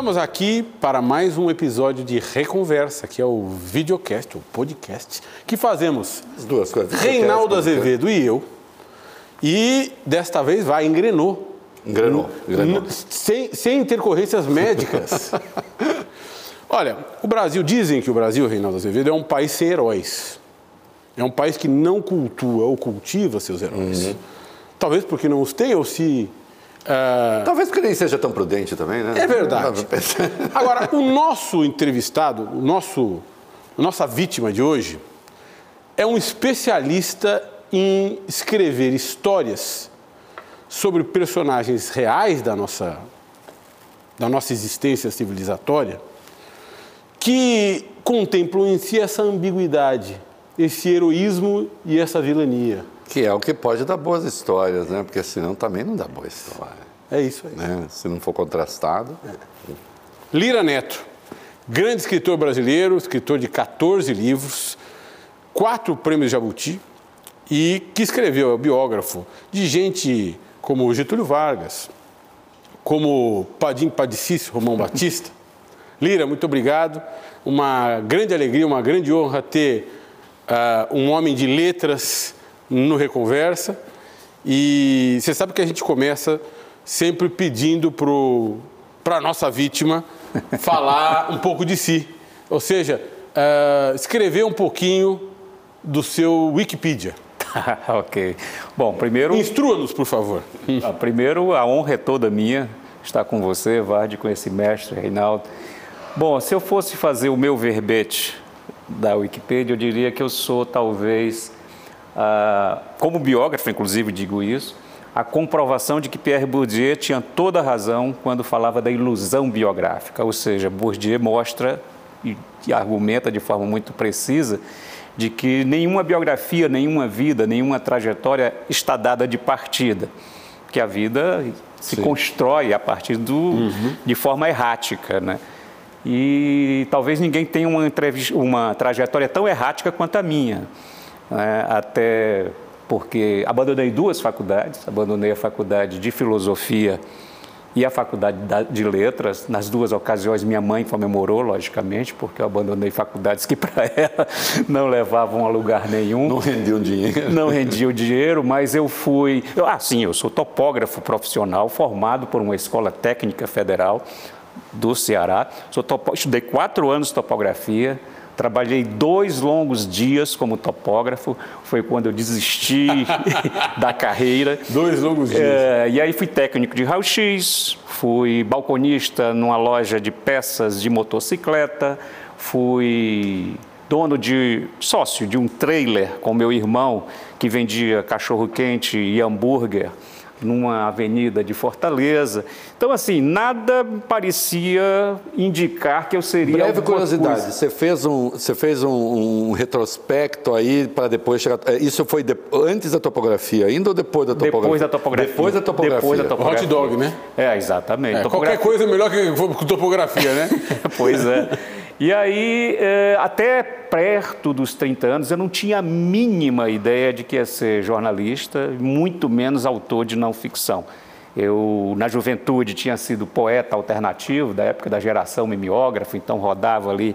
Estamos aqui para mais um episódio de Reconversa, que é o videocast, o podcast, que fazemos As duas coisas. Reinaldo Azevedo e eu. E desta vez vai, engrenou. Engrenou, engrenou. Sem, sem intercorrências médicas. Olha, o Brasil, dizem que o Brasil, Reinaldo Azevedo, é um país sem heróis. É um país que não cultua ou cultiva seus heróis. Uhum. Talvez porque não os tem ou se. Ah, Talvez porque nem seja tão prudente também, né? é verdade. Agora, o nosso entrevistado, o nosso, a nossa vítima de hoje, é um especialista em escrever histórias sobre personagens reais da nossa, da nossa existência civilizatória que contemplam em si essa ambiguidade, esse heroísmo e essa vilania. Que é o que pode dar boas histórias, né? Porque senão também não dá boa história. É isso aí. Né? Se não for contrastado. Lira Neto, grande escritor brasileiro, escritor de 14 livros, quatro prêmios Jabuti e que escreveu, é o biógrafo de gente como Getúlio Vargas, como Padim Padicício, Romão Batista. Lira, muito obrigado. Uma grande alegria, uma grande honra ter ah, um homem de letras no Reconversa. E você sabe que a gente começa sempre pedindo para a nossa vítima falar um pouco de si. Ou seja, ah, escrever um pouquinho do seu Wikipedia. ok. Bom, primeiro, Instrua-nos, por favor. ah, primeiro, a honra é toda minha estar com você, Varde, com esse mestre, Reinaldo. Bom, se eu fosse fazer o meu verbete da Wikipedia, eu diria que eu sou, talvez, ah, como biógrafo, inclusive, digo isso, a comprovação de que Pierre Bourdieu tinha toda a razão quando falava da ilusão biográfica, ou seja, Bourdieu mostra e, e argumenta de forma muito precisa de que nenhuma biografia, nenhuma vida, nenhuma trajetória está dada de partida, que a vida se constrói a partir do, de forma errática, né? E talvez ninguém tenha uma, uma trajetória tão errática quanto a minha, né? até porque abandonei duas faculdades, abandonei a faculdade de filosofia e a faculdade da- de letras. Nas duas ocasiões, minha mãe comemorou, logicamente, porque eu abandonei faculdades que para ela não levavam a lugar nenhum Não rendia um dinheiro. não rendia o dinheiro, mas eu fui. eu- ah, sim, eu sou topógrafo profissional, formado por uma escola técnica federal do Ceará. Sou topo, estudei quatro anos de topografia. Trabalhei dois longos dias como topógrafo, foi quando eu desisti da carreira. Dois longos dias. É, e aí fui técnico de raio-x, fui balconista numa loja de peças de motocicleta, fui dono de sócio de um trailer com meu irmão que vendia cachorro quente e hambúrguer numa avenida de Fortaleza. Então assim, nada parecia indicar que eu seria Breve curiosidade, coisa. você fez um, você fez um, um retrospecto aí para depois chegar. é, Isso foi de- antes da topografia ainda ou depois da topografia? Depois da topografia. Depois da topografia. Depois da topografia. Hot dog, né? É, exatamente. É, qualquer coisa é melhor que topografia, né? pois é. E aí, eh, até perto dos 30 anos, eu não tinha a mínima ideia de que ia ser jornalista, muito menos autor de não ficção. Eu, na juventude, tinha sido poeta alternativo, da época da geração mimeógrafo, então rodava ali.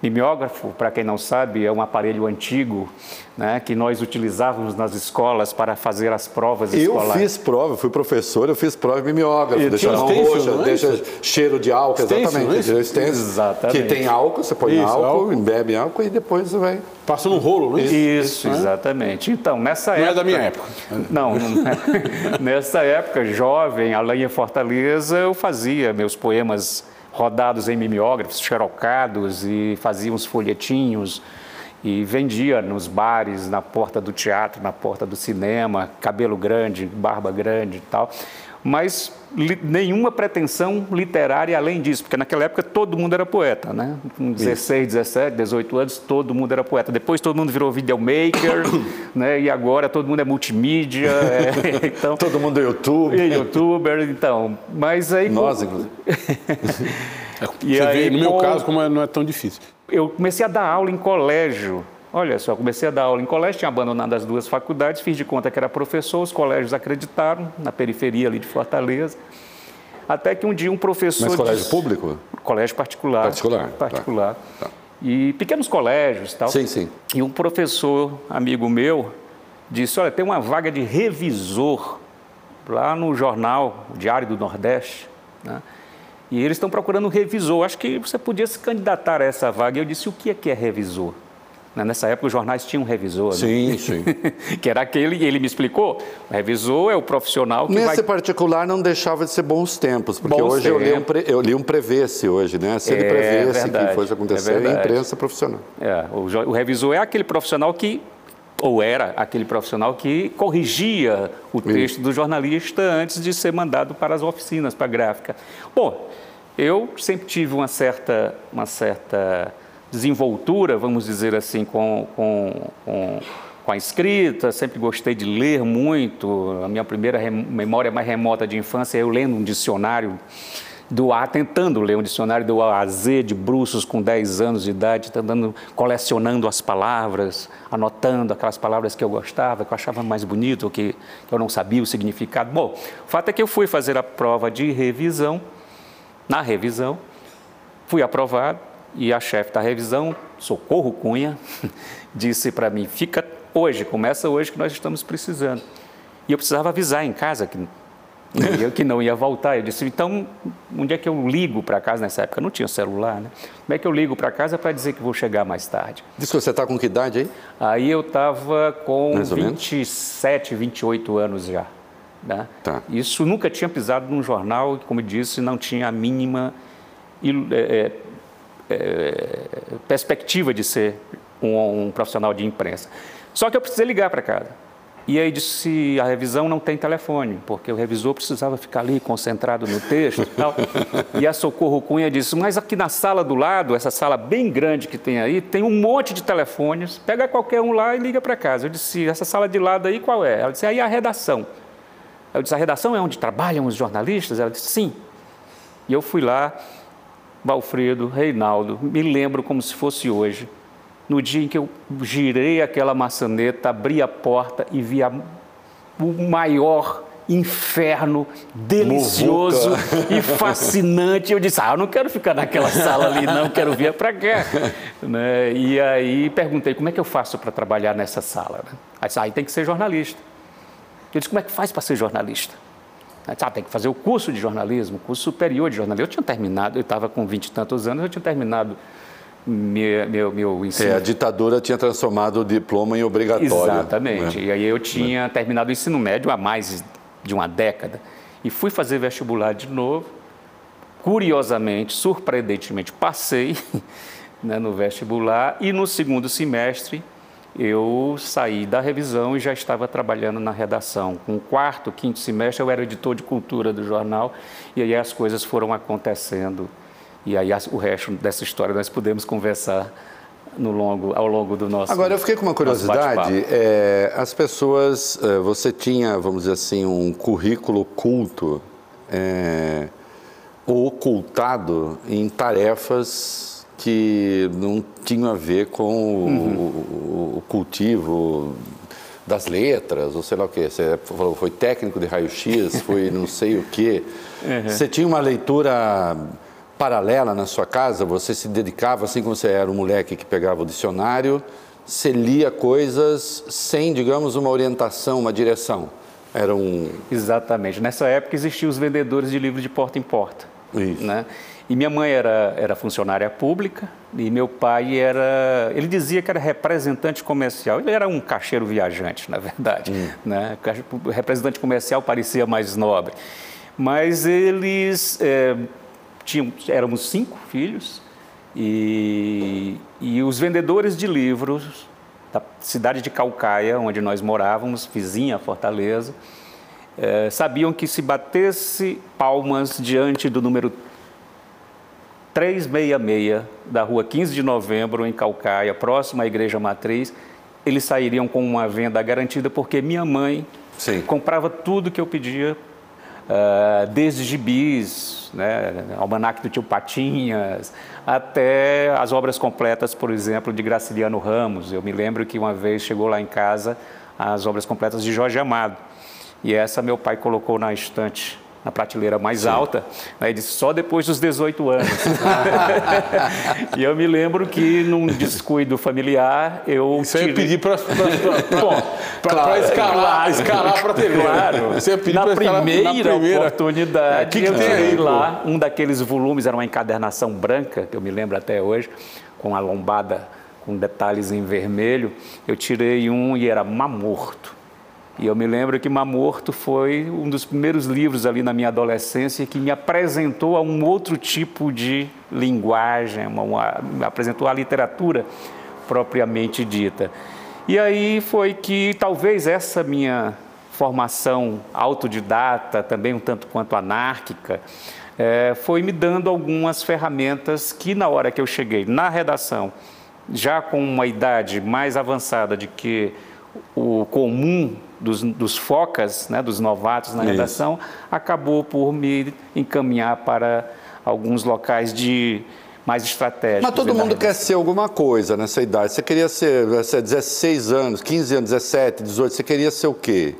Mimeógrafo, para quem não sabe, é um aparelho antigo né, que nós utilizávamos nas escolas para fazer as provas Eu escolares. fiz prova, eu fui professor, eu fiz prova de mimeógrafo, E deixa a mão stencil, roxa, não é deixa isso? cheiro de álcool, Stencil, não é exatamente. isso? Stencil, Exatamente. Que tem álcool, você põe Isso, álcool, álcool. bebe álcool e depois você vai. Passa num rolo, não é Isso, né? exatamente. Então, nessa Não época. é da minha época. Não, não é. nessa época, jovem, além em Fortaleza, eu fazia meus poemas rodados em mimeógrafos, xerocados e fazia uns folhetinhos e vendia nos bares, na porta do teatro, na porta do cinema, cabelo grande, barba grande e tal. Mas li- nenhuma pretensão literária além disso, porque naquela época todo mundo era poeta, né? Com 16, 17, 18 anos, todo mundo era poeta. Depois todo mundo virou videomaker, né? E agora todo mundo é multimídia, é, então Todo mundo é YouTube. e youtuber, então. Mas aí Nós, inclusive. E Você aí, vê, no meu com- caso, como é- não é tão difícil. eu comecei a dar aula em colégio. Olha só, comecei a dar aula em colégio, tinha abandonado as duas faculdades, fiz de conta que era professor, os colégios acreditaram, na periferia ali de Fortaleza. Até que um dia um professor. Mas colégio disse- público? Colégio particular. Particular, tá. Particular. Tá. E pequenos colégios e tal. Sim, sim. E um professor, amigo meu, disse: Olha, tem uma vaga de revisor lá no jornal Diário do Nordeste. Né? E eles estão procurando um revisor. Acho que você podia se candidatar a essa vaga. E eu disse: O que é que é revisor? Né, Nessa época, os jornais tinham um revisor. né? Sim, sim. que era aquele, e ele me explicou: o revisor é o profissional que vai Nesse particular não deixava de ser bons tempos, porque Bons hoje eu li, um tempos. pre, eu li um prevesse hoje, né? Se ele É verdade, que fosse acontecer, é é imprensa profissional. É, o, o revisor é aquele profissional que, ou era aquele profissional que corrigia o texto do jornalista antes de ser mandado para as oficinas, para a gráfica. Bom, eu sempre tive uma certa, uma certa desenvoltura, vamos dizer assim, com, com, com, com a escrita, sempre gostei de ler muito. A minha primeira memória mais remota de infância é eu lendo um dicionário do A, tentando ler um dicionário do A a Z de bruços com 10 anos de idade, tentando, colecionando as palavras, anotando aquelas palavras que eu gostava, que eu achava mais bonito, que eu não sabia o significado. Bom, o fato é que eu fui fazer a prova de revisão, na revisão, fui aprovado e a chefe da revisão, Socorro Cunha, disse para mim, fica hoje, começa hoje que nós estamos precisando. E eu precisava avisar em casa que não ia, que não ia voltar. Eu disse, então, onde é que eu ligo para casa nessa época? Não tinha celular, né? Como é que eu ligo para casa para dizer que vou chegar mais tarde? Diz que você está com que idade aí? Aí eu estava com Mais ou menos? 27, 28 anos já. Né? Tá. Isso nunca tinha pisado num jornal, como disse, não tinha a mínima é, é, perspectiva de ser um, um profissional de imprensa. Só que eu precisei ligar para casa. E aí disse, a revisão não tem telefone, porque o revisor precisava ficar ali concentrado no texto e tal. E a Socorro Cunha disse, mas aqui na sala do lado, essa sala bem grande que tem aí, tem um monte de telefones, pega qualquer um lá e liga para casa. Eu disse, essa sala de lado aí qual é? Ela disse, aí a redação. Eu disse, a redação é onde trabalham os jornalistas? Ela disse, sim. E eu fui lá, Valfredo, Reinaldo, me lembro como se fosse hoje, no dia em que eu girei aquela maçaneta, abri a porta e vi a- o maior inferno delicioso e fascinante. Eu disse, ah, eu não quero ficar naquela sala ali, não, quero vir para cá. Né? E aí perguntei, como é que eu faço para trabalhar nessa sala? né? Aí disse, ah, tem que ser jornalista. Eu disse, como é que faz para ser jornalista? Disse, Ah, tem que fazer o curso de jornalismo, curso superior de jornalismo. Eu tinha terminado, eu estava com vinte e tantos anos, eu tinha terminado meu, meu, meu ensino. É, a ditadura tinha transformado o diploma em obrigatório. Exatamente. né? E aí eu tinha terminado o ensino médio há mais de uma década. E fui fazer vestibular de novo. Curiosamente, surpreendentemente, passei né, no vestibular e no segundo semestre eu saí da revisão e já estava trabalhando na redação. Com o quarto, quinto semestre, eu era editor de cultura do jornal e aí as coisas foram acontecendo. E aí o resto dessa história nós podemos conversar no longo, ao longo do nosso Agora, eu fiquei com uma curiosidade. é, as pessoas, é, você tinha, vamos dizer assim, um currículo oculto é, ou ocultado em tarefas que não tinham a ver com o, o- o cultivo das letras, ou sei lá o quê. Você falou, foi técnico de raio-x, foi não sei o quê. Você tinha uma leitura paralela na sua casa? Você se dedicava, assim como você era um moleque que pegava o dicionário, você lia coisas sem, digamos, uma orientação, uma direção. Era um... Exatamente. Nessa época existiam os vendedores de livros de porta em porta. Isso. Né? E minha mãe era, era funcionária pública e meu pai era. Ele dizia que era representante comercial. Ele era um caixeiro viajante, na verdade. Né? Caixa- O representante comercial parecia mais nobre. Mas eles. eh, tinham, éramos cinco filhos e, e os vendedores de livros da cidade de Calcaia, onde nós morávamos, vizinha a Fortaleza, eh, sabiam que se batesse palmas diante do número 366 da rua 15 de novembro, em Calcaia, próximo à Igreja Matriz, eles sairiam com uma venda garantida, porque minha mãe Sim. comprava tudo que eu pedia, ah, desde gibis, né, almanac do tio Patinhas, até as obras completas, por exemplo, de Graciliano Ramos. Eu me lembro que uma vez chegou lá em casa as obras completas de Jorge Amado. E essa meu pai colocou na estante na prateleira mais Sim. alta, né, disse só depois dos 18 anos. e eu me lembro que num descuido familiar eu tirei... ia pedir para claro, escalar, escalar a prateleira. Claro. Você pedir na, primeira na primeira oportunidade, que que eu tirei lá um daqueles volumes, era uma encadernação branca, que eu me lembro até hoje, com a lombada com detalhes em vermelho, eu tirei um e era Mamorto. E eu me lembro que Mamorto foi um dos primeiros livros ali na minha adolescência que me apresentou a um outro tipo de linguagem, uma, uma, me apresentou a literatura propriamente dita. E aí foi que talvez essa minha formação autodidata, também um tanto quanto anárquica, é, foi me dando algumas ferramentas que na hora que eu cheguei na redação, já com uma idade mais avançada de que o comum dos, dos focas, né, dos novatos na redação, acabou por me encaminhar para alguns locais de mais estratégicos. Mas todo mundo quer ser alguma coisa nessa idade. Você queria ser, ser 16 anos, 15 anos, 17, 18, você queria ser o quê?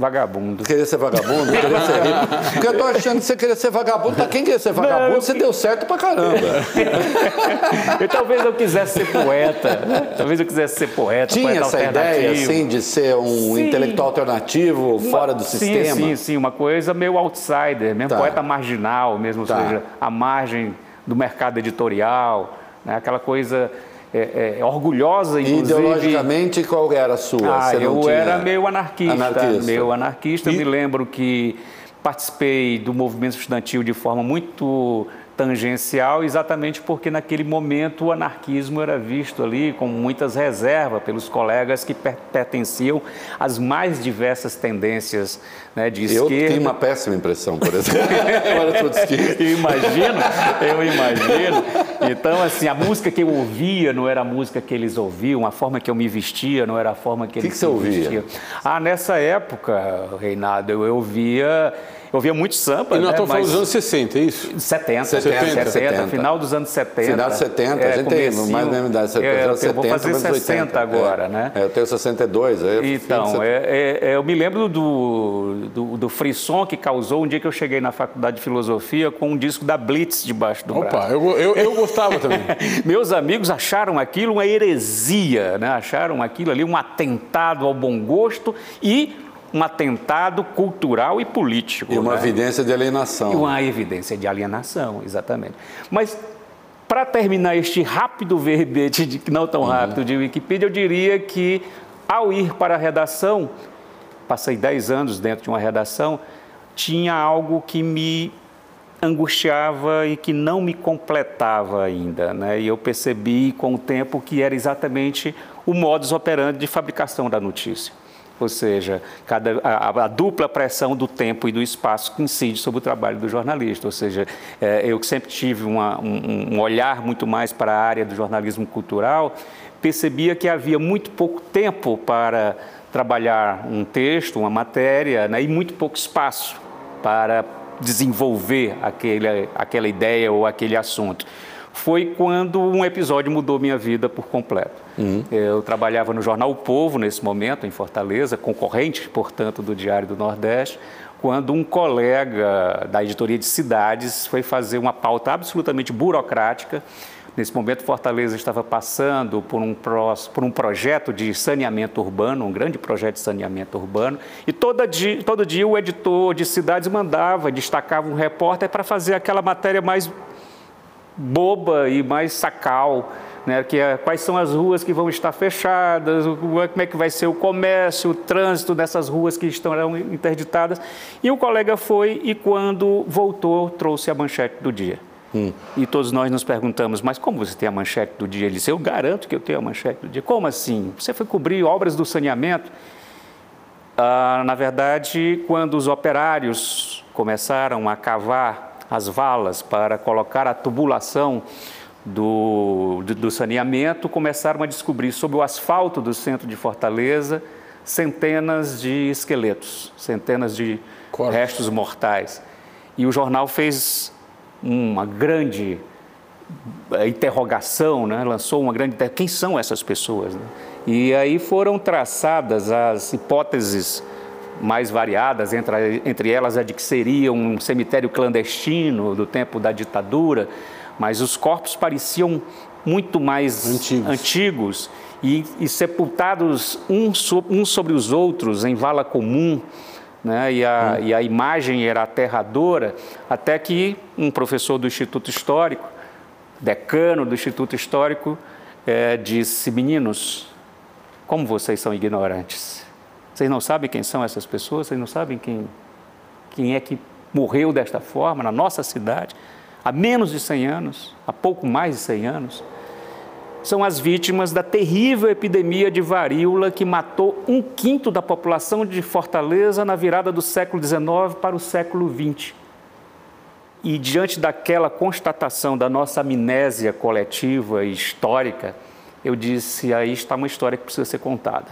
Vagabundo. Queria ser vagabundo? Queria ser rico? Porque eu tô achando que você queria ser vagabundo. Tá, quem queria ser vagabundo? Não, você deu certo pra caramba. eu, talvez eu quisesse ser poeta. Talvez eu quisesse ser poeta. Tinha poeta essa ideia, assim, de ser um sim. intelectual alternativo, uma, fora do sim, sistema? Sim, sim, uma coisa meio outsider, mesmo tá. poeta marginal, mesmo, tá. ou seja, a margem do mercado editorial, né? aquela coisa é, é, orgulhosa, inclusive. Ideologicamente, qual era a sua? Ah, eu tinha... era meio anarquista. anarquista. Meio anarquista. E... Me lembro que participei do movimento estudantil de forma muito tangencial, exatamente porque naquele momento o anarquismo era visto ali com muitas reservas pelos colegas que pertenciam às mais diversas tendências né, de esquerda. Eu tenho uma péssima impressão, por exemplo. eu imagino, eu imagino. Então, assim, a música que eu ouvia não era a música que eles ouviam, a forma que eu me vestia não era a forma que, que eles que você ouvia? Vestiam. Ah, nessa época, Reinaldo, eu ouvia eu ouvia muito samba. E nós né? estamos falando dos anos 60, é isso? 70, 70, 70, 70, final dos anos 70. Final dos 70, é, a gente tem mais menos idade, é, eu 70, vou fazer 60 80. agora, é, né? É, eu tenho 62. Eu então, é, é, é, eu me lembro do, do, do frisson que causou um dia que eu cheguei na faculdade de filosofia com um disco da Blitz debaixo do Opa, braço. eu, eu, eu gostava também. Meus amigos acharam aquilo uma heresia, né? acharam aquilo ali um atentado ao bom gosto e um atentado cultural e político. E uma né? evidência de alienação. E uma evidência de alienação, exatamente. Mas, para terminar este rápido verbete, de, não tão uhum. rápido, uhum. de Wikipedia, eu diria que, ao ir para a redação, passei 10 anos dentro de uma redação, tinha algo que me angustiava e que não me completava ainda. Né? E eu percebi com o tempo que era exatamente o modus operandi de fabricação da notícia ou seja, cada, a, a, dupla pressão do tempo e do espaço que incide sobre o trabalho do jornalista. Ou seja, é, eu que sempre tive uma, um, um olhar muito mais para a área do jornalismo cultural, percebia que havia muito pouco tempo para trabalhar um texto, uma matéria, né, e muito pouco espaço para desenvolver aquele, aquela ideia ou aquele assunto foi quando um episódio mudou minha vida por completo. Uhum. Eu trabalhava no jornal O Povo nesse momento, em Fortaleza, concorrente, portanto, do Diário do Nordeste, quando um colega da editoria de cidades foi fazer uma pauta absolutamente burocrática. Nesse momento, Fortaleza estava passando por um, por um projeto de saneamento urbano, um grande projeto de saneamento urbano, e dia, todo dia o editor de cidades mandava, destacava um repórter para fazer aquela matéria mais boba e mais sacal, né? que é quais são as ruas que vão estar fechadas, como é que vai ser o comércio, o trânsito dessas ruas que estarão interditadas. E o colega foi e quando voltou trouxe a manchete do dia. Hum. E todos nós nos perguntamos, mas como você tem a manchete do dia? Ele disse, eu garanto que eu tenho a manchete do dia. Como assim? Você foi cobrir obras do saneamento? Ah, na verdade, quando os operários começaram a cavar as valas para colocar a tubulação do, do, saneamento, começaram a descobrir sobre o asfalto do centro de Fortaleza centenas de esqueletos, centenas de Corpos. restos mortais. E o jornal fez uma grande eh, interrogação, né? lançou uma grande. Quem são essas pessoas? Né? E aí foram traçadas as hipóteses mais variadas, entre, entre elas a de que seria um cemitério clandestino do tempo da ditadura, mas os corpos pareciam muito mais Antigos. antigos e, e sepultados uns so, um sobre os outros em vala comum. Né? E, a, e a imagem era aterradora, até que um professor do Instituto Histórico, decano do Instituto Histórico, eh, disse: Meninos, como vocês são ignorantes. Vocês não sabem quem são essas pessoas, vocês não sabem quem, quem é que morreu desta forma na nossa cidade, há menos de 100 anos, há pouco mais de 100 anos. São as vítimas da terrível epidemia de varíola que matou um quinto da população de Fortaleza na virada do século XIX para o século XX. E diante daquela constatação da nossa amnésia coletiva e histórica, eu disse: aí está uma história que precisa ser contada.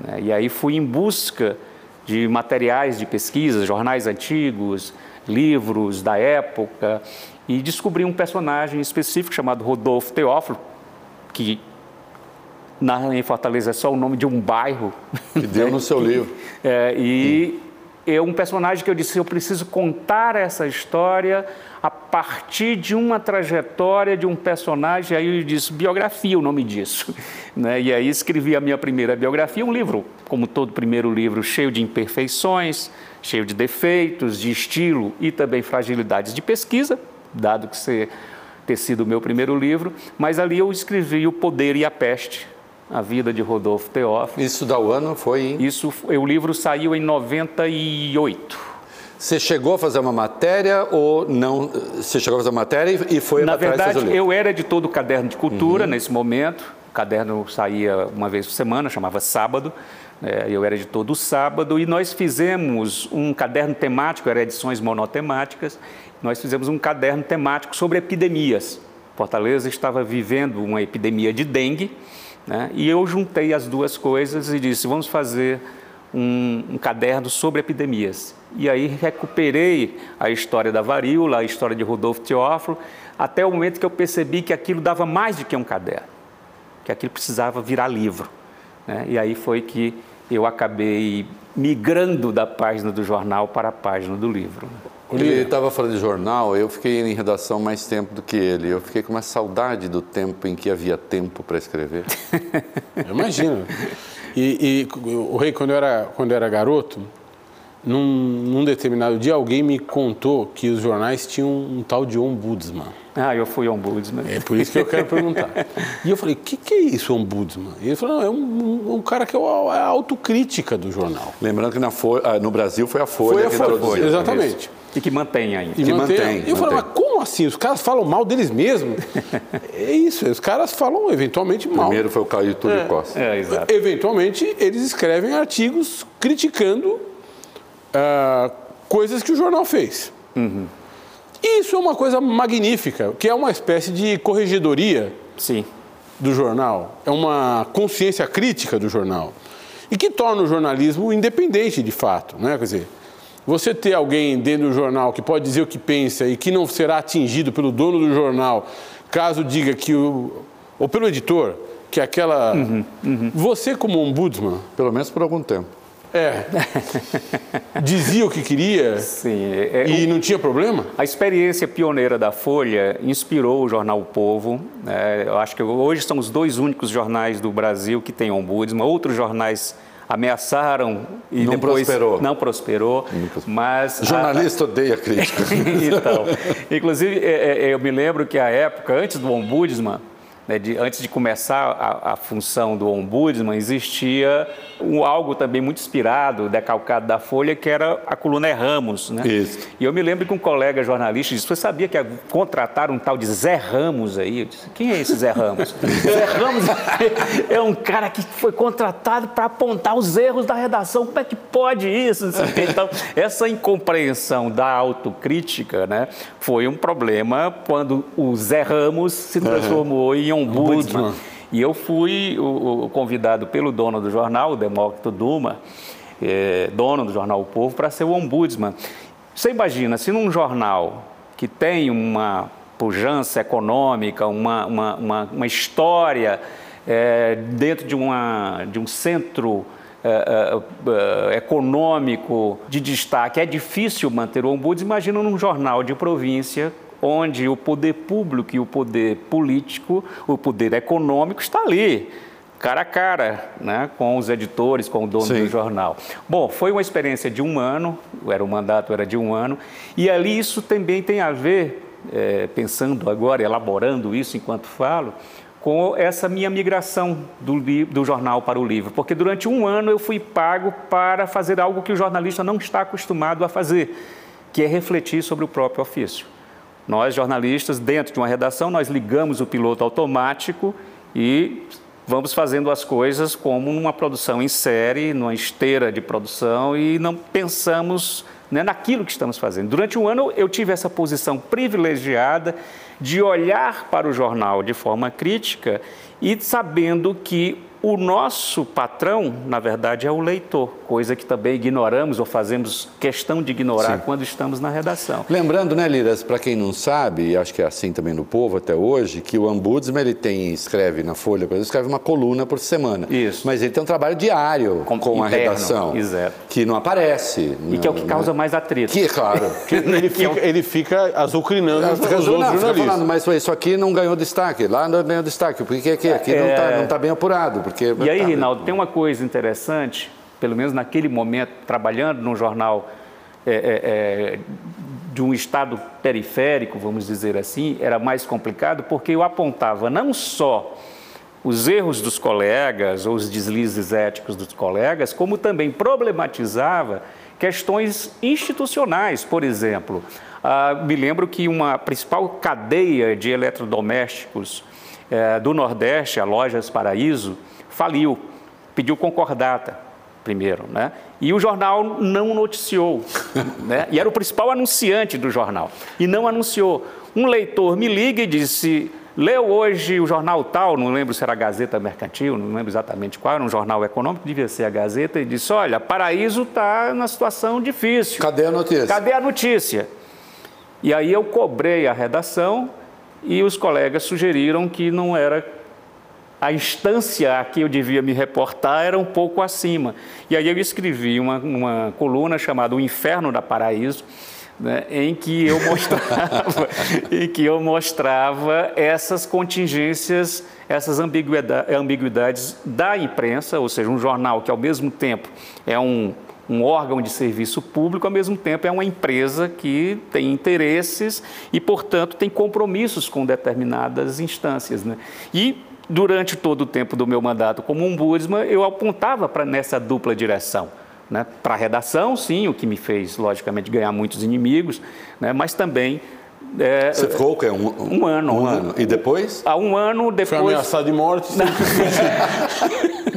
Né? E aí fui em busca de materiais de pesquisa, jornais antigos, livros da época, e descobri um personagem específico chamado Rodolfo Teófilo, que na, em Fortaleza é só o nome de um bairro. Que deu no seu livro. É, e é um personagem que eu disse, eu preciso contar essa história a partir de uma trajetória de um personagem, aí eu disse, biografia o nome disso. Né? E aí escrevi a minha primeira biografia, um livro, como todo primeiro livro, cheio de imperfeições, cheio de defeitos, de estilo e também fragilidades de pesquisa, dado que ser, ter sido o meu primeiro livro, mas ali eu escrevi O Poder e a Peste, a vida de Rodolfo Teófilo. Isso da o ano foi em... Isso, o livro saiu em 98. Você chegou a fazer uma matéria ou não? Você chegou a fazer uma matéria e foi Na verdade, eu era editor do Caderno de Cultura nesse momento. O caderno saía uma vez por semana, chamava Sábado. É, eu era editor do Sábado e nós fizemos um caderno temático, eram edições monotemáticas. Nós fizemos um caderno temático sobre epidemias. Fortaleza estava vivendo uma epidemia de dengue né? e eu juntei as duas coisas e disse: vamos fazer um, um caderno sobre epidemias. E aí recuperei a história da varíola, a história de Rodolfo Teófilo, até o momento que eu percebi que aquilo dava mais do que um caderno, que aquilo precisava virar livro. Né? E aí foi que eu acabei migrando da página do jornal para a página do livro. Ele estava falando de jornal, eu fiquei em redação mais tempo do que ele. Eu fiquei com uma saudade do tempo em que havia tempo para escrever. Eu imagino. E, e o Rei, quando eu era, quando eu era garoto, num, num determinado dia alguém me contou que os jornais tinham um tal de ombudsman. Ah, eu fui ombudsman. É por isso que eu quero perguntar. E eu falei, o que, que é isso, ombudsman? E ele falou, não, é um, um cara que é a, é a autocrítica do jornal. Lembrando que na Folha- ah, no Brasil foi a Folha Foi a que Folha, introduziu. exatamente. E que mantém ainda. E Que mantém, E eu falei, mantém. mas como assim? Os caras falam mal deles mesmos? é isso, os caras falam eventualmente mal. Primeiro foi o Caio Túlio Costa. É, exato. Eventualmente, eles escrevem artigos criticando ah, coisas que o jornal fez. E Isso é uma coisa magnífica, que é uma espécie de corregedoria Sim. do jornal, é uma consciência crítica do jornal. E que torna o jornalismo independente, de fato. Né? Quer dizer, você ter alguém dentro do jornal que pode dizer o que pensa e que não será atingido pelo dono do jornal, caso diga que o. ou pelo editor, que aquela. Você, como ombudsman, Pelo menos por algum tempo. É. dizia o que queria Sim. é- é- e não tinha problema? A experiência pioneira da Folha inspirou o jornal O Povo. né? eu acho que hoje são os dois únicos jornais do Brasil que têm ombudsman. Outros jornais ameaçaram e Não depois prosperou. não prosperou. Mas a- Jornalista odeia crítica. então, inclusive, é, é, eu me lembro que a época, antes do ombudsman, né, de- antes de começar a, a função do ombudsman, existia um, algo também muito inspirado, decalcado da Folha, que era a coluna é Ramos. Né? Isso. E eu me lembro que um colega jornalista disse, você sabia que contrataram um tal de Zé Ramos aí? Eu disse, quem é esse Zé Ramos? Zé Ramos é um cara que foi contratado para apontar os erros da redação. Como é que pode isso? Então, essa incompreensão da autocrítica né, foi um problema quando o Zé Ramos se transformou em ombudsman. Ombudsman. E eu fui o, o convidado pelo dono do jornal, o Demócrito Duma, eh, dono do jornal O Povo, para ser o ombudsman. Você imagina, se num jornal que tem uma pujança econômica, uma, uma, uma, uma história eh, dentro de, uma, de um centro uh, uh, econômico de destaque, é difícil manter o ombudsman. Imagina num jornal de província onde o poder público e o poder político, o poder econômico está ali, cara a cara, né, com os editores, com o dono Sim. do jornal. Bom, foi uma experiência de um ano, era o mandato era de um ano, e ali isso também tem a ver, é, pensando agora, elaborando isso enquanto falo, com essa minha migração do, do, jornal para o livro, porque durante um ano eu fui pago para fazer algo que o jornalista não está acostumado a fazer, que é refletir sobre o próprio ofício. Nós, jornalistas, dentro de uma redação, nós ligamos o piloto automático e vamos fazendo as coisas como numa produção em série, numa esteira de produção e não pensamos né, naquilo que estamos fazendo. Durante um ano eu tive essa posição privilegiada de olhar para o jornal de forma crítica e sabendo que o nosso patrão, na verdade, é o leitor, coisa que também ignoramos ou fazemos questão de ignorar Sim. quando estamos na redação. Lembrando, né, Liras, para quem não sabe, e acho que é assim também no povo até hoje, que o Ombudsman ele tem, escreve na Folha, ele escreve uma coluna por semana. Isso. Mas ele tem um trabalho diário com, com a redação. Exato. Que não aparece. E não, que é o que causa mais atrito. Que, claro. que ele, fica, ele fica azucrinando os outros jornalistas. Falando, mas isso aqui não ganhou destaque, lá não ganhou destaque, porque aqui, aqui é... não está não tá bem apurado. Porque, e aí, Rinaldo, tem uma coisa interessante, pelo menos naquele momento, trabalhando num jornal é, é, é, de um estado periférico, vamos dizer assim, era mais complicado, porque eu apontava não só os erros dos colegas ou os deslizes éticos dos colegas, como também problematizava questões institucionais, por exemplo. Ah, me lembro que uma principal cadeia de eletrodomésticos eh, do Nordeste, a Lojas Paraíso, faliu, pediu concordata primeiro, né? E o jornal não noticiou, né? E era o principal anunciante do jornal e não anunciou. Um leitor me liga e disse: leu hoje o jornal tal, não lembro se era a Gazeta Mercantil, não lembro exatamente qual, era um jornal econômico, devia ser a Gazeta, e disse: olha, Paraíso está na situação difícil. Cadê a notícia? Cadê a notícia? E aí eu cobrei a redação e os colegas sugeriram que não era a instância a que eu devia me reportar era um pouco acima. E aí eu escrevi uma, uma coluna chamada O Inferno da Paraíso, né, em que eu mostrava, em que eu mostrava essas contingências, essas ambiguidades, ambiguidades da imprensa, ou seja, um jornal que ao mesmo tempo é um um órgão de serviço público, ao mesmo tempo é uma empresa que tem interesses e, portanto, tem compromissos com determinadas instâncias. Né? E durante todo o tempo do meu mandato como ombudsman, eu apontava para nessa dupla direção. Né? Para a redação, sim, o que me fez, logicamente, ganhar muitos inimigos, né? mas também é, Você ficou o quê? Um, um ano. Um ano. E depois? Há um ano depois. Foi ameaçado de morte.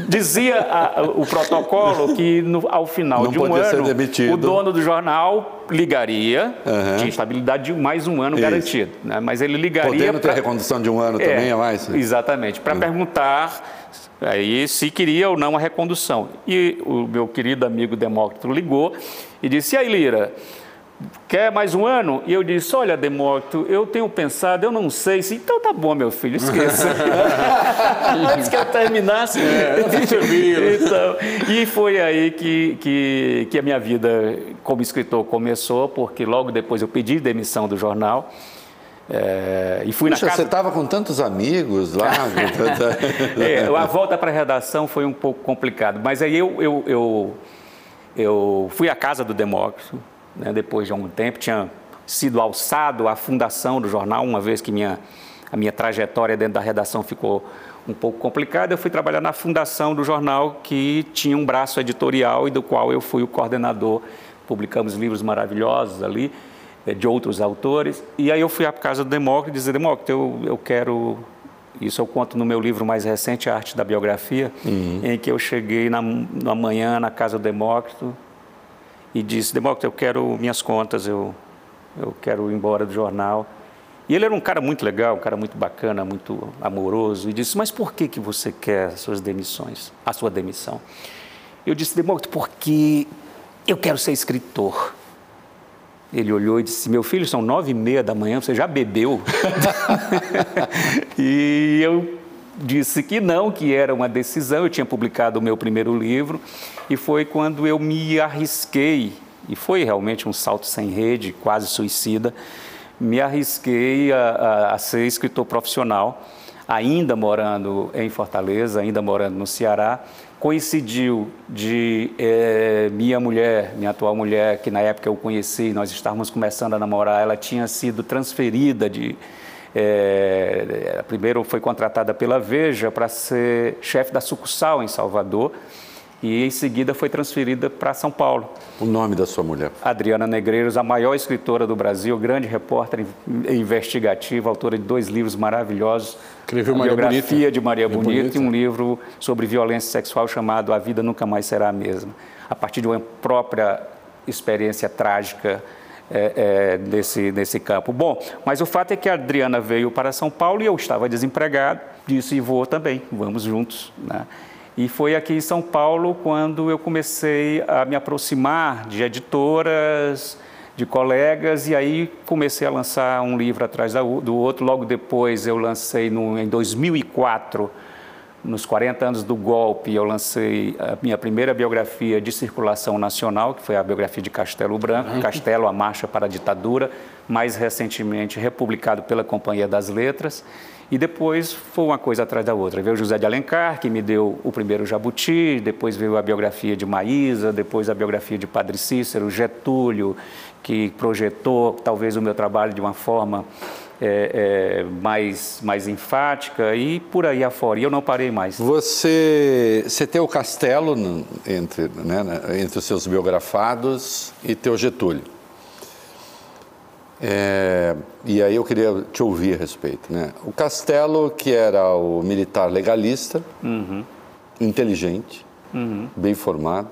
Dizia a, o protocolo que no, ao final Não de um ano o dono do jornal ligaria, uhum. tinha estabilidade de mais um ano Isso. garantido, né? mas ele ligaria. Podendo ter pra... recondução de um ano é, também, é mais? Exatamente, para uhum. perguntar aí se queria ou não a recondução. E o meu querido amigo Demócrito ligou e disse: E aí, Lira? Quer mais um ano? E eu disse: Olha, Demócrito, eu tenho pensado, eu não sei se. Então tá bom, meu filho, esqueça. Antes que eu terminasse. É, então, e foi aí que, que, que a minha vida como escritor começou, porque logo depois eu pedi demissão do jornal. É, e fui Puxa, na casa... você estava com tantos amigos lá. é, a volta para a redação foi um pouco complicado, mas aí eu, eu, eu, eu fui à casa do Demócrito, né, depois de algum tempo, tinha sido alçado a fundação do jornal, uma vez que minha, a minha trajetória dentro da redação ficou um pouco complicada, eu fui trabalhar na fundação do jornal, que tinha um braço editorial e do qual eu fui o coordenador. Publicamos livros maravilhosos ali, eh, de outros autores. E aí eu fui à casa do Demócrito e disse, Demócrito, eu, eu quero... Isso eu conto no meu livro mais recente, A Arte da Biografia, uhum. em que eu cheguei na, na manhã na casa do Demócrito, e disse: Demócrito, eu quero minhas contas, eu, eu quero ir embora do jornal. E ele era um cara muito legal, um cara muito bacana, muito amoroso, e disse: Mas por que, que você quer as suas demissões, a sua demissão? Eu disse: Demócrito, porque eu quero ser escritor. Ele olhou e disse: Meu filho, são nove e meia da manhã, você já bebeu? e eu disse que não, que era uma decisão. Eu tinha publicado o meu primeiro livro e foi quando eu me arrisquei, e foi realmente um salto sem rede, quase suicida, me arrisquei a, a, a ser escritor profissional, ainda morando em Fortaleza, ainda morando no Ceará. Coincidiu de é, minha mulher, minha atual mulher, que na época eu conheci, nós estávamos começando a namorar, ela tinha sido transferida de, é, primeiro foi contratada pela Veja para ser chefe da sucursal em Salvador e em seguida foi transferida para São Paulo. O nome da sua mulher? Adriana Negreiros, a maior escritora do Brasil, grande repórter investigativa, autora de dois livros maravilhosos. Escreveu Maria biografia Bonita. de Maria Maria Bonita, Bonita. e um livro sobre violência sexual chamado A Vida Nunca Mais Será a Mesma. A partir de uma própria experiência trágica é, é, nesse, nesse campo. Bom, mas o fato é que a Adriana veio para São Paulo e eu estava desempregado, disse, vou também, vamos juntos. Né? E foi aqui em São Paulo quando eu comecei a me aproximar de editoras, de colegas, e aí comecei a lançar um livro atrás do outro. Logo depois eu lancei no, em 2004 nos 40 anos do golpe, eu lancei a minha primeira biografia de circulação nacional, que foi a biografia de Castelo Branco, Uhum. Castelo, a Marcha para a Ditadura, mais recentemente republicado pela Companhia das Letras. E depois foi uma coisa atrás da outra. Veio José de Alencar, que me deu o primeiro Jabuti, depois veio a biografia de Maísa, depois a biografia de Padre Cícero, Getúlio, que projetou talvez o meu trabalho de uma forma é, é, mais, mais enfática e por aí afora. E eu não parei mais. Você, você tem o Castelo entre, né, entre os seus biografados e teu Getúlio. É, e aí eu queria te ouvir a respeito. Né? O Castelo, que era o militar legalista, inteligente, bem formado,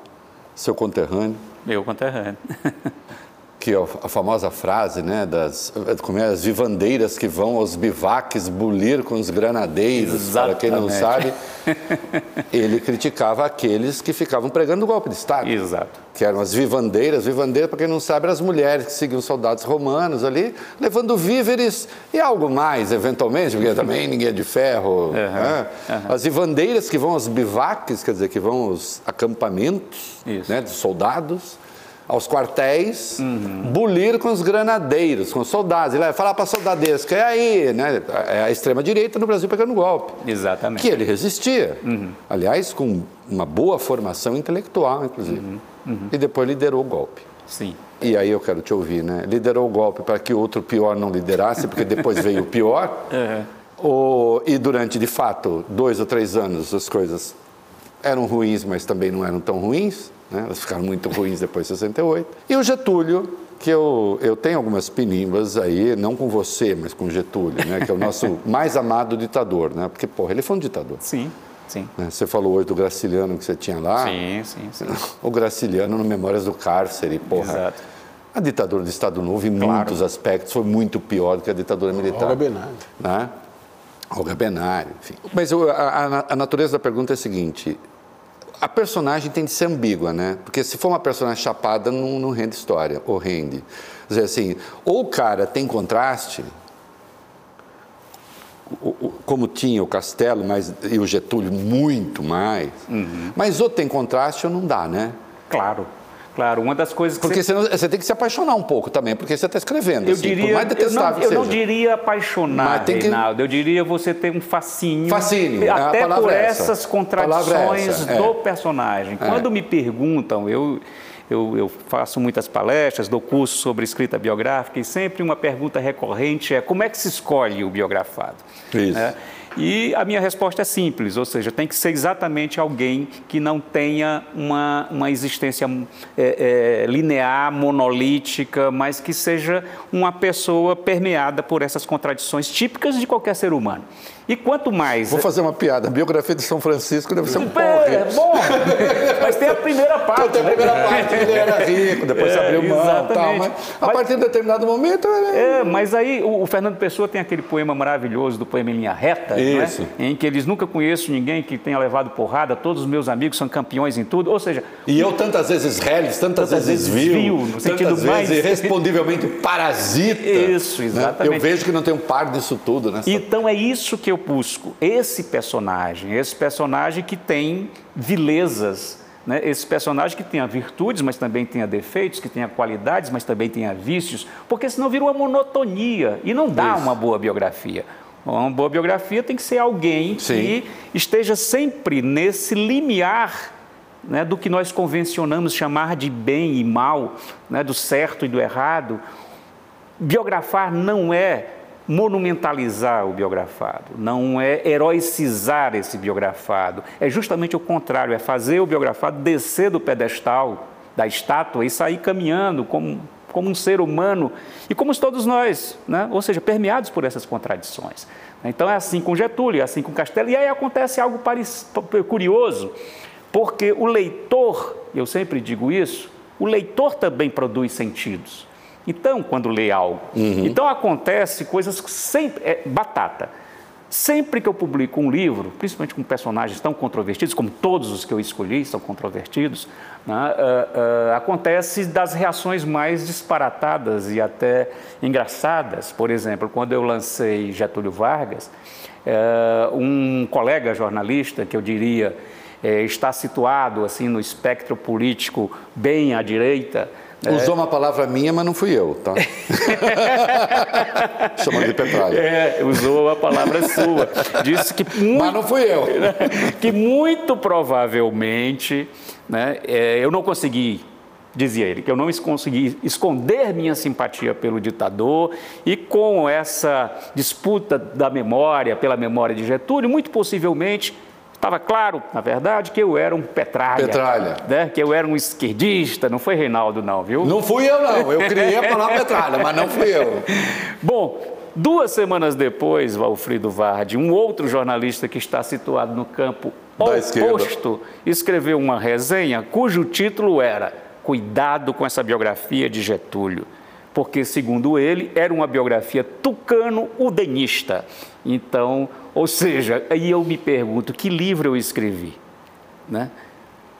seu conterrâneo, Meu conterrâneo. que é a famosa frase, né, das como é, as vivandeiras que vão aos bivaques bulir com os granadeiros, para quem não sabe, Exatamente. ele criticava aqueles que ficavam pregando o golpe de Estado, Exato. que eram as vivandeiras, vivandeiras, para quem não sabe, eram as mulheres que seguiam os soldados romanos ali, levando víveres e algo mais, eventualmente, porque também ninguém é de ferro. né? As vivandeiras que vão aos bivaques, quer dizer, que vão aos acampamentos né, dos soldados, aos quartéis, bulir com os granadeiros, com os soldados. Ele vai falar para soldadeiros que é aí, né? É a extrema-direita no Brasil pegando golpe. Exatamente. Que ele resistia. Aliás, com uma boa formação intelectual, inclusive. E depois liderou o golpe. Sim. E aí eu quero te ouvir, né? Liderou o golpe para que outro pior não liderasse, porque depois veio o pior. Ou, e durante, de fato, dois ou três anos as coisas eram ruins, mas também não eram tão ruins. Né? Elas ficaram muito ruins depois de 68. E o Getúlio, que eu, eu tenho algumas pinimbas aí, não com você, mas com o Getúlio, né? que é o nosso mais amado ditador, né? porque, porra, ele foi um ditador. Sim. Sim. né? Você falou hoje do Graciliano que você tinha lá. Sim, sim, sim. O Graciliano no Memórias do Cárcere, porra. Exato. A ditadura do Estado Novo, em muitos aspectos, foi muito pior do que a ditadura militar. Olga Benário. Né? Olga Benário, enfim. Mas a, a- a natureza da pergunta é a seguinte: a personagem tem de ser ambígua, né? Porque se for uma personagem chapada, não, não rende história, ou rende. Quer dizer assim, ou o cara tem contraste, como tinha o Castelo mas, e o Getúlio, muito mais, mas ou tem contraste ou não dá, né? Claro. Claro. Uma das coisas que Porque você... você tem que se apaixonar um pouco também, porque você está escrevendo. Eu assim, diria, por mais eu, não, detestável eu não diria apaixonar, que- Reinaldo. Eu diria você ter um fascínio. Fascínio, a Até por é essa. essas é contradições essa, é. do personagem. Quando me perguntam, eu, eu, eu faço muitas palestras, dou curso sobre escrita biográfica e sempre uma pergunta recorrente é como é que se escolhe o biografado? Isso. Né? E a minha resposta é simples, ou seja, tem que ser exatamente alguém que não tenha uma, uma existência é, é, linear, monolítica, mas que seja uma pessoa permeada por essas contradições típicas de qualquer ser humano. E quanto mais. Vou fazer uma piada. A biografia de São Francisco deve ser um É, porre. bom, mas tem a primeira parte. Até a né? primeira parte ele era rico, depois É, abriu mão e tal. Mas, a Mas- partir de determinado momento. ele- É, mas aí o, o Fernando Pessoa tem aquele poema maravilhoso do poema em linha reta, é? Isso. em que eles nunca conheço ninguém que tenha levado porrada, todos os meus amigos são campeões em tudo, ou seja, E eu tantas vezes reles, tantas, Tantas vezes viu, viu, no tantas sentido vezes mais- irrespondivelmente parasita. Isso, né? exatamente. Eu vejo que não tem um par disso tudo, né? Então é isso que eu busco, esse personagem, esse personagem que tem vilezas, né? esse personagem que tenha virtudes, mas também tenha defeitos, que tenha qualidades, mas também tenha vícios, porque senão vira uma monotonia e não dá uma boa biografia. Uma boa biografia tem que ser alguém Sim. que esteja sempre nesse limiar né, do que nós convencionamos chamar de bem e mal, né, do certo e do errado. Biografar não é monumentalizar o biografado, não é heroicizar esse biografado, é justamente o contrário, é fazer o biografado descer do pedestal, da estátua e sair caminhando como, como um ser humano e como todos nós, né? ou seja, permeados por essas contradições. Então é assim com Getúlio, é assim com Castelo, e aí acontece algo curioso, porque o leitor, eu sempre digo isso, o leitor também produz sentidos. Então, quando lê algo, então acontece coisas que sempre é batata. Sempre que eu publico um livro, principalmente com personagens tão controvertidos, como todos os que eu escolhi são controvertidos, né, ah, ah, acontece das reações mais disparatadas e até engraçadas. Por exemplo, quando eu lancei Getúlio Vargas, eh, um colega jornalista, que eu diria está situado assim no espectro político bem à direita, Usou uma palavra minha, mas não fui eu, tá? Chama de petralha. É, usou a palavra sua. Disse que Mas muito, não fui eu. que muito provavelmente né, é, eu não consegui, dizia ele, que eu não consegui esconder minha simpatia pelo ditador e com essa disputa da memória, pela memória de Getúlio, muito possivelmente estava claro, na verdade, que eu era um petralha. Petralha. Né, que eu era um esquerdista, não foi Reinaldo não, viu? Não fui eu, não. Eu criei a palavra petralha, mas não fui eu. Bom, duas semanas depois, Valfrido Vardi, um outro jornalista que está situado no campo Da esquerda. oposto, escreveu uma resenha cujo título era Cuidado com essa biografia de Getúlio. Porque, segundo ele, era uma biografia tucano-udenista. Então, ou seja, aí eu me pergunto, que livro eu escrevi? Né?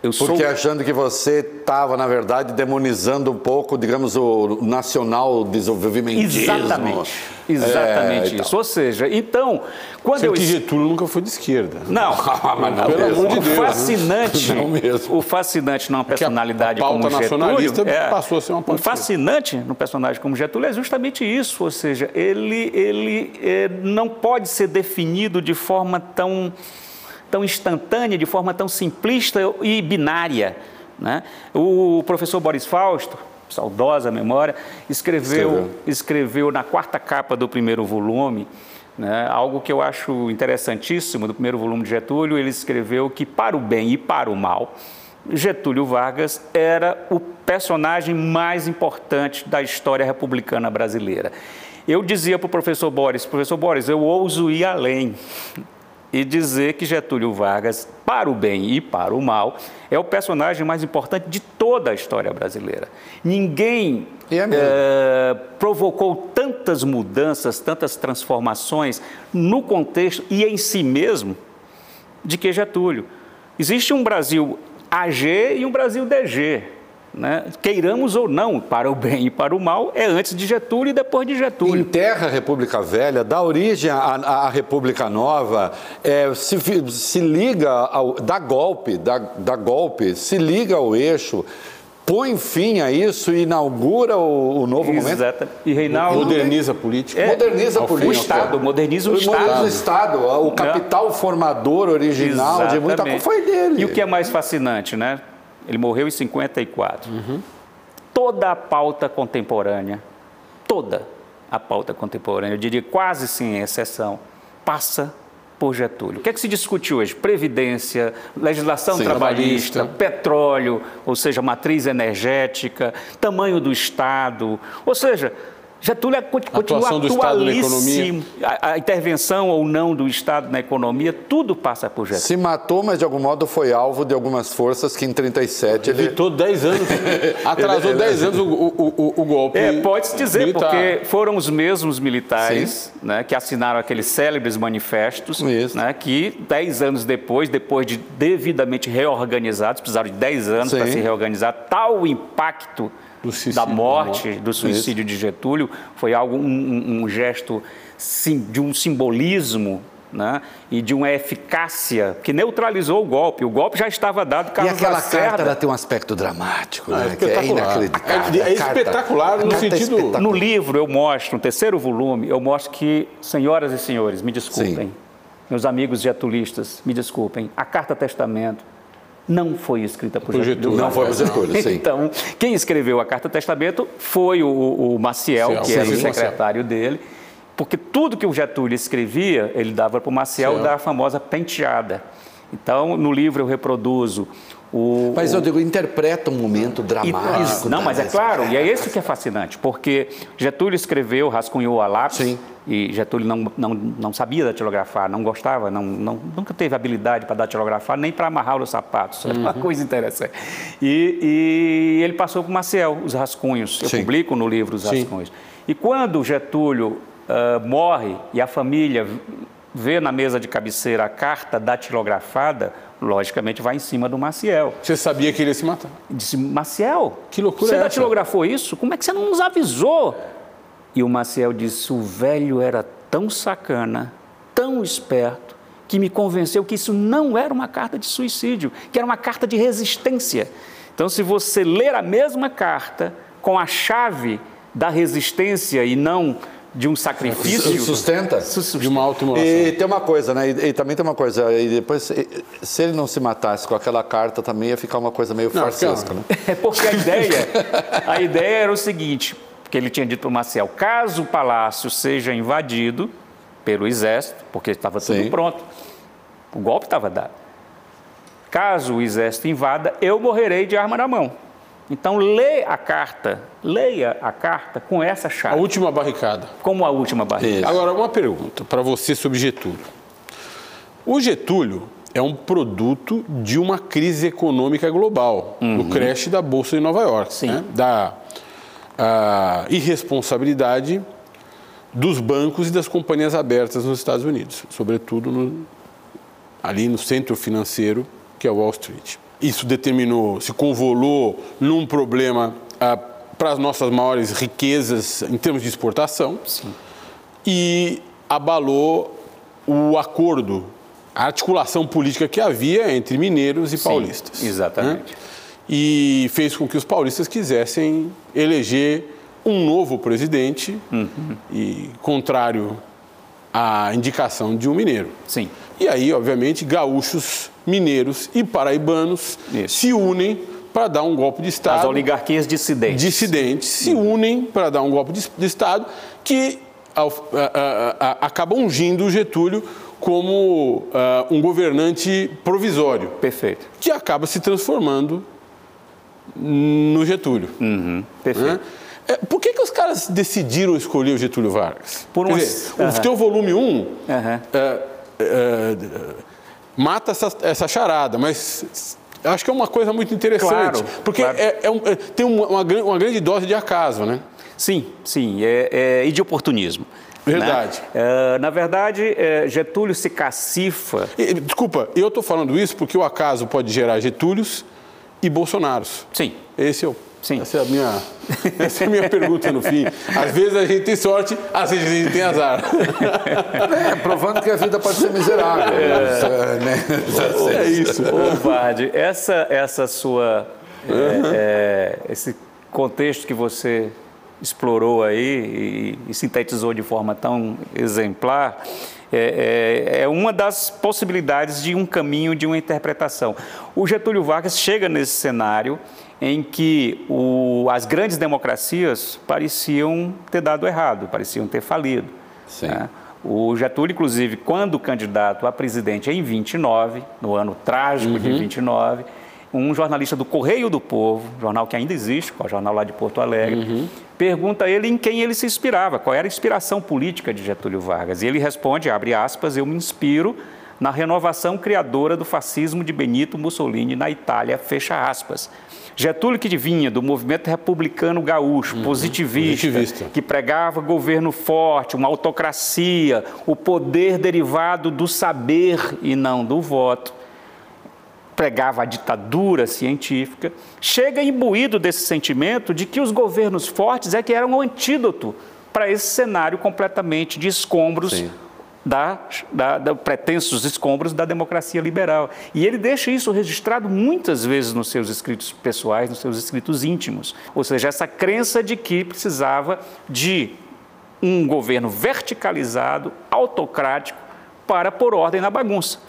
Eu sou Porque achando que você estava, na verdade, demonizando um pouco, digamos, o nacional desenvolvimentismo. Exatamente. Exatamente É, isso. Ou seja, então, quando eu Sendo que es- Getúlio nunca foi de esquerda. Não, mas não Pelo amor de o Deus, né? fascinante, Não mesmo. o fascinante numa que a- personalidade como Getúlio, nacionalista passou a ser uma o pauta fascinante no personagem como Getúlio é justamente isso, ou seja, ele ele eh, não pode ser definido de forma tão tão instantânea, de forma tão simplista e binária, né? O professor Boris Fausto saudosa memória, escreveu, Escreveu. escreveu na quarta capa do primeiro volume, né, algo que eu acho interessantíssimo do primeiro volume de Getúlio, ele escreveu que para o bem e para o mal, Getúlio Vargas era o personagem mais importante da história republicana brasileira. Eu dizia para o professor Boris, professor Boris, eu ouso ir além e dizer que Getúlio Vargas, para o bem e para o mal, é o personagem mais importante de toda a história brasileira. Ninguém é eh, provocou tantas mudanças, tantas transformações no contexto e em si mesmo de que Getúlio. Existe um Brasil AG e um Brasil DG. Né? Queiramos ou não, para o bem e para o mal, é antes de Getúlio e depois de Getúlio. Enterra a República Velha, dá origem à, à- República Nova, é, se, se liga, ao, dá golpe, dá, dá golpe, se liga ao eixo, põe fim a isso e inaugura o, o novo momento. Exata. E Reinaldo. Moderniza a política. É, Moderniza a o política. Estado, moderniza o Moderniza Estado. o Estado, o capital formador original de muita coisa Exatamente. foi dele. E o que é mais fascinante, né? Ele morreu em 54. Toda a pauta contemporânea, toda a pauta contemporânea, eu diria quase sem exceção, passa por Getúlio. O que é que se discute hoje? Previdência, legislação Sim. trabalhista, Trabalhista. petróleo, ou seja, matriz energética, tamanho do Estado. Ou seja, Getúlio é continua atualíssimo. A, a intervenção ou não do Estado na economia, tudo passa por Getúlio. Se matou, mas de algum modo foi alvo de algumas forças que em 37 ele... Evitou 10 anos, atrasou 10 anos o, o, o, o golpe. É, pode-se dizer, militar. porque foram os mesmos militares né, que assinaram aqueles célebres manifestos, Isso. né, que 10 anos depois, depois de devidamente reorganizados, precisaram de 10 anos para se reorganizar, tal o impacto suicídio, da morte, morte. do suicídio de Getúlio, foi algo, um, um- gesto sim, de um simbolismo né, e de uma eficácia que neutralizou o golpe. O golpe já estava dado, E Carlos aquela Lacerda... carta ela tem um aspecto dramático, Ah, né? é que é espetacular. inacreditável. É- é A carta- espetacular no é sentido- espetacular. No livro eu mostro, no terceiro volume, eu mostro que, senhoras e senhores, me desculpem, Sim. meus amigos getulistas, me desculpem, a Carta Testamento não foi escrita por, Por Getúlio. Não foi por Getúlio, sim. Então, quem escreveu a Carta Testamento foi o, o Maciel, que era o sim, Maciel. secretário dele, porque tudo que o Getúlio escrevia, ele dava para o Maciel Certo. da famosa penteada. Então, no livro eu reproduzo o, Mas o- eu digo, interpreta um momento e- dramático. isso, não, mas é claro, e é isso que é fascinante, porque Getúlio escreveu, rascunhou a lápis, Sim. e Getúlio não, não, não sabia datilografar, não gostava, não, não- nunca teve habilidade para datilografar, nem para amarrar os sapatos, é Uhum. uma coisa interessante. E, e ele passou para o Maciel os rascunhos, eu Sim. publico no livro os Sim. rascunhos. E quando Getúlio ah, morre e a família vê na mesa de cabeceira a carta datilografada, logicamente vai em cima do Maciel. Você sabia que ele ia se matar. Disse, Maciel, Que loucura você é datilografou isso? Como é que você não nos avisou? E o Maciel disse, o velho era tão sacana, tão esperto, que me convenceu que isso não era uma carta de suicídio, que era uma carta de resistência. Então, se você ler a mesma carta com a chave da resistência e não de um sacrifício... Sustenta? De uma autoimolação. E tem uma coisa, né? E, e também tem uma coisa, e depois, e- se ele não se matasse com aquela carta, também ia ficar uma coisa meio Não, farsesca, né? É porque a ideia, a ideia era o seguinte, que ele tinha dito para o Maciel, caso o palácio seja invadido pelo exército, porque estava tudo Sim. pronto, o golpe estava dado. Caso o exército invada, eu morrerei de arma na mão. Então lê a carta, leia a carta com essa A chave, última barricada. como a última barreira. Isso. Agora, uma pergunta para você sobre Getúlio. O Getúlio é um produto de uma crise econômica global, do crash da Bolsa de Nova York, né? da irresponsabilidade dos bancos e das companhias abertas nos Estados Unidos, sobretudo no- ali no centro financeiro, que é Wall Street. Isso determinou, se convolou num problema para as nossas maiores riquezas em termos de exportação e abalou o acordo, a articulação política que havia entre mineiros e paulistas. exatamente. né? E fez com que os paulistas quisessem eleger um novo presidente, e contrário à indicação de um mineiro. Sim. E aí, obviamente, gaúchos, mineiros e paraibanos Isso. se unem para dar um golpe de As Estado. oligarquias dissidentes. Dissidentes se unem para dar um golpe de, de Estado que a- a- a- acabam ungindo o Getúlio como um governante provisório, Perfeito. que acaba se transformando no Getúlio. Uhum. Perfeito. né? É, por que, que os caras decidiram escolher o Getúlio Vargas? Por uma- dizer, Aham. O teu volume 1 Aham. é, é, mata essa, essa charada, mas acho que é uma coisa muito interessante. Claro, porque claro. é- é um- é- tem uma, uma uma grande dose de acaso, né? Sim, sim, é, é, e de oportunismo. Verdade. né? É, na verdade, é, Getúlio se cacifa. E- Desculpa, eu estou falando isso porque o acaso pode gerar Getúlios e Bolsonaros. Sim, Esse é o, Sim. Essa é a minha, essa é a minha pergunta no fim. Às vezes a gente tem sorte, às vezes a gente tem azar. É, provando que a vida pode ser miserável. É, né? É isso. Ô, Vardy, essa, essa sua. é, é, esse contexto que você explorou aí e, e sintetizou de forma tão exemplar é, é- é uma das possibilidades de um caminho, de uma interpretação. O Getúlio Vargas chega nesse cenário em que o- as grandes democracias pareciam ter dado errado, pareciam ter falido. Né? O Getúlio, inclusive, quando candidato a presidente em 29, no ano trágico de 29, um jornalista do Correio do Povo, jornal que ainda existe, é o jornal lá de Porto Alegre, uhum. pergunta a ele em quem ele se inspirava, qual era a inspiração política de Getúlio Vargas. E ele responde, abre aspas, eu me inspiro na renovação criadora do fascismo de Benito Mussolini na Itália, fecha aspas. Getúlio que vinha do movimento republicano gaúcho, uhum, positivista, positivista, que pregava governo forte, uma autocracia, o poder derivado do saber e não do voto, pregava a ditadura científica, chega imbuído desse sentimento de que os governos fortes é que eram um antídoto para esse cenário completamente de escombros Sim da, da, da, pretensos escombros da democracia liberal. E ele deixa isso registrado muitas vezes nos seus escritos pessoais, nos seus escritos íntimos. Ou seja, essa crença de que precisava de um governo verticalizado, autocrático, para pôr ordem na bagunça.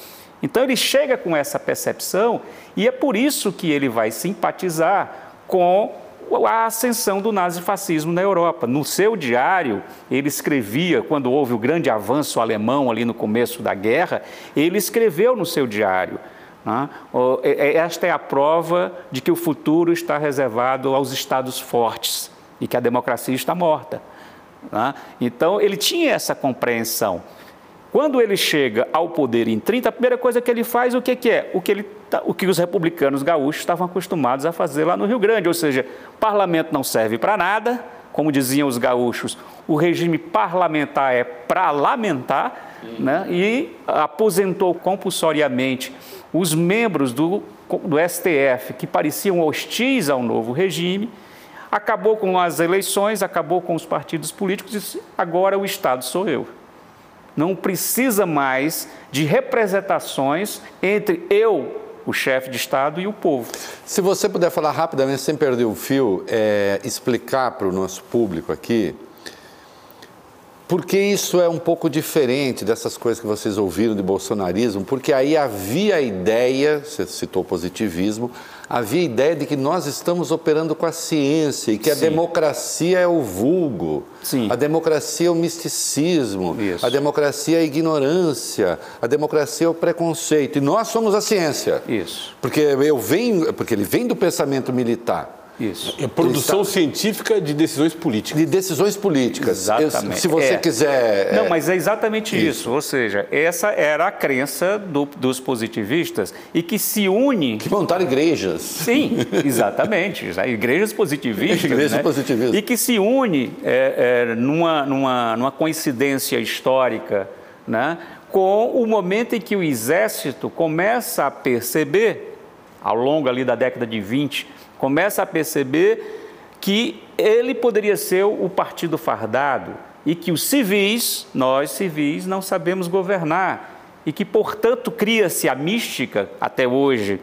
Então ele chega com essa percepção e é por isso que ele vai simpatizar com a ascensão do nazifascismo na Europa. No seu diário, ele escrevia, quando houve o grande avanço alemão ali no começo da guerra, ele escreveu no seu diário. Né? Esta é a prova de que o futuro está reservado aos estados fortes e que a democracia está morta. Né? Então, ele tinha essa compreensão. Quando ele chega ao poder em 30, a primeira coisa que ele faz, o que, que é? O que, ele, tá, o que os republicanos gaúchos estavam acostumados a fazer lá no Rio Grande, ou seja, parlamento não serve para nada, como diziam os gaúchos, o regime parlamentar é para lamentar, né? e aposentou compulsoriamente os membros do, do STF que pareciam hostis ao novo regime, acabou com as eleições, acabou com os partidos políticos e agora o Estado sou eu não precisa mais de representações entre eu, o chefe de Estado, e o povo. Se você puder falar rapidamente, sem perder o fio, é, explicar para o nosso público aqui porque isso é um pouco diferente dessas coisas que vocês ouviram de bolsonarismo, porque aí havia a ideia, você citou positivismo, havia a ideia de que nós estamos operando com a ciência e que Sim. a democracia é o vulgo, Sim. a democracia é o misticismo, isso. a democracia é a ignorância, a democracia é o preconceito. E nós somos a ciência. Isso. Porque eu venho, porque ele vem do pensamento militar. Isso. É produção está... científica de decisões políticas. De decisões políticas. Exatamente. se você é. quiser. Não, mas é exatamente isso. isso. Ou seja, essa era a crença do, dos positivistas e que se une. Que montaram igrejas. Sim, exatamente. igrejas positivistas. igrejas né? positivistas. E que se une é, é, numa, numa, numa coincidência histórica né? com o momento em que o exército começa a perceber, ao longo ali da década de 20, começa a perceber que ele poderia ser o partido fardado e que os civis, nós civis, não sabemos governar e que, portanto, cria-se a mística até hoje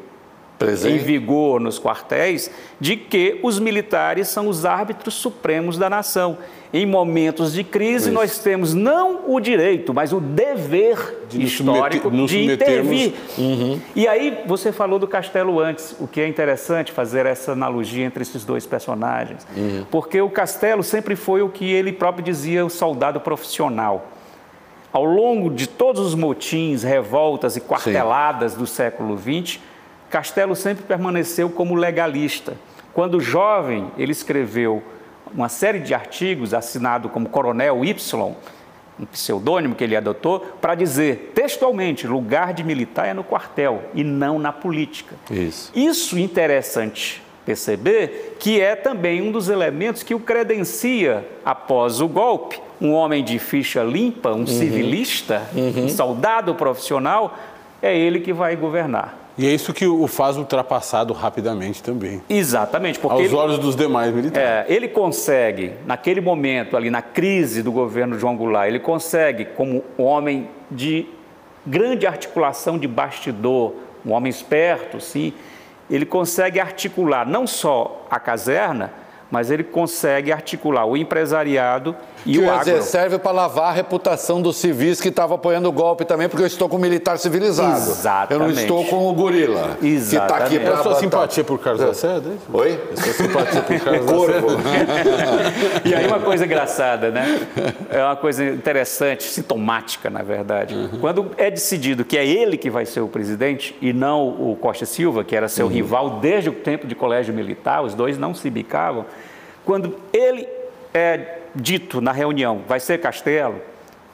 Presente. em vigor nos quartéis de que os militares são os árbitros supremos da nação em momentos de crise, Isso. nós temos não o direito, mas o dever de histórico de intervir. Uhum. E aí, você falou do Castelo antes, o que é interessante fazer essa analogia entre esses dois personagens, uhum. porque o Castelo sempre foi o que ele próprio dizia, o soldado profissional. Ao longo de todos os motins, revoltas e quarteladas Sim. do século XX, Castelo sempre permaneceu como legalista. Quando jovem, ele escreveu uma série de artigos assinado como Coronel Y, um pseudônimo que ele adotou, para dizer textualmente: lugar de militar é no quartel e não na política. Isso. Isso interessante perceber que é também um dos elementos que o credencia após o golpe. Um homem de ficha limpa, um uhum. civilista, uhum. um soldado profissional, é ele que vai governar. E é isso que o faz ultrapassado rapidamente também. Exatamente. Porque Aos ele, olhos dos demais militares. É, ele consegue, naquele momento ali, na crise do governo João Goulart, ele consegue, como homem de grande articulação de bastidor, um homem esperto, sim, ele consegue articular não só a caserna, mas ele consegue articular o empresariado e que o o agro. exército serve para lavar a reputação dos civis que estavam apoiando o golpe também, porque eu estou com um militar civilizado. Exatamente. Eu não estou com o gorila. Que está aqui Exatamente. É a para sua simpatia por Carlos Lacerda? hein? Oi? É a sua simpatia por Carlos Corvo. E aí uma coisa engraçada, né? É uma coisa interessante, sintomática, na verdade. Quando é decidido que é ele que vai ser o presidente e não o Costa Silva, que era seu rival desde o tempo de colégio militar, os dois não se bicavam. Quando ele é dito na reunião, vai ser Castelo,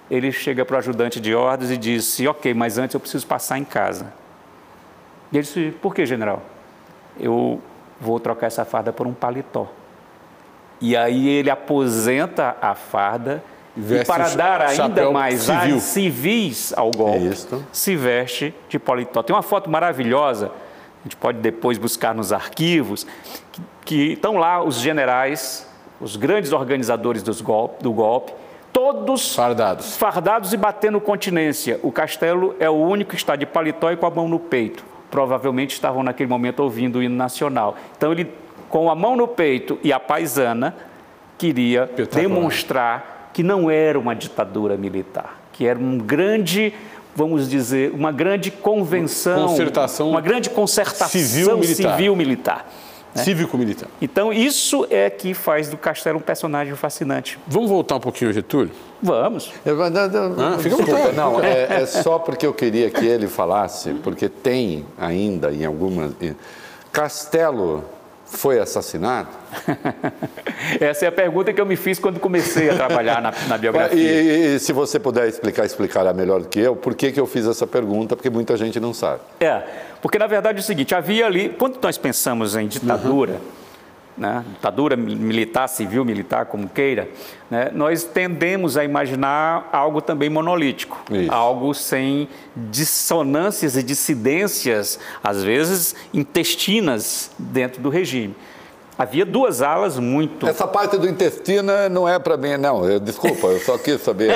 ele chega para o ajudante de ordens e disse, ok, mas antes eu preciso passar em casa. E ele disse, por que, general? Eu vou trocar essa farda por um paletó. E aí ele aposenta a farda e para dar ainda mais civil. civis ao golpe, É se veste de paletó. Tem uma foto maravilhosa, a gente pode depois buscar nos arquivos, que, que estão lá os generais, os grandes organizadores golpe, do golpe, todos Fardados. fardados e batendo continência. O Castelo é o único que está de paletó e com a mão no peito. Provavelmente estavam naquele momento ouvindo o hino nacional. Então ele, com a mão no peito e a paisana, queria demonstrar que não era uma ditadura militar, que era um grande, vamos dizer, uma grande convenção, uma grande concertação civil-militar. Civil-militar. Cívico-militar. Então isso é que faz do Castelo um personagem fascinante. Vamos voltar um pouquinho ao Getúlio? Vamos. Eu- não, não, Ah, fica desculpa, não, é, é só porque eu queria que ele falasse, porque tem ainda em algumas. Castelo foi assassinado? Essa é a pergunta que eu me fiz quando comecei a trabalhar na, na biografia. e- e se você puder explicar, explicará melhor do que eu, por que, que eu fiz essa pergunta, porque muita gente não sabe. É, porque na verdade é o seguinte, havia ali, quando nós pensamos em ditadura, né, ditadura mi- militar, civil, militar, como queira, né, nós tendemos a imaginar algo também monolítico, Isso. algo sem dissonâncias e dissidências, às vezes intestinas dentro do regime. Havia duas alas muito Essa parte do intestino não é para mim, não. Eu, desculpa, eu só quis saber.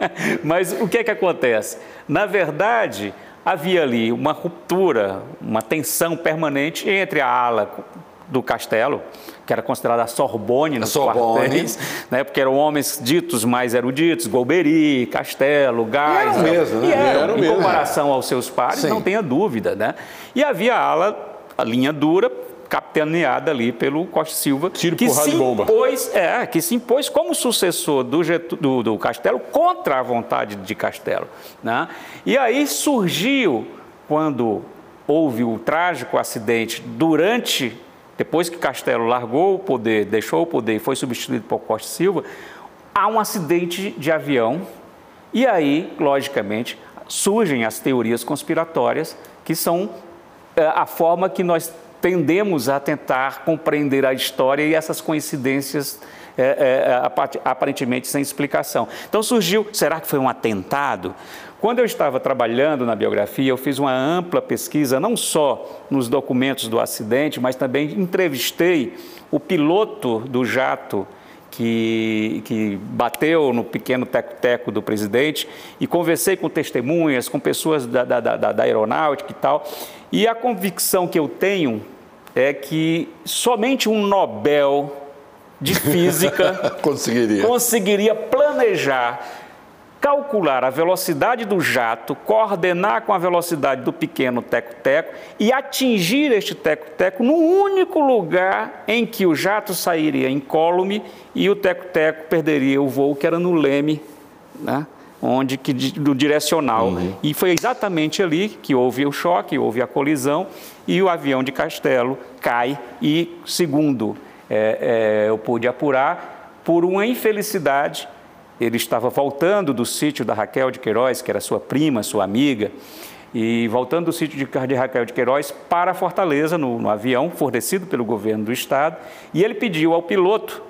Mas o que é que acontece? Na verdade, havia ali uma ruptura, uma tensão permanente entre a ala do castelo, que era considerada a Sorbonne nos Sorbonne. quartéis, né, porque eram homens ditos mais eruditos, Golbery, Castelo, Gás. eram mesmo, né? E eram, Eram em mesmo. comparação aos seus pares, Sim. não tenha dúvida. Né? E havia a ala, a linha dura, capitaneada ali pelo Costa Silva, Tiro, que se e impôs, é, que se impôs como sucessor do, do, do Castelo contra a vontade de Castelo. Né? E aí surgiu, quando houve o trágico acidente, durante, depois que Castelo largou o poder, deixou o poder e foi substituído por Costa Silva, há um acidente de avião e aí, logicamente, surgem as teorias conspiratórias, que são é, a forma que nós tendemos a tentar compreender a história e essas coincidências é, é, apa- aparentemente sem explicação. Então surgiu, será que foi um atentado? Quando eu estava trabalhando na biografia, eu fiz uma ampla pesquisa, não só nos documentos do acidente, mas também entrevistei o piloto do jato que, que bateu no pequeno teco-teco do presidente e conversei com testemunhas, com pessoas da, da, da, da aeronáutica e tal. E a convicção que eu tenho é que somente um Nobel de Física Conseguiria. conseguiria planejar, calcular a velocidade do jato, coordenar com a velocidade do pequeno teco-teco e atingir este teco-teco no único lugar em que o jato sairia incólume e o teco-teco perderia o voo, que era no leme, né? onde que do direcional. E foi exatamente ali que houve o choque, houve a colisão e o avião de Castelo cai e, segundo é, é, eu pude apurar, por uma infelicidade, ele estava voltando do sítio da Raquel de Queiroz, que era sua prima, sua amiga, e voltando do sítio de, Raquel de Queiroz para Fortaleza, no, no avião fornecido pelo governo do estado, e ele pediu ao piloto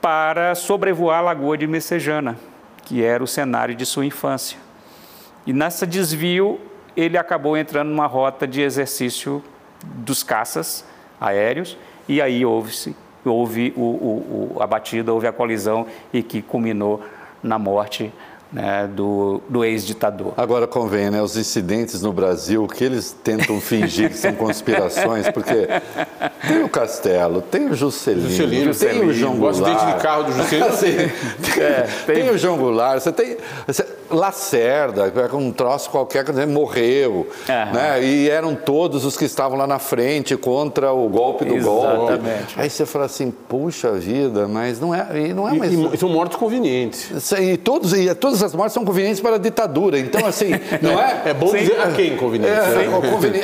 para sobrevoar a Lagoa de Messejana, que era o cenário de sua infância. E nessa desvio, ele acabou entrando numa rota de exercício dos caças aéreos, e aí houve-se houve o, o- o- a batida, houve a colisão e que culminou na morte né, do, do ex-ditador. Agora convém, né? Os incidentes no Brasil, que eles tentam fingir que são conspirações, porque tem o Castelo, tem o Juscelino, Juscelino, tem o João o Goulart. acidente de carro do Juscelino. Assim, tem, É, tem tem- o João Goulart, você tem você- Lacerda, que é um troço qualquer, morreu, né? E eram todos os que estavam lá na frente contra o golpe do golpe. Exatamente. Aí você fala assim, puxa vida, mas não é, e não é mais... E, e são mortos convenientes. Aí, todos, e todas as mortes são convenientes para a ditadura. Então, assim, não é? É bom dizer a quem conveniente. É, né? o conveni-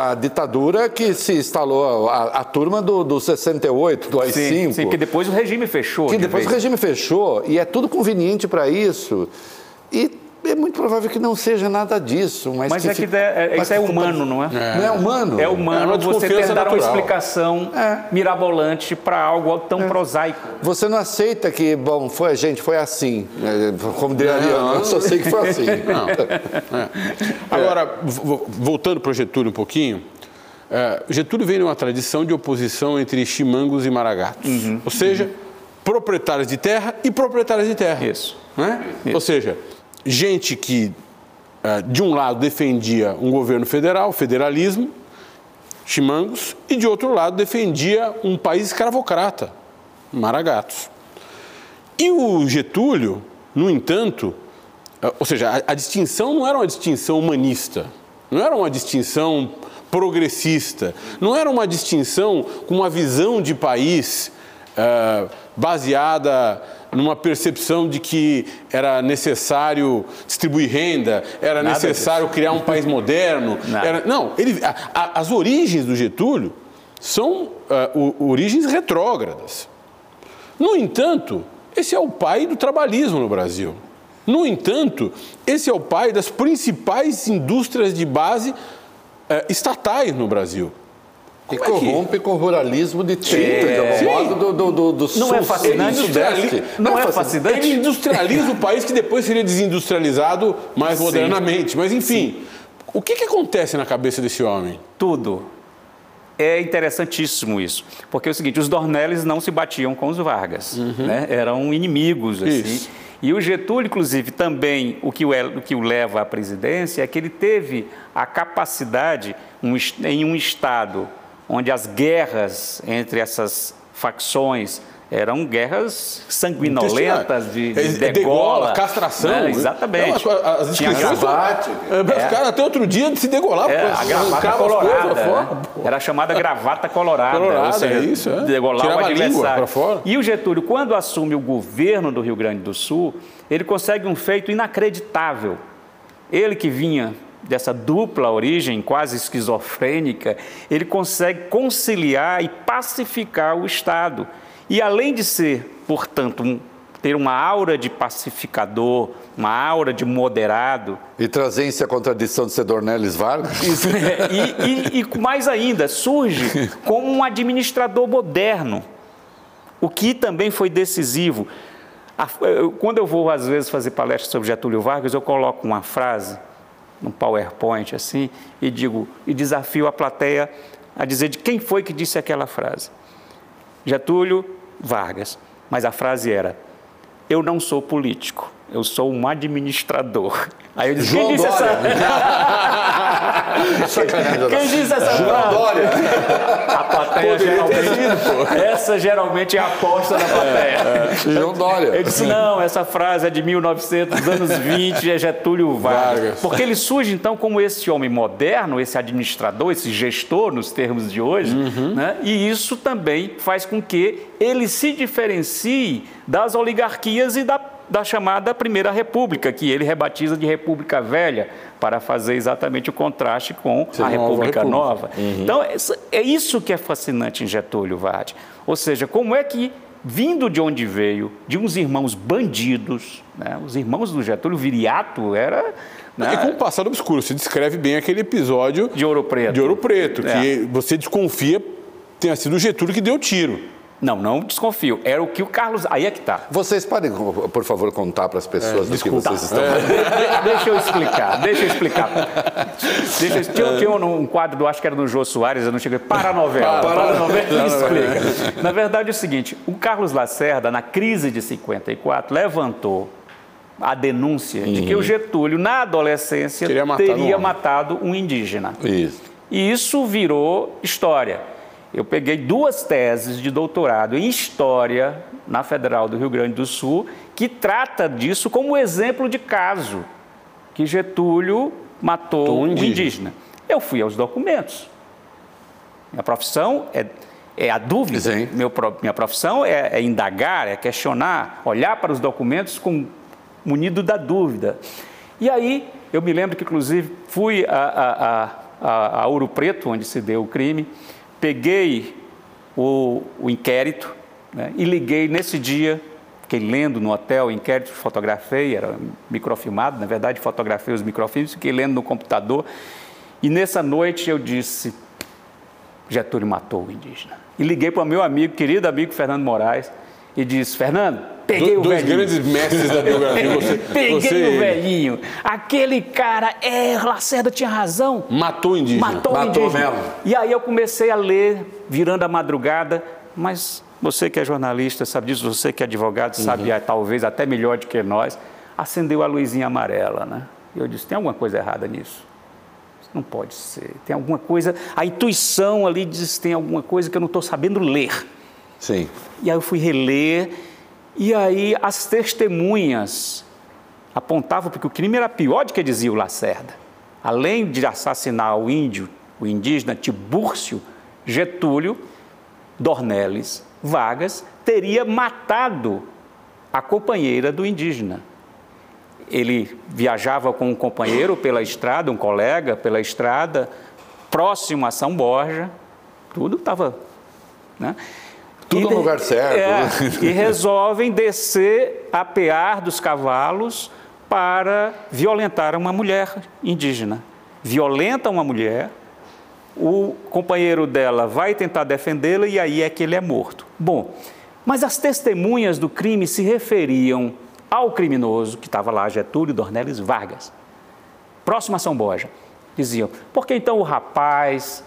a, ditadura que se instalou, a, a turma do, do 68, do AI-5. Sim, sim, porque depois o regime fechou. que de depois o vez. regime fechou e é tudo conveniente para isso. E é muito provável que não seja nada disso. Mas, Mas é que fica- é- é- mas isso é que fica- humano, não é? Não é humano? É É humano uma você ter dar uma natural. explicação É. mirabolante para algo tão prosaico. Você não aceita que, bom, foi a gente, foi assim. É, Como diria Ariano, eu só sei que foi assim. Agora, vo- voltando para o Getúlio um pouquinho, é, Getúlio vem de uma tradição de oposição entre chimangos e maragatos. Uhum. Ou seja, proprietários de terra e proprietários de terra. Isso. Né? Ou seja, gente que, é, de um lado, defendia um governo federal, federalismo, chimangos, e de outro lado, defendia um país escravocrata, maragatos. E o Getúlio, no entanto, eh, ou seja, a, distinção não era uma distinção humanista, não era uma distinção progressista, não era uma distinção com uma visão de país eh, baseada numa percepção de que era necessário distribuir renda, era Nada necessário criar um país moderno. Era- não, ele, a- a- as origens do Getúlio são eh, o- origens retrógradas. No entanto, esse é o pai do trabalhismo no Brasil. No entanto, esse é o pai das principais indústrias de base eh, estatais no Brasil. E Como é que- corrompe com o ruralismo de 30, É. de algum modo, do, do, do, do Não é sul, fascinante? sul, sudeste. Não é fascinante? Ele industrializa o país que depois seria desindustrializado mais Sim. modernamente. Mas, enfim, o que, que acontece na cabeça desse homem? Tudo. É interessantíssimo isso. Porque é o seguinte, os Dornelles não se batiam com os Vargas. Né? Eram inimigos, assim. Isso. E o Getúlio, inclusive, também, o que o, o que o leva à presidência é que ele teve a capacidade, um em um Estado onde as guerras entre essas facções eram guerras sanguinolentas, de, de É, degola, degola, castração. né? Exatamente. Não, as, são- gravata. É, Os É. caras até outro dia de se degolar. É, a gravata colorada. né? Era chamada gravata colorada. Colorada, ou seja, é isso, é. Degolar Tirava o adversário. fora. E o Getúlio, quando assume o governo do Rio Grande do Sul, ele consegue um feito inacreditável. Ele que vinha dessa dupla origem, quase esquizofrênica, ele consegue conciliar e pacificar o Estado. E além de ser, portanto, um- ter uma aura de pacificador, uma aura de moderado, E trazer-se a contradição de ser Dornelles Vargas. isso, é, e, e- e mais ainda, surge como um administrador moderno, o que também foi decisivo. Quando eu vou, às vezes, fazer palestras sobre Getúlio Vargas, eu coloco uma frase, um PowerPoint assim, e digo, e desafio a plateia a dizer de quem foi que disse aquela frase. Getúlio Vargas. Mas a frase era: Eu não sou político, eu sou um administrador. Aí eu disse: João Quem disse essa Sacanagem. Quem disse essa frase? Dória. A plateia geralmente. Essa geralmente é a aposta da plateia. João Dória. Eu disse, não, essa frase é de 1900, anos 20, é Getúlio Vargas. Vargas. Porque ele surge, então, como esse homem moderno, esse administrador, esse gestor, nos termos de hoje, né? e isso também faz com que ele se diferencie das oligarquias e da, da chamada Primeira República, que ele rebatiza de República Velha, para fazer exatamente o contraste com a nova República República. Nova. Então, é isso que é fascinante em Getúlio Vargas. Ou seja, como é que, vindo de onde veio, de uns irmãos bandidos, né? os irmãos do Getúlio, Viriato era né, E com o passado obscuro, você descreve bem aquele episódio de Ouro Preto. de Ouro Preto, É. que você desconfia tenha sido o Getúlio que deu o tiro. Não, não desconfio. Era o que o Carlos. Aí é que está. Vocês podem, por favor, contar para as pessoas do que desculpa. vocês estão deixa eu explicar, deixa eu explicar. Deixa eu, tinha, tinha um, um quadro do, acho que era do Jô Soares, eu não cheguei, para a novela. Para, a novela explica. Na verdade é o seguinte, o Carlos Lacerda, na crise de 54, levantou a denúncia de que o Getúlio, na adolescência, Teria matado um matado um indígena. Isso. E isso virou história. Eu peguei duas teses de doutorado em História na Federal do Rio Grande do Sul, que trata disso como exemplo de caso, que Getúlio matou Um um indígena. indígena. Eu fui aos documentos. Minha profissão é, é a dúvida. Sim. Meu minha profissão é, é indagar, é questionar, olhar para os documentos com munido da dúvida. E aí, eu me lembro que, inclusive, fui a, a, a, a Ouro Preto, onde se deu o crime, peguei o, o inquérito né, e liguei nesse dia, fiquei lendo no hotel o inquérito, fotografei, era microfilmado, na verdade, fotografei os microfilmes, fiquei lendo no computador. E nessa noite eu disse: Getúlio matou o indígena. E liguei para o meu amigo, querido amigo Fernando Moraes, e disse: Fernando, peguei Do- o dois velhinho. grandes mestres da biografia. Você, Peguei você o velhinho. Aquele cara, é, Lacerda tinha razão. matou o indígena. Matou, o Matou indígena. mesmo. E aí eu comecei a ler, virando a madrugada, mas você que é jornalista sabe disso, você que é advogado sabe ah, talvez até melhor do que nós, acendeu a luzinha amarela, né? E eu disse, tem alguma coisa errada nisso? Isso não pode ser. Tem alguma coisa, a intuição ali diz, tem alguma coisa que eu não estou sabendo ler. Sim. E aí eu fui reler, e aí as testemunhas apontavam porque o crime era pior do que dizia o Lacerda. Além de assassinar o índio, o indígena Tibúrcio, Getúlio Dornelles Vargas teria matado a companheira do indígena. Ele viajava com um companheiro pela estrada, um colega pela estrada, próximo a São Borja, tudo estava. Né? Tudo E no lugar certo, É, né? e resolvem descer a pear dos cavalos para violentar uma mulher indígena. Violenta uma mulher, o companheiro dela vai tentar defendê-la e aí é que ele é morto. Bom, mas as testemunhas do crime se referiam ao criminoso que estava lá, Getúlio Dornelles Vargas, próximo a São Borja. Diziam, porque então o rapaz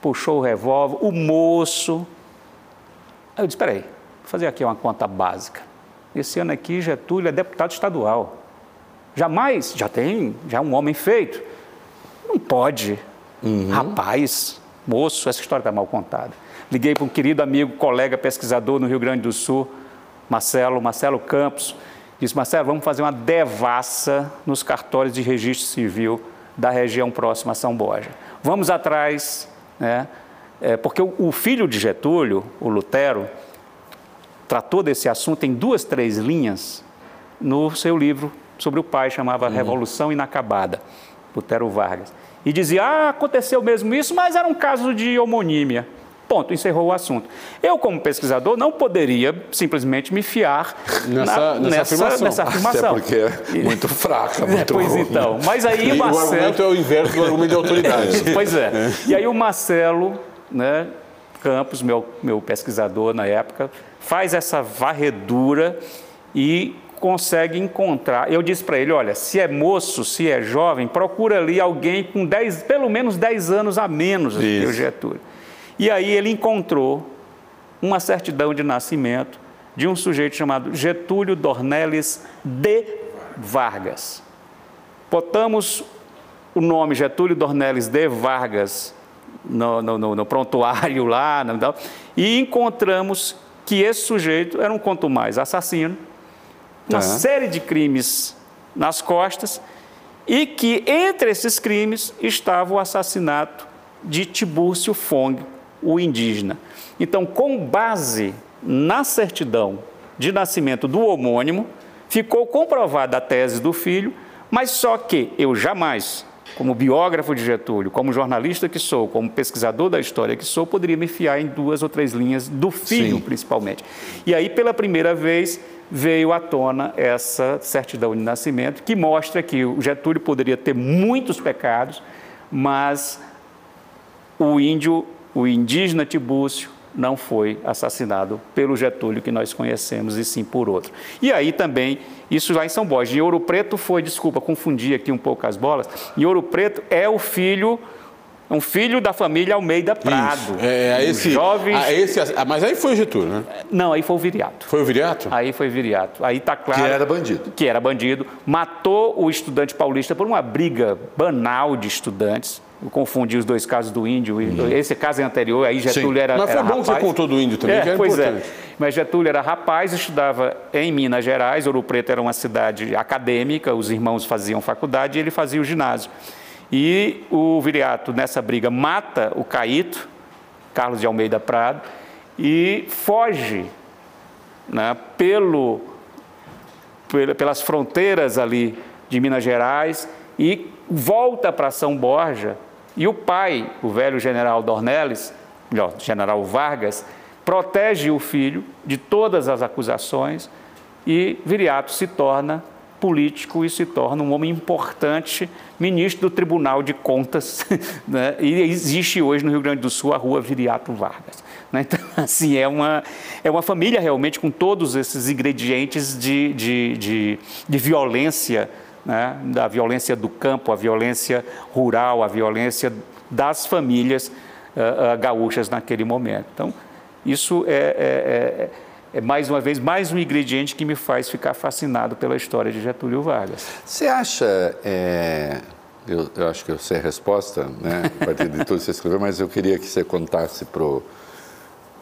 puxou o revólver, o moço. Aí eu disse, espera aí, vou fazer aqui uma conta básica. Esse ano aqui Getúlio é deputado estadual. Jamais, já tem, já é um homem feito. Não pode. Rapaz, moço, essa história está mal contada. Liguei para um querido amigo, colega pesquisador no Rio Grande do Sul, Marcelo, Marcelo Campos. Disse, Marcelo, vamos fazer uma devassa nos cartórios de registro civil da região próxima a São Borja. Vamos atrás, né? É, porque o, o filho de Getúlio, o Lutero, tratou desse assunto em duas, três linhas no seu livro sobre o pai, chamava Revolução Inacabada, Lutero Vargas. E dizia, ah, aconteceu mesmo isso, mas era um caso de homonímia. Ponto, encerrou o assunto. Eu, como pesquisador, não poderia simplesmente me fiar Nessa- na- nessa afirmação. nessa Até afirmação. porque é muito fraca, É, muito pois ruim. então, mas aí E o o Marcelo... argumento é o inverso do argumento de autoridade. Pois é. E aí o Marcelo né, Campos, meu, meu pesquisador na época, faz essa varredura e consegue encontrar. Eu disse para ele, olha, se é moço, se é jovem, procura ali alguém com 10, pelo menos 10 anos a menos do que o. Getúlio. E aí ele encontrou uma certidão de nascimento de um sujeito chamado Getúlio Dornelles de Vargas. Botamos o nome Getúlio Dornelles de Vargas no, no- no- prontuário lá tal, e encontramos que esse sujeito era um quanto mais assassino, uma Tá. série de crimes nas costas e que entre esses crimes estava o assassinato de Tibúrcio Fong, o indígena. Então, com base na certidão de nascimento do homônimo, ficou comprovada a tese do filho, mas só que eu jamais, como biógrafo de Getúlio, como jornalista que sou, como pesquisador da história que sou, poderia me fiar em duas ou três linhas do filho, Sim. principalmente. E aí, pela primeira vez, veio à tona essa certidão de nascimento, que mostra que o Getúlio poderia ter muitos pecados, mas o índio, o indígena Tibúrcio, não foi assassinado pelo Getúlio que nós conhecemos, e sim por outro. E aí também, isso lá em São Borja. Em Ouro Preto foi, desculpa, confundi aqui um pouco as bolas. Em Ouro Preto é o filho um filho da família Almeida Prado. Isso. É, um esse, jovem... ah, esse, ah, mas aí foi o Getúlio, né? Não, aí foi o Viriato. Foi o Viriato? Aí foi Viriato. Aí tá claro. Que era bandido. Que era bandido. Matou o estudante paulista por uma briga banal de estudantes. Eu confundi os dois casos do índio. Esse caso é anterior, aí Getúlio Sim. era. Mas foi era bom que você rapaz. contou do índio também, É, que era pois importante. é. Mas Getúlio era rapaz, estudava em Minas Gerais. Ouro Preto era uma cidade acadêmica, os irmãos faziam faculdade e ele fazia o ginásio. E o Viriato, nessa briga, mata o Caíto, Carlos de Almeida Prado, e foge né, pelo, pel- pelas fronteiras ali de Minas Gerais e volta para São Borja. E o pai, o velho general Dornelles, melhor, general Vargas, protege o filho de todas as acusações e Viriato se torna político e se torna um homem importante, ministro do Tribunal de Contas, né? e existe hoje no Rio Grande do Sul a rua Viriato Vargas. né? Então, assim, é uma, é uma família realmente com todos esses ingredientes de, de, de, de violência, né? da violência do campo, a violência rural, a violência das famílias ah, ah, gaúchas naquele momento. Então, isso é, é- é- é, mais uma vez mais um ingrediente que me faz ficar fascinado pela história de Getúlio Vargas. Você acha, é, eu, eu acho que eu sei a resposta, né, a partir de tudo que você escreveu, mas eu queria que você contasse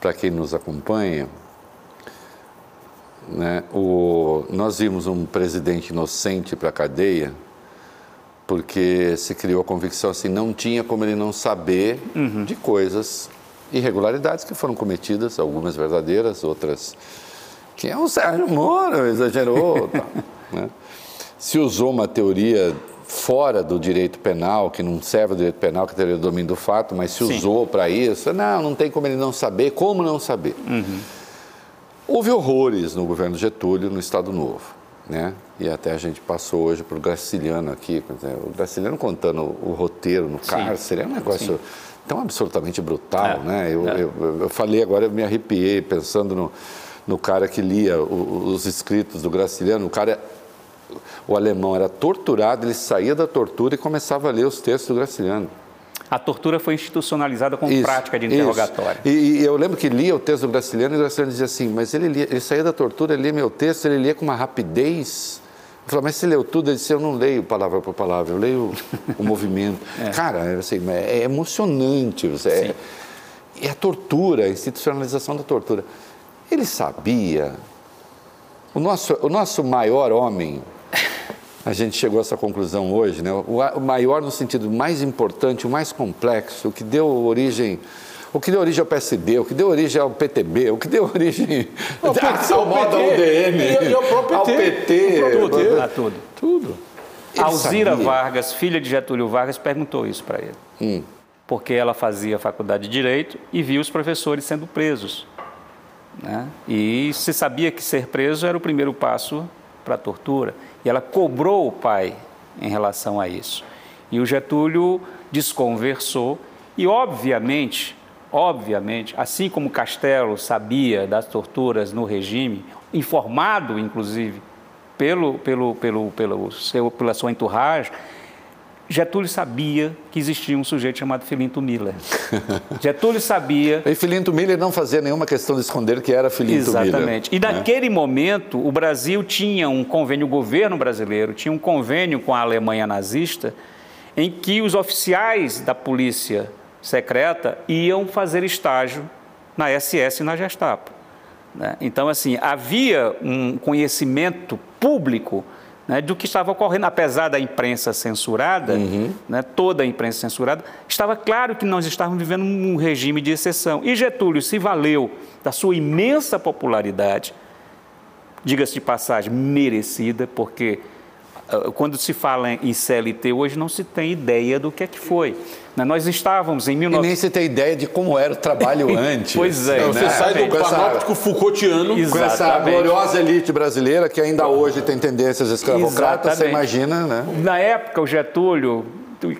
para quem nos acompanha. Né, o, nós vimos um presidente inocente para a cadeia porque se criou a convicção assim, não tinha como ele não saber de coisas, irregularidades que foram cometidas, algumas verdadeiras, outras que é o Sérgio Moro, exagerou. tal, né? Se usou uma teoria fora do direito penal, que não serve ao direito penal, que é a teoria do domínio do fato, mas se Sim. usou para isso, não, não tem como ele não saber, como não saber? Houve horrores no governo Getúlio, no Estado Novo. Né? E até a gente passou hoje para o Graciliano aqui, o Graciliano contando o roteiro no cárcere, é um negócio tão absolutamente brutal. É, Né? Eu, é. eu, eu falei agora, eu me arrepiei pensando no, no cara que lia o- os escritos do Graciliano. O cara, o alemão era torturado, ele saía da tortura e começava a ler os textos do Graciliano. A tortura foi institucionalizada como Isso, prática de interrogatório. E, e eu lembro que lia o texto do Graciliano e o Graciliano dizia assim, mas ele, lia, ele saía da tortura, ele lia meu texto, ele lia com uma rapidez. Eu falava, mas você leu tudo? Ele disse, eu não leio palavra por palavra, eu leio o movimento. Cara, é, assim, é emocionante. Você, é, é a tortura, a institucionalização da tortura. Ele sabia. O nosso, o nosso maior homem, a gente chegou a essa conclusão hoje, né? o, maior no sentido mais importante, o mais complexo, o que deu origem, o que deu origem ao PSD, o que deu origem ao PTB, o que deu origem Ao PT, ao ao modo PT, UDM, e- e ao próprio ao PT, PT, ao PT. A tudo. Tudo. Ele Alzira sabia. Vargas, filha de Getúlio Vargas, perguntou isso para ele. Hum. Porque ela fazia faculdade de Direito e via os professores sendo presos. né? E se sabia que ser preso era o primeiro passo para a tortura. E ela cobrou o pai em relação a isso. E o Getúlio desconversou e, obviamente, obviamente, assim como Castelo sabia das torturas no regime, informado, inclusive, pelo, pelo, pelo, pelo seu, pela sua entourage, Getúlio sabia que existia um sujeito chamado Filinto Miller. Getúlio sabia E Filinto Miller não fazia nenhuma questão de esconder que era Filinto Miller. Exatamente. E naquele momento, o Brasil tinha um convênio, o governo brasileiro tinha um convênio com a Alemanha nazista, em que os oficiais da polícia secreta iam fazer estágio na SS e na Gestapo. né? Então, assim, havia um conhecimento público né, do que estava ocorrendo, apesar da imprensa censurada, né, toda a imprensa censurada, estava claro que nós estávamos vivendo um regime de exceção. E Getúlio se valeu da sua imensa popularidade, diga-se de passagem, merecida, porque ah, quando se fala em CLT hoje não se tem ideia do que é que foi. Né, Nós estávamos em E 19... nem se tem ideia de como era o trabalho antes. Pois é, Então, você né? sai do Com essa- panóptico Foucaultiano. Isso. Com essa Exatamente. gloriosa elite brasileira que ainda hoje tem tendências escravocratas, você Exatamente. imagina, né? Na época, o Getúlio,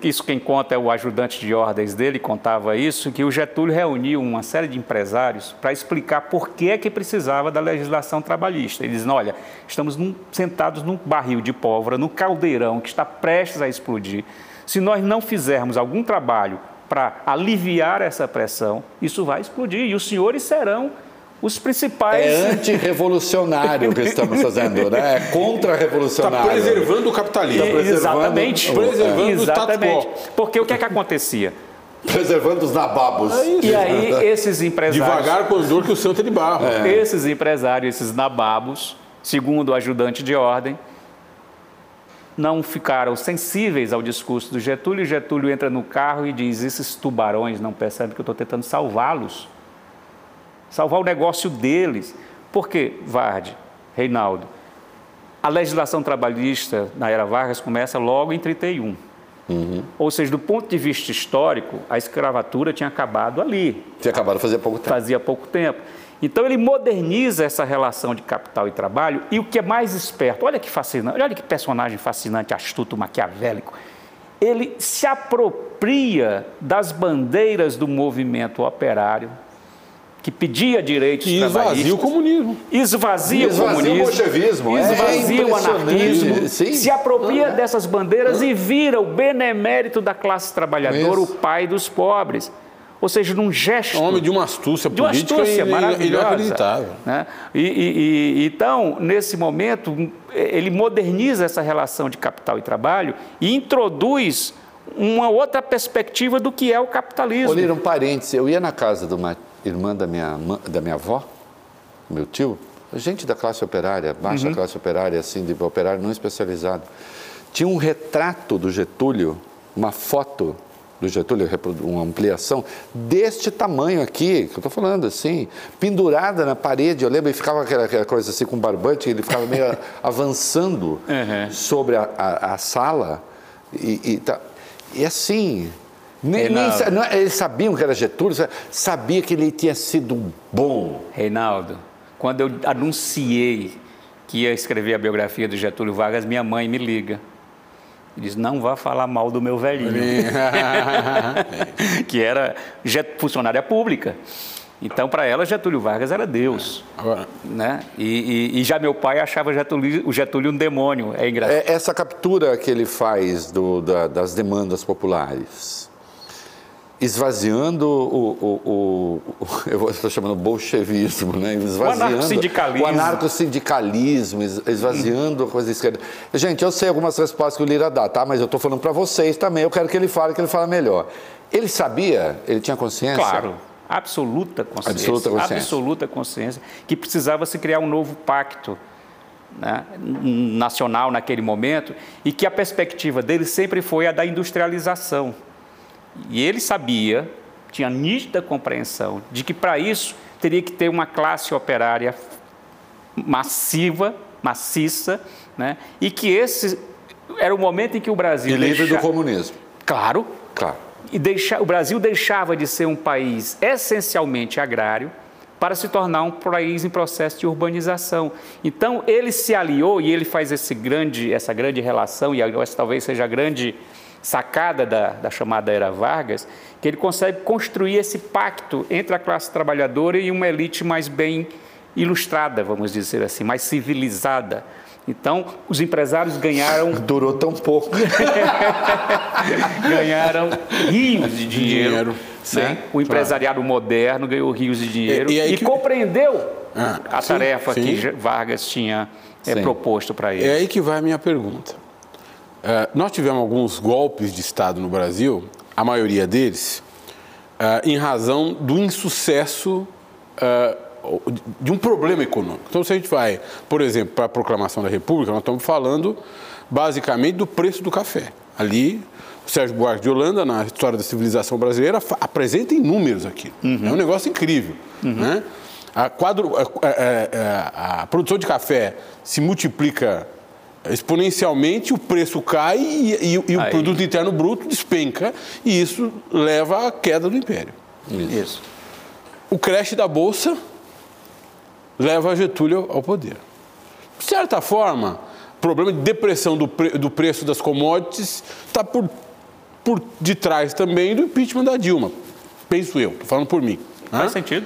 isso quem conta é o ajudante de ordens dele, contava isso, que o Getúlio reuniu uma série de empresários para explicar por que é que precisava da legislação trabalhista. Eles dizem, olha, estamos num- sentados num barril de pólvora, num caldeirão que está prestes a explodir. Se nós não fizermos algum trabalho para aliviar essa pressão, isso vai explodir e os senhores serão os principais. É antirrevolucionário o que estamos fazendo, né? É contra-revolucionário. Está preservando o capitalismo. Tá preservando, Exatamente. Preservando é. o Exatamente. Porque o que é que acontecia? Preservando os nababos. É e aí, esses empresários. Devagar com dor que o santo é de barro. É. Esses empresários, esses nababos, segundo o ajudante de ordem, não ficaram sensíveis ao discurso do Getúlio. Getúlio entra no carro e diz: Esses tubarões não percebem que eu estou tentando salvá-los salvar o negócio deles. Por quê, Varde, Reinaldo? A legislação trabalhista na era Vargas começa logo em 31. Uhum. Ou seja, do ponto de vista histórico, a escravatura tinha acabado ali. Tinha acabado fazia pouco tempo. Fazia pouco tempo. Então ele moderniza essa relação de capital e trabalho e o que é mais esperto, olha que fascinante, olha que personagem fascinante, astuto, maquiavélico. Ele se apropria das bandeiras do movimento operário, que pedia direitos que esvazia o comunismo. Esvazia, o comunismo. o bolchevismo. É esvazia é o anarquismo. Sim. Se apropria uhum. dessas bandeiras uhum. e vira o benemérito da classe trabalhadora, Isso. o pai dos pobres. Ou seja, num gesto. Homem de uma astúcia de uma política astúcia maravilhosa. Inacreditável. Né? E, e, e, então, nesse momento, ele moderniza essa relação de capital e trabalho e introduz uma outra perspectiva do que é o capitalismo. Olha, um parênteses, eu ia na casa do Matheus irmã da minha, da minha avó, meu tio, gente da classe operária, baixa uhum. classe operária, assim, de operário não especializado. Tinha um retrato do Getúlio, uma foto do Getúlio, uma ampliação deste tamanho aqui, que eu estou falando assim, pendurada na parede. Eu lembro e ficava aquela, aquela coisa assim com barbante, ele ficava meio avançando uhum. sobre a, a, a sala. E, e, tá, e assim, nem, nem, não, eles sabiam que era Getúlio, sabia que ele tinha sido bom. Reinaldo, quando eu anunciei que ia escrever a biografia do Getúlio Vargas, minha mãe me liga. E diz, não vá falar mal do meu velhinho. que era funcionária pública. Então, para ela, Getúlio Vargas era Deus. Agora. Né? E, e, e já meu pai achava Getúlio, o Getúlio um demônio. É engraçado. É essa captura que ele faz do, da, das demandas populares esvaziando o, o, o, o eu estou chamando bolchevismo, né? esvaziando o anarcossindicalismo, o anarcossindicalismo esvaziando a coisa esquerda. Gente, eu sei algumas respostas que o Lira dá, tá? mas eu estou falando para vocês também, eu quero que ele fale, que ele fale melhor. Ele sabia? Ele tinha consciência? Claro, absoluta consciência. Absoluta consciência. Absoluta consciência que precisava se criar um novo pacto né, nacional naquele momento e que a perspectiva dele sempre foi a da industrialização. E ele sabia, tinha nítida compreensão de que para isso teria que ter uma classe operária massiva, maciça, né? e que esse era o momento em que o Brasil. E livre deixa... do comunismo. Claro. Claro. E deixa... o Brasil deixava de ser um país essencialmente agrário para se tornar um país em processo de urbanização. Então, ele se aliou e ele faz esse grande, essa grande relação, e essa talvez seja a grande sacada da, da chamada Era Vargas, que ele consegue construir esse pacto entre a classe trabalhadora e uma elite mais bem ilustrada, vamos dizer assim, mais civilizada. Então, os empresários ganharam. Durou tão pouco. ganharam rios de dinheiro. dinheiro né? O empresariado claro. moderno ganhou rios de dinheiro e, e, e que... compreendeu ah, a sim, tarefa sim. que Vargas tinha é, proposto para ele. É aí que vai a minha pergunta. Uh, nós tivemos alguns golpes de Estado no Brasil, a maioria deles, uh, em razão do insucesso uh, de um problema econômico. Então, se a gente vai, por exemplo, para a proclamação da República, nós estamos falando basicamente do preço do café. Ali, o Sérgio Buarque de Holanda, na história da civilização brasileira, apresenta em números aqui. Uhum. É um negócio incrível. Uhum. Né? A, quadro, a, a, a produção de café se multiplica exponencialmente o preço cai e, e, e o produto interno bruto despenca e isso leva à queda do império. Isso. isso. O crash da bolsa leva Getúlio ao poder. De certa forma, o problema de depressão do, pre, do preço das commodities está por, por detrás também do impeachment da Dilma. Penso eu, estou falando por mim. Faz né? sentido.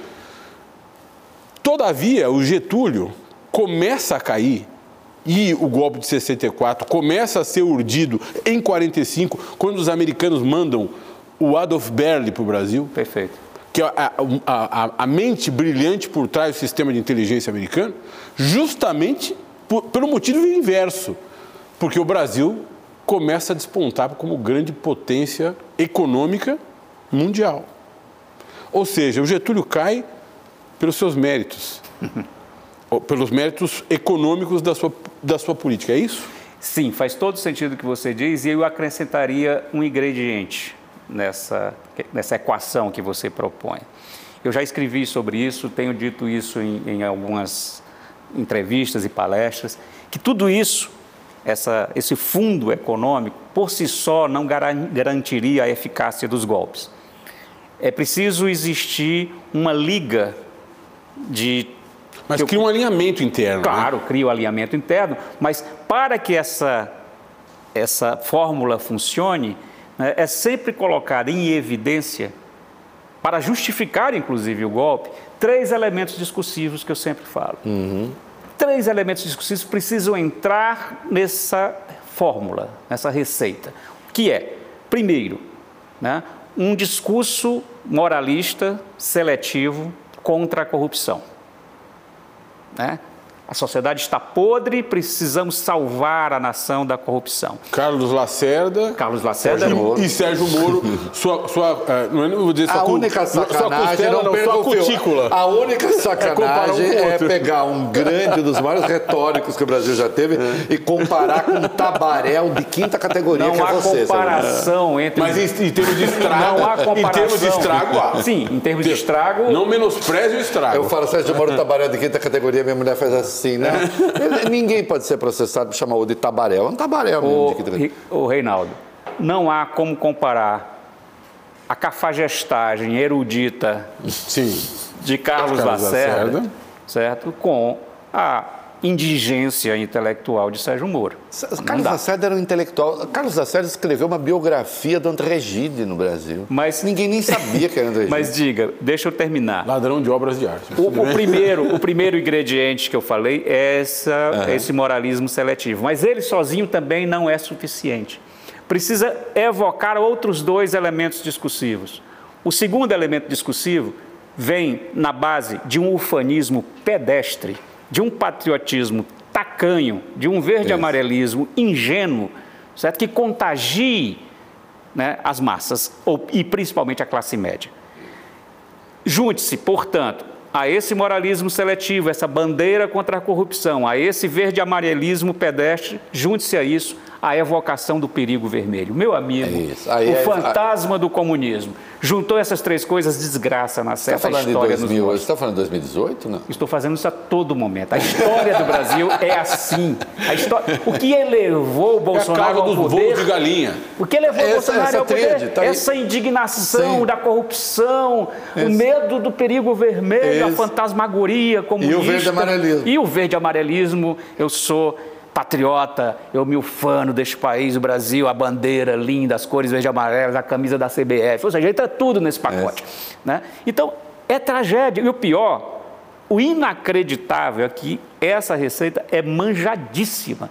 Todavia, o Getúlio começa a cair e o golpe de 64 começa a ser urdido em 45, quando os americanos mandam o Adolf Berle para o Brasil, Perfeito. que é a, a, a, a mente brilhante por trás do sistema de inteligência americano, justamente por- pelo motivo inverso, porque o Brasil começa a despontar como grande potência econômica mundial. Ou seja, o Getúlio cai pelos seus méritos, pelos méritos econômicos da sua, da sua política, é isso? Sim, faz todo sentido o que você diz e eu acrescentaria um ingrediente nessa, nessa equação que você propõe. Eu já escrevi sobre isso, tenho dito isso em, em algumas entrevistas e palestras, que tudo isso, essa, esse fundo econômico, por si só não garan- garantiria a eficácia dos golpes. É preciso existir uma liga de Mas cria um alinhamento interno. né? Claro, cria o alinhamento interno, mas para que essa, essa fórmula funcione, né, é sempre colocar em evidência, para justificar inclusive o golpe, três elementos discursivos que eu sempre falo. Três elementos discursivos precisam entrar nessa fórmula, nessa receita, que é, primeiro, né, um discurso moralista seletivo contra a corrupção. Né? A sociedade está podre, precisamos salvar a nação da corrupção. Carlos Lacerda. Carlos Lacerda e, Moro. e Sérgio Moro, sua, sua, eh, não é- não vou dizer sua, A única sua sacanagem, costela, não sua cutícula. A única um sacanagem com o é pegar um grande, dos maiores retóricos que o Brasil já teve e comparar com um tabaréu de quinta categoria não que é há você. sabe? comparação entre. Mas em, em termos de estrago, não há comparação. em termos de estrago, há. Sim, em termos de estrago. Não menospreze o estrago. Eu falo Sérgio Moro tabaréu de quinta categoria, minha mulher faz assim, né? Ninguém pode ser processado por chamar o de tabaréu. É um tabaréu mesmo O, de o Reinaldo, não há como comparar a cafagestagem erudita Sim. de Carlos, Carlos Lacerda, Lacerda. certo, com a indigência intelectual de Sérgio Moro. Carlos dá. Lacerda era um intelectual. Carlos Lacerda escreveu uma biografia do André Gide no Brasil. Mas- Ninguém nem sabia que era André Gide. Mas diga, deixa eu terminar. Ladrão de obras de arte. O, o primeiro, o primeiro ingrediente que eu falei é essa, esse moralismo seletivo. Mas ele sozinho também não é suficiente. Precisa evocar outros dois elementos discursivos. O segundo elemento discursivo vem na base de um ufanismo pedestre, de um patriotismo tacanho, de um verde-amarelismo ingênuo, certo? que contagie né, as massas, ou, e principalmente a classe média. Junte-se, portanto, a esse moralismo seletivo, essa bandeira contra a corrupção, a esse verde-amarelismo pedestre, junte-se a isso a evocação do perigo vermelho. Meu amigo, É o é- fantasma do comunismo. Juntou essas três coisas, desgraça na está certa falando de história nos 2000, você está falando de 2018, não? Estou fazendo isso a todo momento. A história do Brasil é assim. A história... O que elevou o É a Bolsonaro causa ao dos poder... de galinha. O que levou o Essa- Bolsonaro essa ao poder? tá essa indignação Sim. da corrupção, o medo do perigo vermelho, a Esse. fantasmagoria comunista. verde-amarelismo. E o verde-amarelismo, eu sou patriota, eu me ufano deste país, o Brasil, a bandeira linda, as cores verde-amarelas, a camisa da CBF, ou seja, entra tudo nesse pacote. Né? Então, é tragédia. E o pior, o inacreditável é que essa receita é manjadíssima,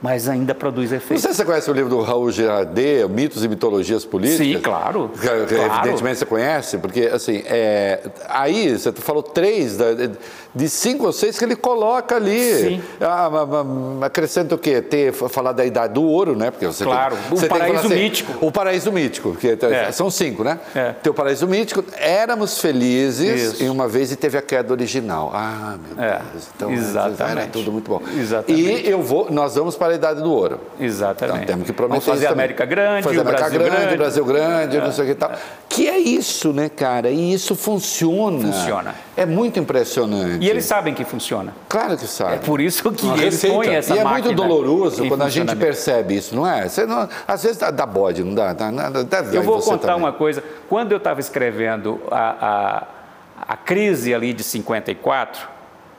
mas ainda produz Não efeito. sei se você conhece o livro do Raul Girardet, Mitos e Mitologias Políticas. Sim, claro. Que, que Claro. Evidentemente você conhece, porque assim, é, aí você falou três, de cinco ou seis que ele coloca ali. Sim. Ah, acrescenta o quê? Ter, falar da idade do ouro, né? Porque você Claro, tem, o você falar paraíso mítico. O paraíso mítico, que É. são cinco, né? É. Tem o paraíso mítico, éramos felizes Isso. em uma vez e teve a queda original. Ah, meu É, Deus. Então exatamente. era tudo muito bom. Exatamente. E eu vou, nós vamos para a idade do ouro. Exatamente. Então, temos que prometer Vamos fazer isso a também. América grande, fazer o América Brasil grande, grande. o Brasil grande, não sei o que tal. Que é isso, né, cara? E isso funciona. Funciona. É muito impressionante. E eles sabem que funciona. Claro que sabe. É por isso que Uma eles receita. põem essa E é máquina muito doloroso quando a gente percebe isso, não é? Você não, às vezes dá, dá bode, não dá? dá, dá, Eu vou contar também. uma coisa. Quando eu estava escrevendo a, a, a crise ali de 54,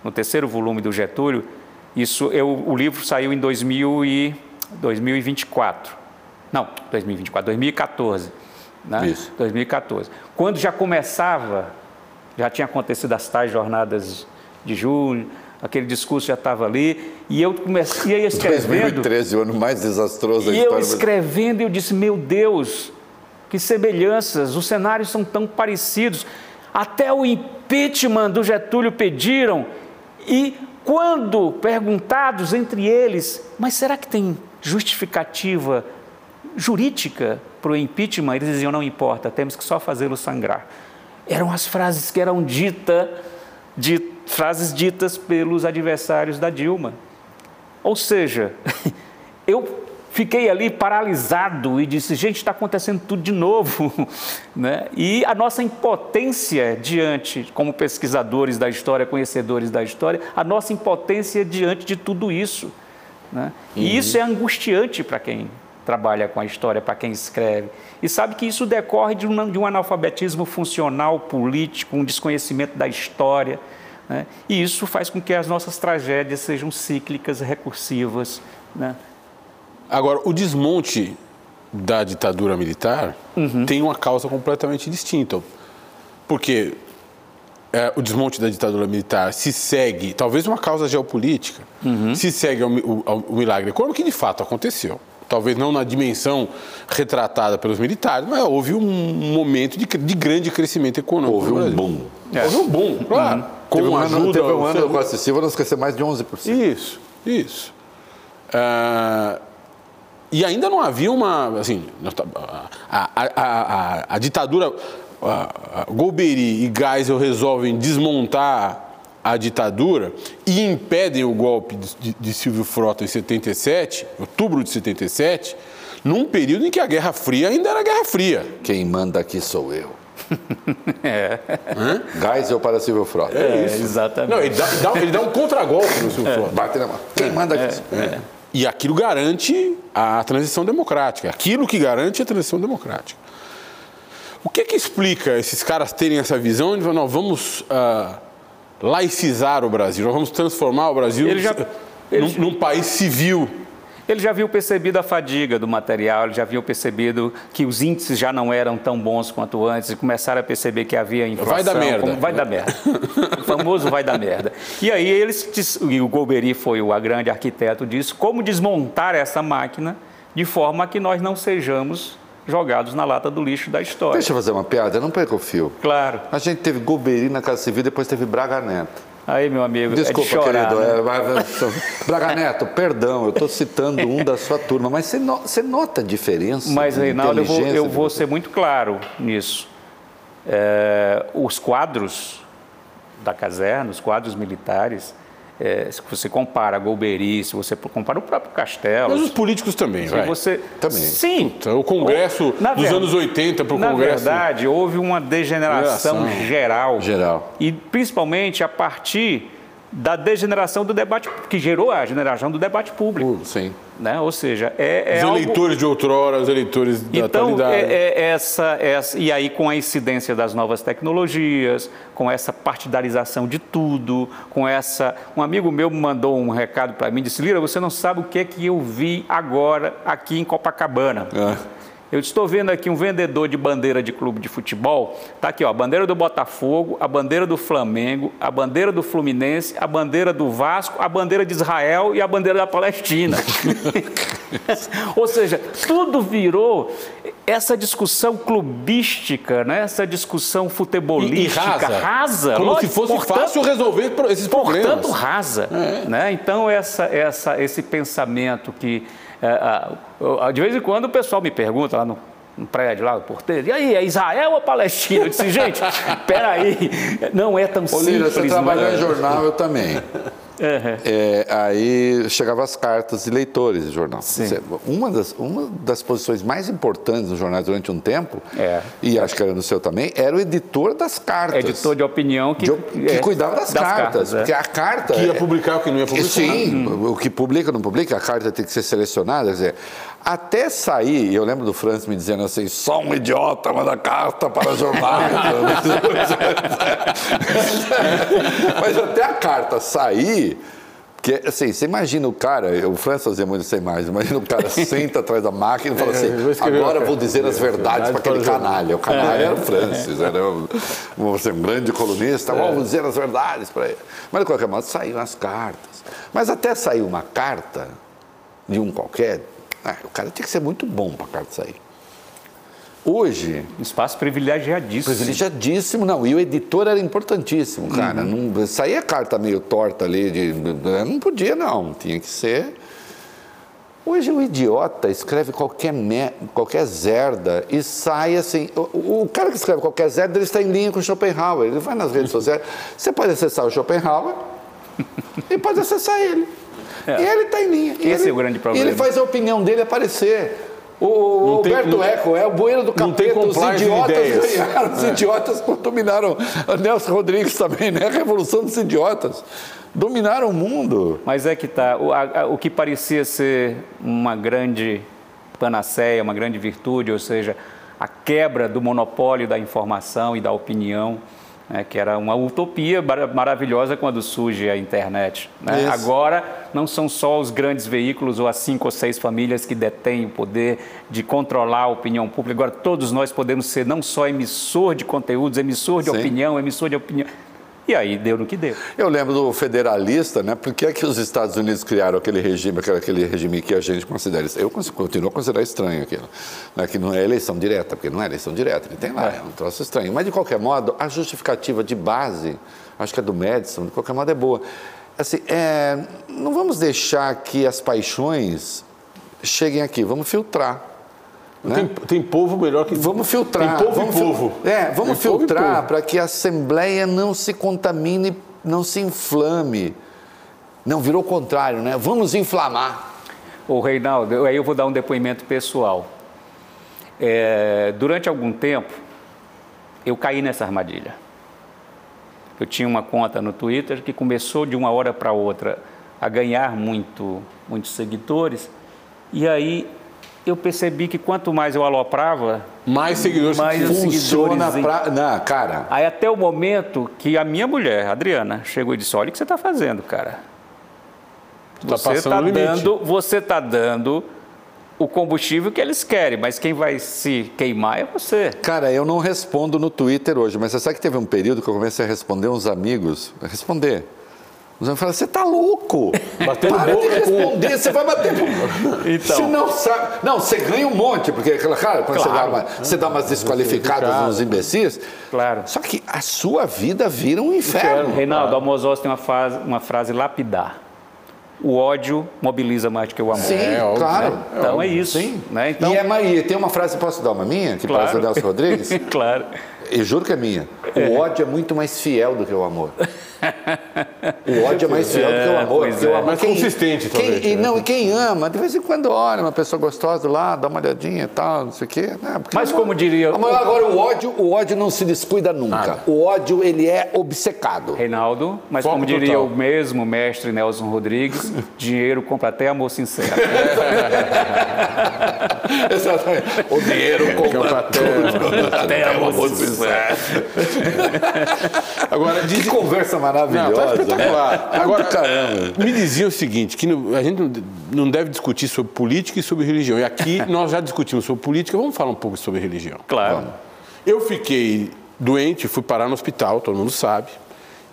no terceiro volume do Getúlio, isso eu, o livro saiu em 2000 e, 2024. Não, 2024, 2014. Né? Isso. 2014. Quando já começava, já tinha acontecido as tais jornadas de julho, aquele discurso já estava ali, e eu comecei ia escrevendo. 2013, o ano mais desastroso da E história. eu do Brasil. escrevendo, eu disse, meu Deus, que semelhanças, os cenários são tão parecidos. Até o impeachment do Getúlio pediram, e quando perguntados entre eles, mas será que tem justificativa jurídica para o impeachment? Eles diziam: não importa, temos que só fazê-lo sangrar. Eram as frases que eram ditas, de, frases ditas pelos adversários da Dilma. Ou seja, eu fiquei ali paralisado e disse: gente, está acontecendo tudo de novo. né? E a nossa impotência diante, como pesquisadores da história, conhecedores da história, a nossa impotência diante de tudo isso. Né? Uhum. E isso é angustiante para quem trabalha com a história, para quem escreve. E sabe que isso decorre de um, de um analfabetismo funcional, político, um desconhecimento da história. Né? E isso faz com que as nossas tragédias sejam cíclicas, recursivas. Né? Agora, o desmonte da ditadura militar uhum. tem uma causa completamente distinta. Porque é, o desmonte da ditadura militar se segue, talvez uma causa geopolítica, uhum. se segue ao, ao, ao milagre econômico que de fato aconteceu talvez não na dimensão retratada pelos militares, mas houve um momento de, de grande crescimento econômico. Houve um boom. É. Houve um boom, claro. Uhum. Com teve um ajuda, ano, teve um ano com a Silva, nós crescemos mais de 11%. Isso, isso. Uh, e ainda não havia uma. Assim, a, a, a, a ditadura. A, Golbery e Geisel resolvem desmontar a ditadura e impedem o golpe de, de Silvio Frota em 77, outubro de 77, num período em que a Guerra Fria ainda era Guerra Fria. Quem manda aqui sou eu. é. Geisel para Silvio Frota. É, é exatamente. Não, ele, dá, ele, dá, ele dá um contragolpe no Silvio é. Frota. Bate na mão. Quem manda aqui? É. é. E aquilo garante a transição democrática. Aquilo que garante a transição democrática. O que que explica esses caras terem essa visão de nós vamos uh, laicizar o Brasil, nós vamos transformar o Brasil já, num, num país civil? Ele já viu percebido a fadiga do material, ele já viu percebido que os índices já não eram tão bons quanto antes e começaram a perceber que havia inflação. Vai dar merda. vai dar merda. o famoso vai dar merda. E aí eles, e o Golbery foi o grande arquiteto disso, como desmontar essa máquina de forma que nós não sejamos jogados na lata do lixo da história. Deixa eu fazer uma piada, não perca o fio. Claro. A gente teve Golbery na Casa Civil, depois teve Braga Neto. Aí, meu amigo, Desculpa, é de chorar, querido. né? É, Braga Neto, perdão, eu estou citando um da sua turma, mas você, no, você nota a diferença? Mas, Reinaldo, eu vou, eu vou ser muito claro nisso. É, os quadros da caserna, os quadros militares, é, se você compara a Golbery, se você compara o próprio Castelo. Mas os políticos também, vai. Você... Também. Sim. Puta, o Congresso dos anos 80 para o Congresso. Na verdade, houve uma degeneração geral. Geral. E principalmente a partir da degeneração do debate, que gerou a generação do debate público. Uh, sim. Né? Ou seja, é, é Os eleitores algo... de outrora, os eleitores da então, atualidade. É, é essa, essa, e aí com a incidência das novas tecnologias, com essa partidarização de tudo, com essa... Um amigo meu mandou um recado para mim, disse, Lira, você não sabe o que é que eu vi agora aqui em Copacabana. É. Eu estou vendo aqui um vendedor de bandeira de clube de futebol. Está aqui, ó, a bandeira do Botafogo, a bandeira do Flamengo, a bandeira do Fluminense, a bandeira do Vasco, a bandeira de Israel e a bandeira da Palestina. Ou seja, tudo virou essa discussão clubística, né? essa discussão futebolística, e, e rasa, rasa como lógico, se fosse portanto, fácil resolver esses problemas. Portanto, rasa. É. Né? Então, essa, essa, esse pensamento que de vez em quando o pessoal me pergunta lá no, no prédio, lá no porteiro, e aí, é Israel ou Palestina? Eu disse, gente, peraí, não é tão Ô, simples. Lira, você trabalhou em jornal, eu também. Uhum. É, aí chegavam as cartas de leitores do jornal. Sim. Uma, das, uma das posições mais importantes dos jornais durante um tempo, é. e acho que era no seu também, era o editor das cartas. Editor de opinião que, de, que é, cuidava das, das cartas. cartas é. porque a carta. Que ia publicar o que não ia publicar. Sim, hum. o que publica não publica, a carta tem que ser selecionada. Quer dizer, até sair, eu lembro do Francis me dizendo assim, só um idiota manda carta para jornais. Mas até a carta sair, que assim, você imagina o cara, o Francis fazia muito essa imagem, imagina o cara senta atrás da máquina e fala assim, agora eu vou dizer as verdades para aquele canalha. O canalha era o Francis, era um, um grande colunista, vamos dizer as verdades para ele. Mas de qualquer modo saíram as cartas. Mas até sair uma carta de um qualquer, ah, o cara tinha que ser muito bom para a carta sair. Hoje, Espaço privilegiadíssimo. privilegiadíssimo, não. E o editor era importantíssimo, cara. Não, saía carta meio torta ali, de, não podia, não. Tinha que ser. Hoje o idiota escreve qualquer, me, qualquer zerda e sai assim. O, o cara que escreve qualquer zerda, ele está em linha com o Schopenhauer. Ele vai nas redes sociais. Você pode acessar o Schopenhauer e pode acessar ele. É. E ele está em linha. Esse ele, é o grande E problema. ele faz a opinião dele aparecer. O, o Não tem- Alberto não- Eco é o bueiro do capeta. Os idiotas ganharam. É. Os idiotas dominaram. O Nelson Rodrigues também, né? A revolução dos idiotas. Dominaram o mundo. Mas é que tá, o, a- o que parecia ser uma grande panaceia, uma grande virtude, ou seja, a quebra do monopólio da informação e da opinião, né, que era uma utopia maravilhosa quando surge a internet. né? Agora, não são só os grandes veículos ou as cinco ou seis famílias que detêm o poder de controlar a opinião pública. Agora, todos nós podemos ser não só emissor de conteúdos, emissor de Sim. opinião, emissor de opinião. E aí deu no que deu. Eu lembro do federalista, né? Por que, é que os Estados Unidos criaram aquele regime, aquele, regime que a gente considera. Eu continuo a considerar estranho aquilo. Né? Que não é eleição direta, porque não é eleição direta, ele tem lá, é um troço estranho. Mas, de qualquer modo, a justificativa de base, acho que é do Madison, de qualquer modo é boa. Assim, é, não vamos deixar que as paixões cheguem aqui, vamos filtrar. Né? Tem, tem povo melhor que. Vamos filtrar. Tem povo vamos e fil- povo. É, vamos Tem povo filtrar povo. para que a Assembleia não se contamine, não se inflame. Não, virou o contrário, né? Vamos inflamar. Ô Reinaldo, eu- aí eu vou dar um depoimento pessoal. É, durante algum tempo, eu caí nessa armadilha. Eu tinha uma conta no Twitter que começou de uma hora para outra a ganhar muito, muitos seguidores. E aí eu percebi que quanto mais eu aloprava, Mais seguidores. Mais Funciona pra... Não, cara, aí até o momento que a minha mulher, Adriana, chegou e disse: Olha o que você está fazendo, cara. Tá Você está dando, você tá dando o combustível que eles querem, mas quem vai se queimar é você. cara, eu não respondo no Twitter hoje, mas você sabe que teve um período que eu comecei a responder uns amigos, responder. Os amigos falaram, você tá louco? Batendo Para de boca com- responder, você vai bater Então. Se não sabe. Não, você ganha um monte, porque, claro, quando Você, dá Claro. uma, você dá umas desqualificadas nos imbecis. Claro. Só que a sua vida vira um inferno. Reinaldo, Almoz Oz tem uma, frase- uma frase lapidar. O ódio mobiliza mais do que o amor. Sim, É, óbvio, claro. Então é isso. Sim. Né? Então, E, é, tem uma frase, posso dar uma minha? Que Claro. parece Nelson Rodrigues? claro. Eu juro que é minha. O ódio é muito mais fiel do que o amor. O ódio é mais fiel do que o É, amor. pois porque o é. amor Mais consistente, quem, talvez, E, né? não, e quem ama, de vez em quando olha uma pessoa gostosa lá, dá uma olhadinha e tal, não sei o quê. Né? Mas amor- como diria- amor- Agora, o ódio, o ódio não se descuida nunca. O ódio, ele é obcecado. Reinaldo, mas Foco como diria total. o mesmo mestre Nelson Rodrigues, dinheiro compra até amor sincero. Exatamente. O dinheiro compra tudo. até amor sincero. Agora, diz... Que conversa Não, tá maravilhosa. espetacular. né? Agora, me dizia o seguinte, que a gente não- deve discutir sobre política e sobre religião. E aqui nós já discutimos sobre política, vamos falar um pouco sobre religião. Claro. Eu fiquei doente, fui parar no hospital, todo mundo sabe,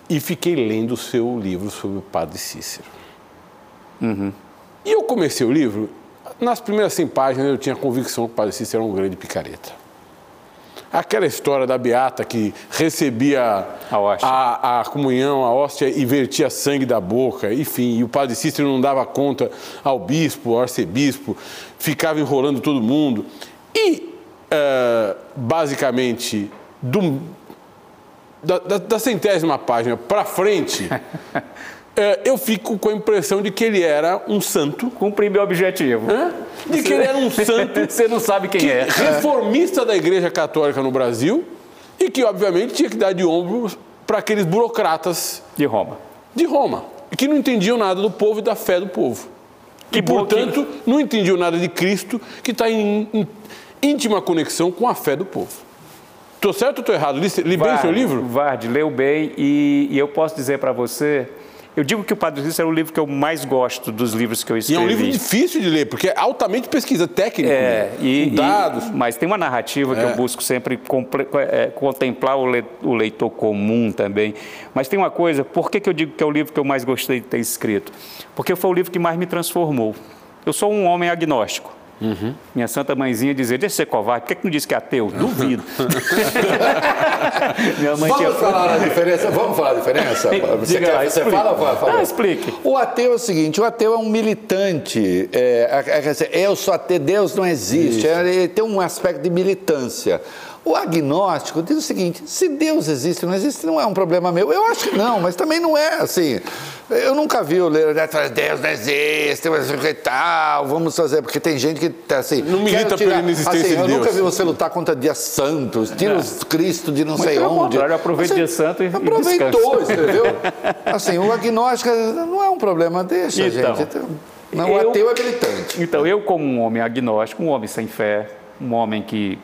e fiquei lendo o seu livro sobre o padre Cícero. E eu comecei o livro, nas primeiras 100 páginas eu tinha a convicção que o padre Cícero era um grande picareta. Aquela história da beata que recebia A a, a comunhão, a hóstia e vertia sangue da boca, enfim, e o padre Cícero não dava conta ao bispo, ao arcebispo, ficava enrolando todo mundo. E, eh, basicamente, do- da, da- da centésima página para frente, eh, eu fico com a impressão de que ele era um santo, Cumpri meu objetivo. hã? de que ele era um santo Você não sabe quem que- é. reformista da Igreja Católica no Brasil e que, obviamente, tinha que dar de ombros para aqueles burocratas De Roma. de Roma, que não entendiam nada do povo e da fé do povo. Que e, bom que- portanto, não entendiam nada de Cristo, que está em, em íntima conexão com a fé do povo. Estou certo ou estou errado? Li, li bem o seu livro? Vard, leu bem e, e eu posso dizer para você, eu digo que o Padre Cícero é o livro que eu mais gosto dos livros que eu E é escrevi. um livro difícil de ler, porque é altamente pesquisa técnica, É, e, com dados. e- mas tem uma narrativa que É. eu busco sempre comple- é, contemplar o, le- o leitor comum também. Mas tem uma coisa, por que, que eu digo que é o livro que eu mais gostei de ter escrito? Porque foi o livro que mais me transformou. Eu sou um homem agnóstico. Uhum. Minha santa mãezinha dizia, deixa de ser covarde, por que, que não disse que é ateu? Duvido. Minha mãe vamos tinha... falar a diferença? Vamos falar a diferença? Você, Diga quer, lá, você fala? fala, fala. Ah, explique. O ateu é o seguinte, o ateu é um militante. É, é, é eu sou ateu, Deus não existe. É, ele tem um aspecto de militância. O agnóstico diz o seguinte: se Deus existe ou não existe, não é um problema meu. Eu acho que não, mas também não é assim. Eu nunca vi o ler Deus não existe, mas que tal, vamos fazer, porque tem gente que tá assim. Não milita tirar, pela inexistência assim, de Deus. Eu nunca vi você lutar contra dias santos, tira o Cristo de não Muito sei onde. Contrário, aproveita dia santo e Aproveitou, entendeu? Assim, o agnóstico não é um problema, deixa, então, gente. Não, eu, o ateu é militante. Então, eu, como um homem agnóstico, um homem sem fé, um homem que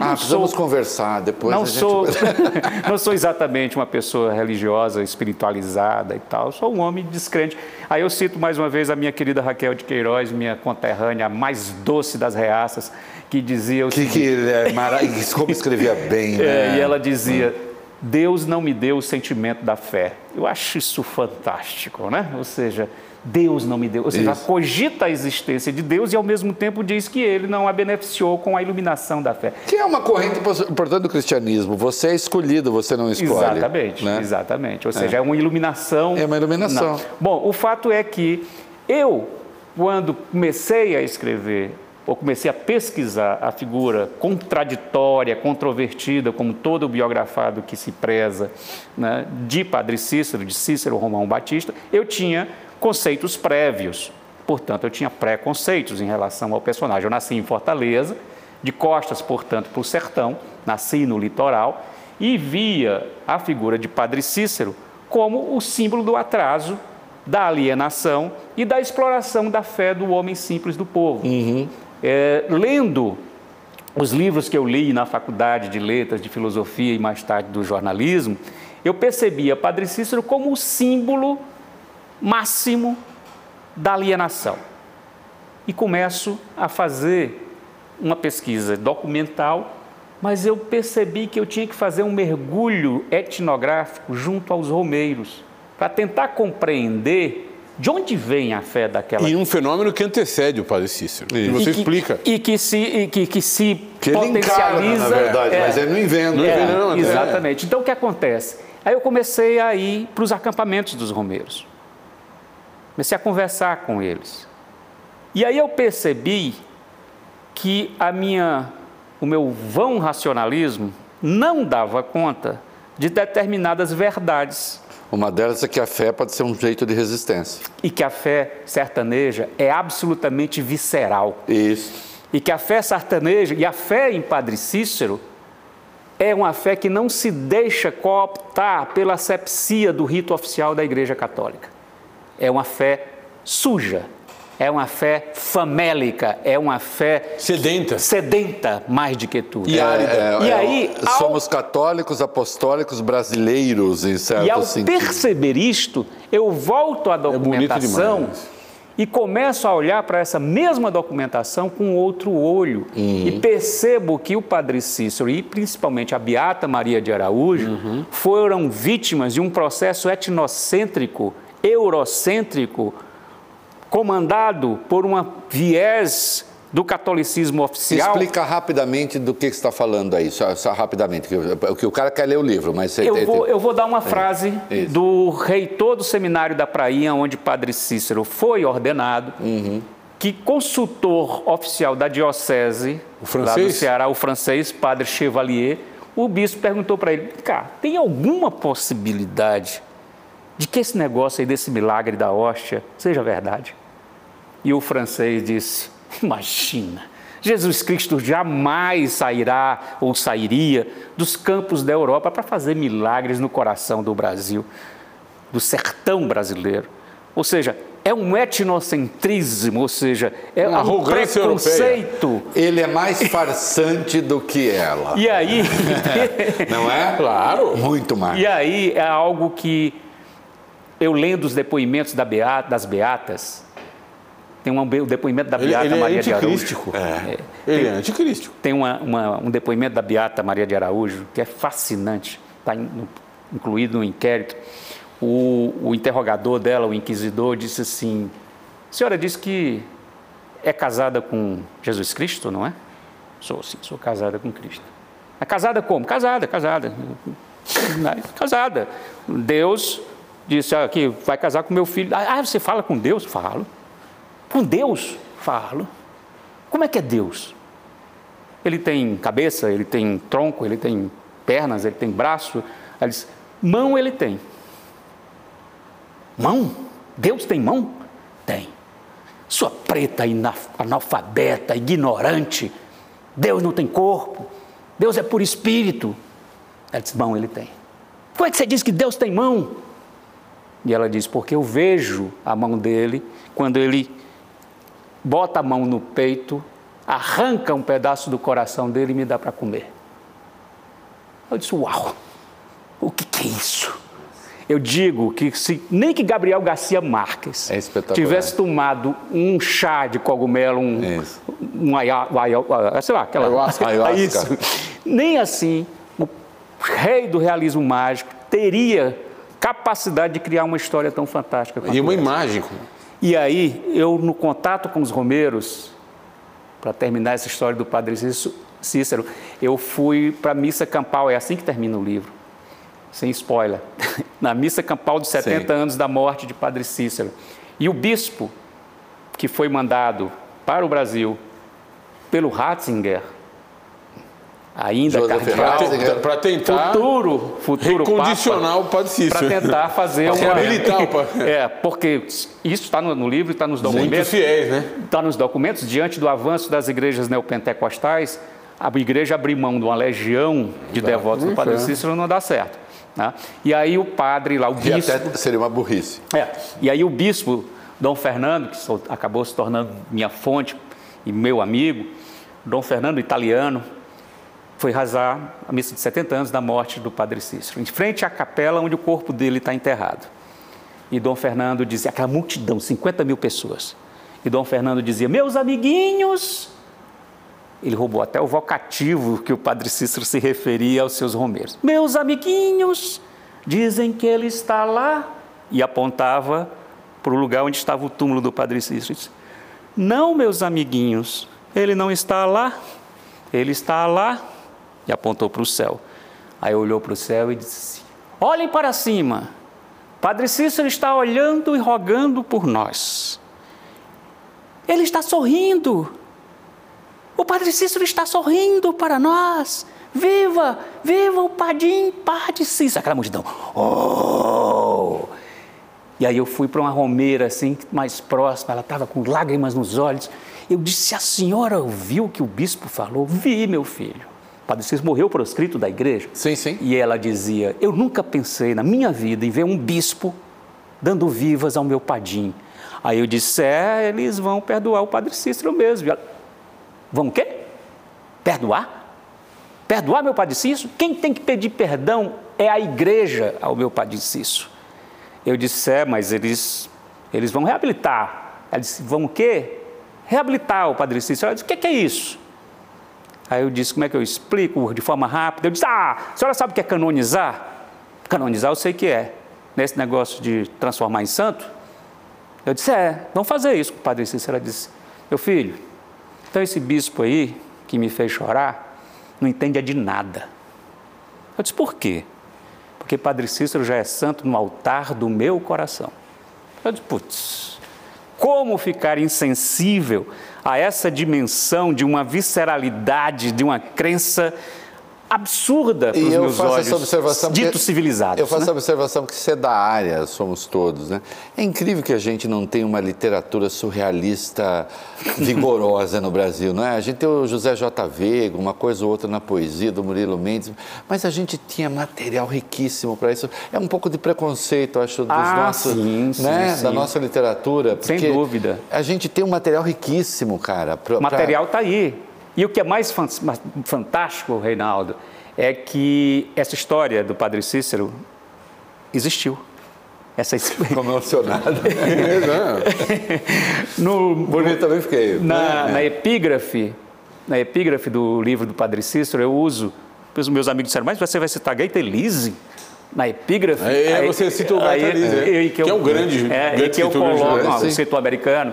ah, precisamos sou, conversar depois. Não, sou, não sou exatamente uma pessoa religiosa, espiritualizada e tal, sou um homem descrente. Aí eu cito mais uma vez a minha querida Raquel de Queiroz, minha conterrânea, a mais doce das reaças, que dizia o que, seguinte, que é, mara... como escrevia bem, é, né? É, e ela dizia, Deus não me deu o sentimento da fé. Eu acho isso fantástico, né? Ou seja, Deus não me deu. Ou seja, cogita a existência de Deus e ao mesmo tempo diz que ele não a beneficiou com a iluminação da fé. Que é uma corrente importante do cristianismo. Você é escolhido, você não escolhe. Exatamente, né? exatamente. Ou seja, é. é uma iluminação. É uma iluminação. Não. Bom, o fato é que eu, quando comecei a escrever ou comecei a pesquisar a figura contraditória, controvertida, como todo biografado que se preza, né, de Padre Cícero, de Cícero Romão Batista, eu tinha conceitos prévios. Portanto, eu tinha preconceitos em relação ao personagem. Eu nasci em Fortaleza, de costas, portanto, para o sertão, nasci no litoral e via a figura de Padre Cícero como o símbolo do atraso, da alienação e da exploração da fé do homem simples do povo. Uhum. É, lendo os livros que eu li na faculdade de letras, de filosofia e mais tarde do jornalismo, eu percebia Padre Cícero como o símbolo máximo da alienação. E começo a fazer uma pesquisa documental, mas eu percebi que eu tinha que fazer um mergulho etnográfico junto aos romeiros, para tentar compreender de onde vem a fé daquela... E um fenômeno que antecede o Padre Cícero. E você e que, explica. E que se, e que, que se que potencializa... Ele encarna, na verdade, é, mas ele não inventa. Não é, não, exatamente. Então, o que acontece? Aí eu comecei a ir para os acampamentos dos romeiros. Comecei a conversar com eles. E aí eu percebi que a minha, o meu vão racionalismo não dava conta de determinadas verdades. Uma delas é que a fé pode ser um jeito de resistência. E que a fé sertaneja é absolutamente visceral. Isso. E que a fé sertaneja e a fé em Padre Cícero é uma fé que não se deixa cooptar pela asepsia do rito oficial da Igreja Católica é uma fé suja, é uma fé famélica, é uma fé sedenta, sedenta mais do que tudo. E, árida. É, e é, aí é, somos ao... católicos apostólicos brasileiros em certo E ao sentido. perceber isto, eu volto à é documentação e começo a olhar para essa mesma documentação com outro olho uhum. e percebo que o Padre Cícero e principalmente a Beata Maria de Araújo uhum. foram vítimas de um processo etnocêntrico eurocêntrico, comandado por um viés do catolicismo oficial. Explica rapidamente do que você está falando aí, só, só rapidamente, que, que o cara quer ler o livro, mas... Eu, vou, eu vou dar uma é, frase é, do reitor do seminário da Prainha, onde Padre Cícero foi ordenado, uhum. que consultor oficial da diocese lá do Ceará, o francês, Padre Chevalier, o bispo perguntou para ele, cara, tem alguma possibilidade de que esse negócio aí desse milagre da hóstia seja verdade. E o francês disse: Imagina, Jesus Cristo jamais sairá ou sairia dos campos da Europa para fazer milagres no coração do Brasil, do sertão brasileiro. Ou seja, é um etnocentrismo, ou seja, é Uma um preconceito. Europeia. Ele é mais farsante do que ela. E aí. Não é? Claro. Muito mais. E aí é algo que eu lendo os depoimentos da Beata, das Beatas, tem um, depoimento da Beata ele, ele é Maria é de Araújo. É. É. Ele tem, é anticrístico. Tem uma, uma, um depoimento da Beata Maria de Araújo que é fascinante, está incluído no inquérito. O, o interrogador dela, o inquisidor, disse assim: a senhora disse que é casada com Jesus Cristo, não é? Sou sim, sou casada com Cristo. É casada como? Casada, casada. Casada. Deus disse aqui, vai casar com meu filho. Ah, você fala com Deus? Falo. Com Deus? Falo. Como é que é Deus? Ele tem cabeça, ele tem tronco, ele tem pernas, ele tem braço. Ele diz, mão ele tem. Mão? Deus tem mão? Tem. Sua preta, analfabeta, ignorante. Deus não tem corpo. Deus é por espírito. Ela diz: mão ele tem. Como é que você diz que Deus tem mão? E ela diz: porque eu vejo a mão dele quando ele bota a mão no peito, arranca um pedaço do coração dele e me dá para comer. Eu disse: uau, o que, que é isso? Eu digo que se nem que Gabriel Garcia Marques é tivesse tomado um chá de cogumelo, um, um aia, aia, sei lá, aquela ayahuasca, ayahuasca. isso, nem assim o rei do realismo mágico teria capacidade de criar uma história tão fantástica. E uma imagem. E aí, eu no contato com os romeiros, para terminar essa história do Padre Cícero, eu fui para a missa campal, é assim que termina o livro sem spoiler, na missa campal dos 70 Sim. anos da morte de Padre Cícero. E o bispo, que foi mandado para o Brasil pelo Ratzinger, ainda cardeal, para tentar futuro, futuro recondicionar Papa, o Padre Cícero. Para tentar fazer uma... Reabilitar o É, porque isso está no, no, livro, está nos documentos. Muito fiéis, né? Está nos documentos, diante do avanço das igrejas neopentecostais, a igreja abrir mão de uma legião de devotos do Padre Cícero não dá certo. Né? E aí o padre lá, o bispo... E até seria uma burrice. É, e aí o bispo Dom Fernando, que acabou se tornando minha fonte e meu amigo, Dom Fernando, italiano, foi rezar a missa de 70 anos da morte do Padre Cícero, em frente à capela onde o corpo dele está enterrado. E Dom Fernando dizia, aquela multidão, 50 mil pessoas. E Dom Fernando dizia, meus amiguinhos, ele roubou até o vocativo que o padre Cícero se referia aos seus romeiros. Meus amiguinhos, dizem que ele está lá. E apontava para o lugar onde estava o túmulo do padre Cícero. Não, meus amiguinhos, ele não está lá. Ele está lá. E apontou para o céu. Aí olhou para o céu e disse: Olhem para cima. Padre Cícero está olhando e rogando por nós. Ele está sorrindo. O Padre Cícero está sorrindo para nós. Viva, viva o Padim, Padre Cícero. Aquela multidão. Oh! E aí eu fui para uma romeira assim, mais próxima, ela estava com lágrimas nos olhos. Eu disse: A senhora ouviu o que o bispo falou? Vi, meu filho. Padre Cícero morreu proscrito da igreja. Sim, sim. E ela dizia: Eu nunca pensei na minha vida em ver um bispo dando vivas ao meu padim. Aí eu disse: É, eles vão perdoar o Padre Cícero mesmo. Vamos o quê? Perdoar? Perdoar meu Padre Cício? Quem tem que pedir perdão é a igreja ao meu Padre Cício. Eu disse, é, mas eles, eles vão reabilitar. Ela disse, vão o quê? Reabilitar o Padre Cício. Ela disse, o que é isso? Aí eu disse, como é que eu explico de forma rápida? Eu disse, ah, a senhora sabe o que é canonizar? Canonizar eu sei que é. Nesse negócio de transformar em santo. Eu disse, é, vamos fazer isso com o Padre Cícero. Disse, meu filho, então esse bispo aí, que me fez chorar, não entende de nada. Eu disse, por quê? Porque Padre Cícero já é santo no altar do meu coração. Eu disse, putz, como ficar insensível a essa dimensão de uma visceralidade, de uma crença absurda para os meus olhos, observação dito porque, civilizados. Eu faço né? a observação que você é da área, somos todos. Né? É incrível que a gente não tenha uma literatura surrealista vigorosa no Brasil, não é? A gente tem o José J. Veiga, uma coisa ou outra na poesia do Murilo Mendes, mas a gente tinha material riquíssimo para isso. É um pouco de preconceito, acho, dos ah, nossos, sim, né? sim, da nossa literatura. Sem dúvida. A gente tem um material riquíssimo, cara. Pra, o material está aí. E o que é mais fantástico, Reinaldo, é que essa história do Padre Cícero existiu. Essa Ficou emocionado. no, Bonito também fiquei. Na, né? na epígrafe, na epígrafe do livro do Padre Cícero, eu uso, os meus amigos disseram, mas você vai citar Gaita Elise? Na epígrafe. É, aí- você cita o aí- é. aí Que é um grande- é, grande que eu coloco, não, Sim. um escritor americano,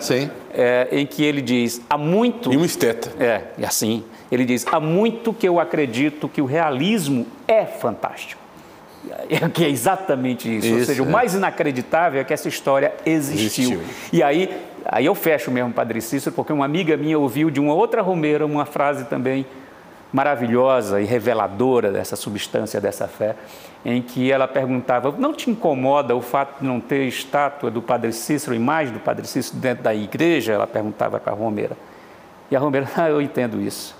é, em que ele diz, há muito... E um esteta. É, e assim, ele diz, há muito que eu acredito que o realismo é fantástico. É que é exatamente isso. Ou Isso, seja, o é. mais inacreditável é que essa história existiu. Existiu. E aí, aí eu fecho mesmo, Padre Cícero, porque uma amiga minha ouviu de uma outra romeira uma frase também maravilhosa e reveladora dessa substância dessa fé, em que ela perguntava: Não te incomoda o fato de não ter estátua do Padre Cícero, imagem do Padre Cícero dentro da igreja? Ela perguntava para a romeira. E a romeira: Ah, eu entendo isso.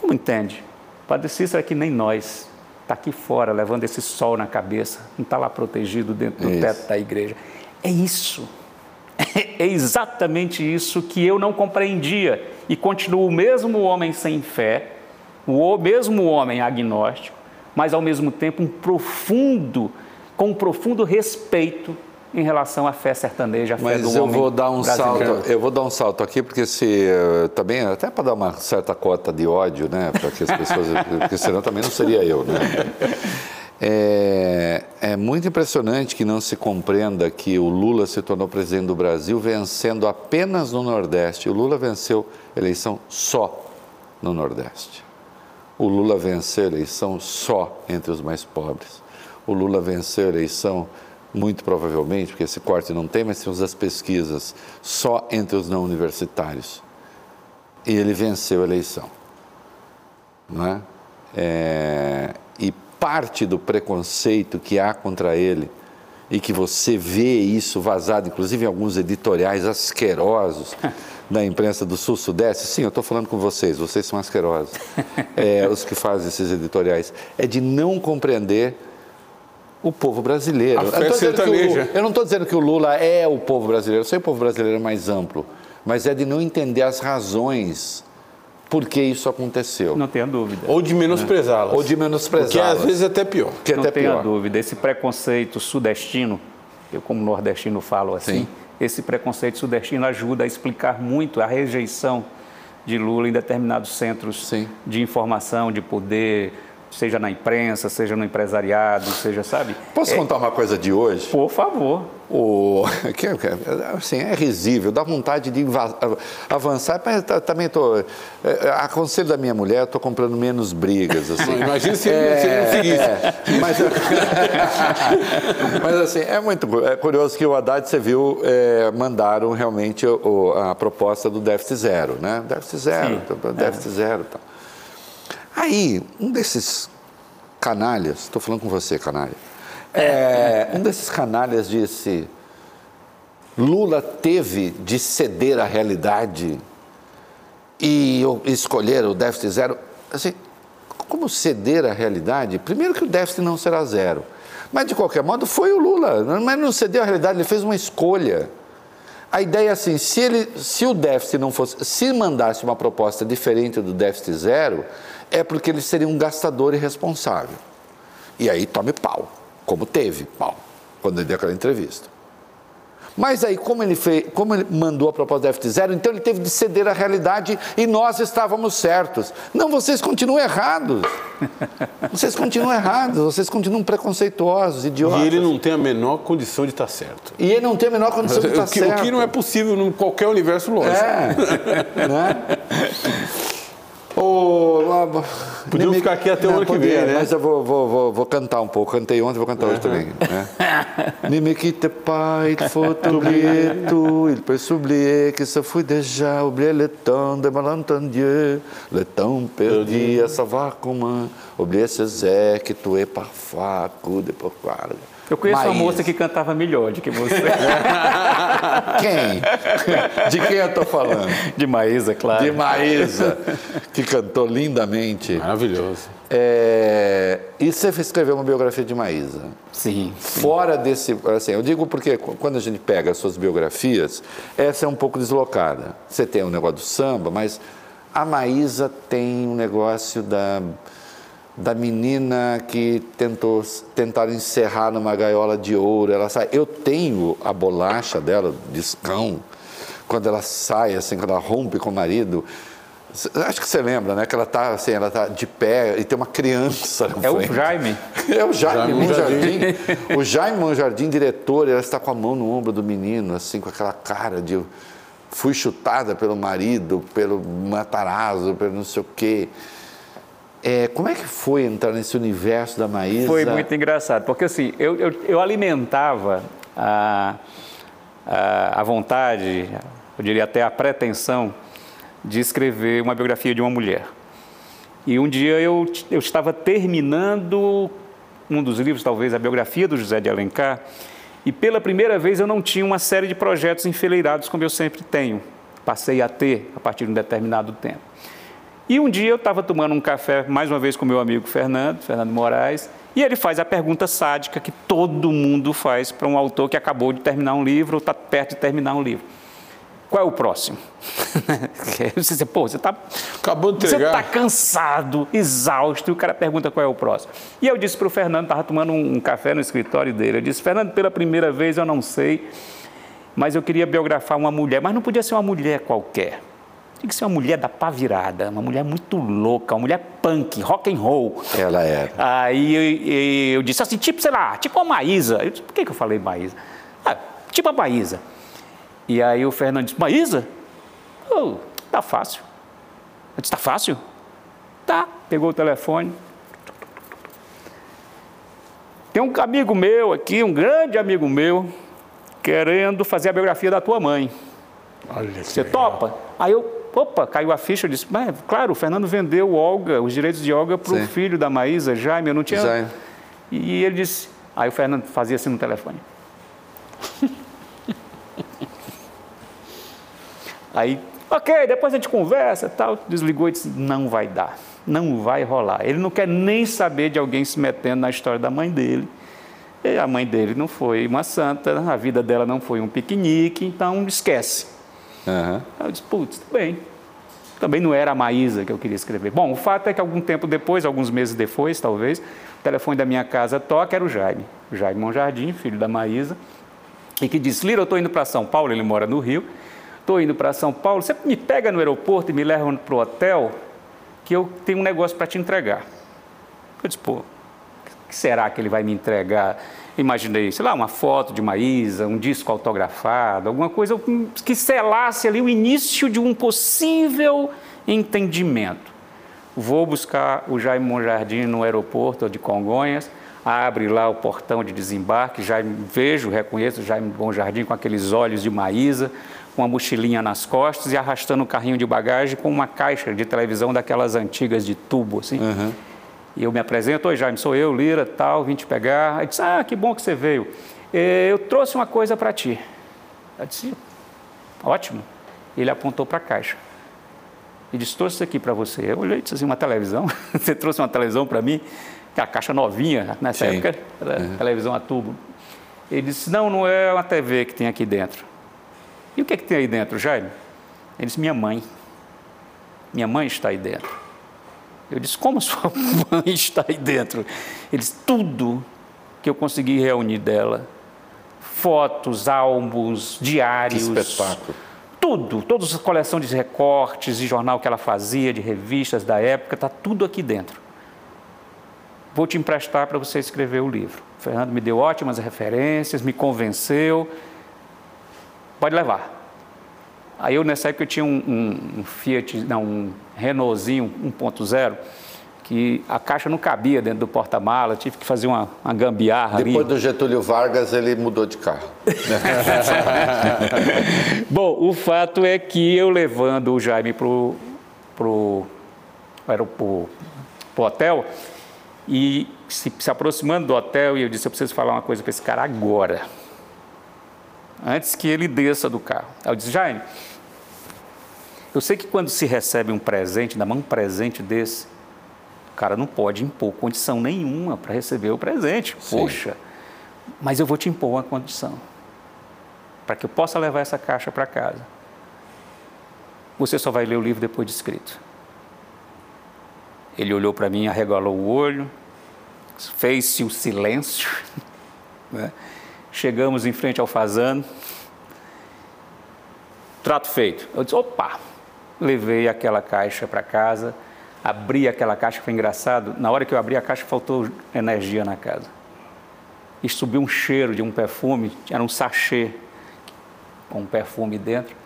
Como entende? O Padre Cícero é que nem nós. Está aqui fora, levando esse sol na cabeça, não está lá protegido dentro do teto da igreja. É isso. É exatamente isso que eu não compreendia. E continuo o mesmo homem sem fé, o mesmo homem agnóstico, mas ao mesmo tempo um profundo, com um profundo respeito em relação à fé sertaneja, à fé do Mas eu homem vou dar um brasileiro. salto, eu vou dar um salto aqui porque se eh, também até para dar uma certa cota de ódio, né, para que as pessoas, porque senão também não seria eu, né? É, é muito impressionante que não se compreenda que o Lula se tornou presidente do Brasil vencendo apenas no Nordeste. O Lula venceu a eleição só no Nordeste. O Lula venceu a eleição só entre os mais pobres. O Lula venceu a eleição, muito provavelmente, porque esse corte não tem, mas temos as pesquisas, só entre os não universitários. E ele venceu a eleição. Não é? É, e parte do preconceito que há contra ele, e que você vê isso vazado, inclusive em alguns editoriais asquerosos da imprensa do Sul-Sudeste, sim, eu estou falando com vocês, vocês são asquerosos, é, os que fazem esses editoriais, é de não compreender o povo brasileiro. A Eu fé. Lula- eu não estou dizendo que o Lula é o povo brasileiro, eu sei que o povo brasileiro é mais amplo, mas é de não entender as razões por que isso aconteceu. Não tenha dúvida. Ou de menosprezá-las. Ou de menosprezá-las. Que às vezes é até pior. que é não até tenha pior. dúvida, esse preconceito sudestino, eu como nordestino falo assim, Sim. Esse preconceito sudestino ajuda a explicar muito a rejeição de Lula em determinados centros Sim. de informação, de poder, seja na imprensa, seja no empresariado, seja, sabe? Posso É, contar uma coisa de hoje? Por favor. O, assim, é risível, dá vontade de avançar, mas ta- também estou. aconselho da minha mulher, estou comprando menos brigas. Assim. Imagina se ele não seguisse. É, mas, mas assim, é muito é curioso que o Haddad, você viu, é, mandaram realmente o- o- a proposta do déficit zero, né? Déficit zero, Sim. déficit zero e tal. Aí, um desses canalhas, estou falando com você, canalha, é, um desses canalhas disse: Lula teve de ceder à realidade e escolher o déficit zero. Assim, como ceder à realidade? Primeiro que o déficit não será zero. Mas, de qualquer modo, foi o Lula. Mas não cedeu à realidade, ele fez uma escolha. A ideia é assim, se, ele, se o déficit não fosse, se mandasse uma proposta diferente do déficit zero, é porque ele seria um gastador irresponsável. E aí tome pau, como teve pau, quando ele deu aquela entrevista. Mas aí, como ele, fez, como ele mandou a proposta do déficit zero, então ele teve de ceder à realidade e nós estávamos certos. Não, vocês continuam errados. Vocês continuam errados, vocês continuam preconceituosos, idiotas. E ele não tem a menor condição de estar certo. E ele não tem a menor condição de estar o, que, certo. o que não é possível em qualquer universo lógico. É, né? Podíamos nem ficar aqui até o ano que vem, né? Mas eu vou, vou, vou, vou cantar um pouco. Cantei ontem, vou cantar hoje também. Né? Ne me quitte pas, il faut oublier tout. Il peut s'oublier que ça fut déjà oublier le temps de malentendu. Le temps perdu à savoir comment. Oublier ces airs que tu es parfois, coup de pourquoi. Eu conheço uma Maísa. moça que cantava melhor do que você. Quem? De quem eu estou falando? De Maísa, claro. de Maísa, que cantou lindamente. Maravilhoso. É, e você escreveu uma biografia de Maísa. Sim. Fora desse. Assim, eu digo porque qu- quando a gente pega as suas biografias, essa é um pouco deslocada. Você tem o negócio do samba, mas a Maísa tem um negócio da, da menina que tentou, tentaram encerrar numa gaiola de ouro. Ela sai. Eu tenho a bolacha dela, discão, quando ela sai, assim, quando ela rompe com o marido. Acho que você lembra, né? Que ela tá assim, ela tá de pé e tem uma criança É frente. o Jaime. É o Jaime Jaime Monjardim. o Jaime Monjardim, diretor, ela está com a mão no ombro do menino, assim, com aquela cara de fui chutada pelo marido, pelo Matarazzo, pelo não sei o quê. É, como é que foi entrar nesse universo da Maísa? Foi muito engraçado, porque assim, eu, eu, eu alimentava a, a, a vontade, eu diria até a pretensão, de escrever uma biografia de uma mulher. E um dia eu, eu estava terminando um dos livros, talvez a biografia do José de Alencar, e pela primeira vez eu não tinha uma série de projetos enfileirados como eu sempre tenho. Passei a ter a partir de um determinado tempo. E um dia eu estava tomando um café, mais uma vez com meu amigo Fernando, Fernando Moraes, e ele faz a pergunta sádica que todo mundo faz para um autor que acabou de terminar um livro ou está perto de terminar um livro. Qual é o próximo? você, diz, Pô, você está Acabou de você entregar. está cansado, exausto, e o cara pergunta qual é o próximo. E eu disse para o Fernando, estava tomando um café no escritório dele, eu disse, Fernando, pela primeira vez eu não sei, mas eu queria biografar uma mulher, mas não podia ser uma mulher qualquer. Tinha que ser uma mulher da pá virada, uma mulher muito louca, uma mulher punk, rock and roll. Ela era. Aí eu, eu disse assim, tipo, sei lá, tipo a Maísa. Eu disse, por que, que eu falei Maísa? Ah, tipo a Maísa. E aí o Fernando disse, Maísa? Oh, tá fácil. Eu disse, tá fácil? Tá. Pegou o telefone. Tem um amigo meu aqui, um grande amigo meu, querendo fazer a biografia da tua mãe. Olha Você legal. topa? Aí eu, opa, caiu a ficha, eu disse, mas claro, o Fernando vendeu Olga, os direitos de Olga para o filho da Maísa, Jaime, eu não tinha... Jaime. E ele disse, aí o Fernando fazia assim no telefone. aí, ok, depois a gente conversa tal, desligou e disse, não vai dar, não vai rolar. Ele não quer nem saber de alguém se metendo na história da mãe dele. E a mãe dele não foi uma santa, a vida dela não foi um piquenique, então esquece. Aham. Aí eu disse, putz, tudo bem. Também não era a Maísa que eu queria escrever. Bom, o fato é que algum tempo depois, alguns meses depois, talvez, o telefone da minha casa toca, era o Jaime. O Jaime Monjardim, filho da Maísa, e que disse, Lira, eu estou indo para São Paulo, ele mora no Rio, estou indo para São Paulo, você me pega no aeroporto e me leva para o hotel, que eu tenho um negócio para te entregar. Eu disse, pô, o que será que ele vai me entregar? Imaginei, sei lá, uma foto de Maísa, um disco autografado, alguma coisa que selasse ali o início de um possível entendimento. Vou buscar o Jaime Monjardim no aeroporto de Congonhas, abre lá o portão de desembarque, já vejo, reconheço o Jaime Monjardim com aqueles olhos de Maísa, com uma mochilinha nas costas e arrastando um carrinho de bagagem com uma caixa de televisão daquelas antigas de tubo, assim. E eu me apresento, oi Jaime, sou eu, Lira, tal, vim te pegar. Ele disse, ah, que bom que você veio. Eh, Eu trouxe uma coisa para ti. Eu disse, ótimo. Ele apontou para a caixa. Ele disse, trouxe isso aqui para você. Eu olhei e disse assim, uma televisão? você trouxe uma televisão para mim? A caixa novinha, nessa Sim. época, era televisão a tubo. Ele disse, não, não é uma TV que tem aqui dentro. E o que, é que tem aí dentro, Jaime? Ele disse, minha mãe. Minha mãe está aí dentro. Eu disse, como sua mãe está aí dentro? Ele disse, tudo que eu consegui reunir dela. Fotos, álbuns, Que diários. espetáculo. Tudo, toda a coleção de recortes, de jornal que ela fazia, de revistas da época, está tudo aqui dentro. Vou te emprestar para você escrever o livro. O Fernando me deu ótimas referências, me convenceu. Pode levar. Aí eu, nessa época, eu tinha um, um- um Fiat, não, um Renaultzinho 1.0, que a caixa não cabia dentro do porta-mala, tive que fazer uma, uma gambiarra ali. Depois do Getúlio Vargas, ele mudou de carro. Bom, o fato é que eu levando o Jaime pro, era pro, pro hotel e se, se aproximando do hotel, e eu disse, eu preciso falar uma coisa para esse cara agora. Antes que ele desça do carro. Aí eu disse, Jaime, eu sei que quando se recebe um presente, ainda mais um presente desse, o cara não pode impor condição nenhuma para receber o presente. Sim. Poxa, mas eu vou te impor uma condição para que eu possa levar essa caixa para casa. Você só vai ler o livro depois de escrito. Ele olhou para mim, arregalou o olho, fez-se o silêncio. né? Chegamos em frente ao fazano. Trato feito. Eu disse: opa, levei aquela caixa para casa, abri aquela caixa, foi engraçado. Na hora que eu abri a caixa, faltou energia na casa. E subiu um cheiro de um perfume, era um sachê com um perfume dentro.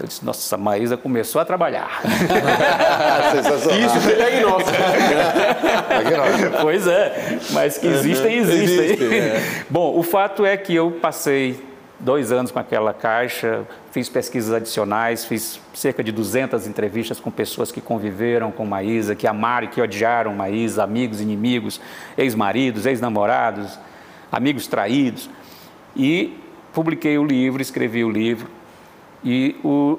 Eu disse, nossa, a Maísa começou a trabalhar. Isso foi diagnóstico. pois é, mas que existem, existem. Existe, é. Bom, o fato é que eu passei dois anos com aquela caixa, fiz pesquisas adicionais, fiz cerca de 200 entrevistas com pessoas que conviveram com Maísa, que amaram e que odiaram Maísa, amigos, inimigos, ex-maridos, ex-namorados, amigos traídos. E publiquei o livro, escrevi o livro, e o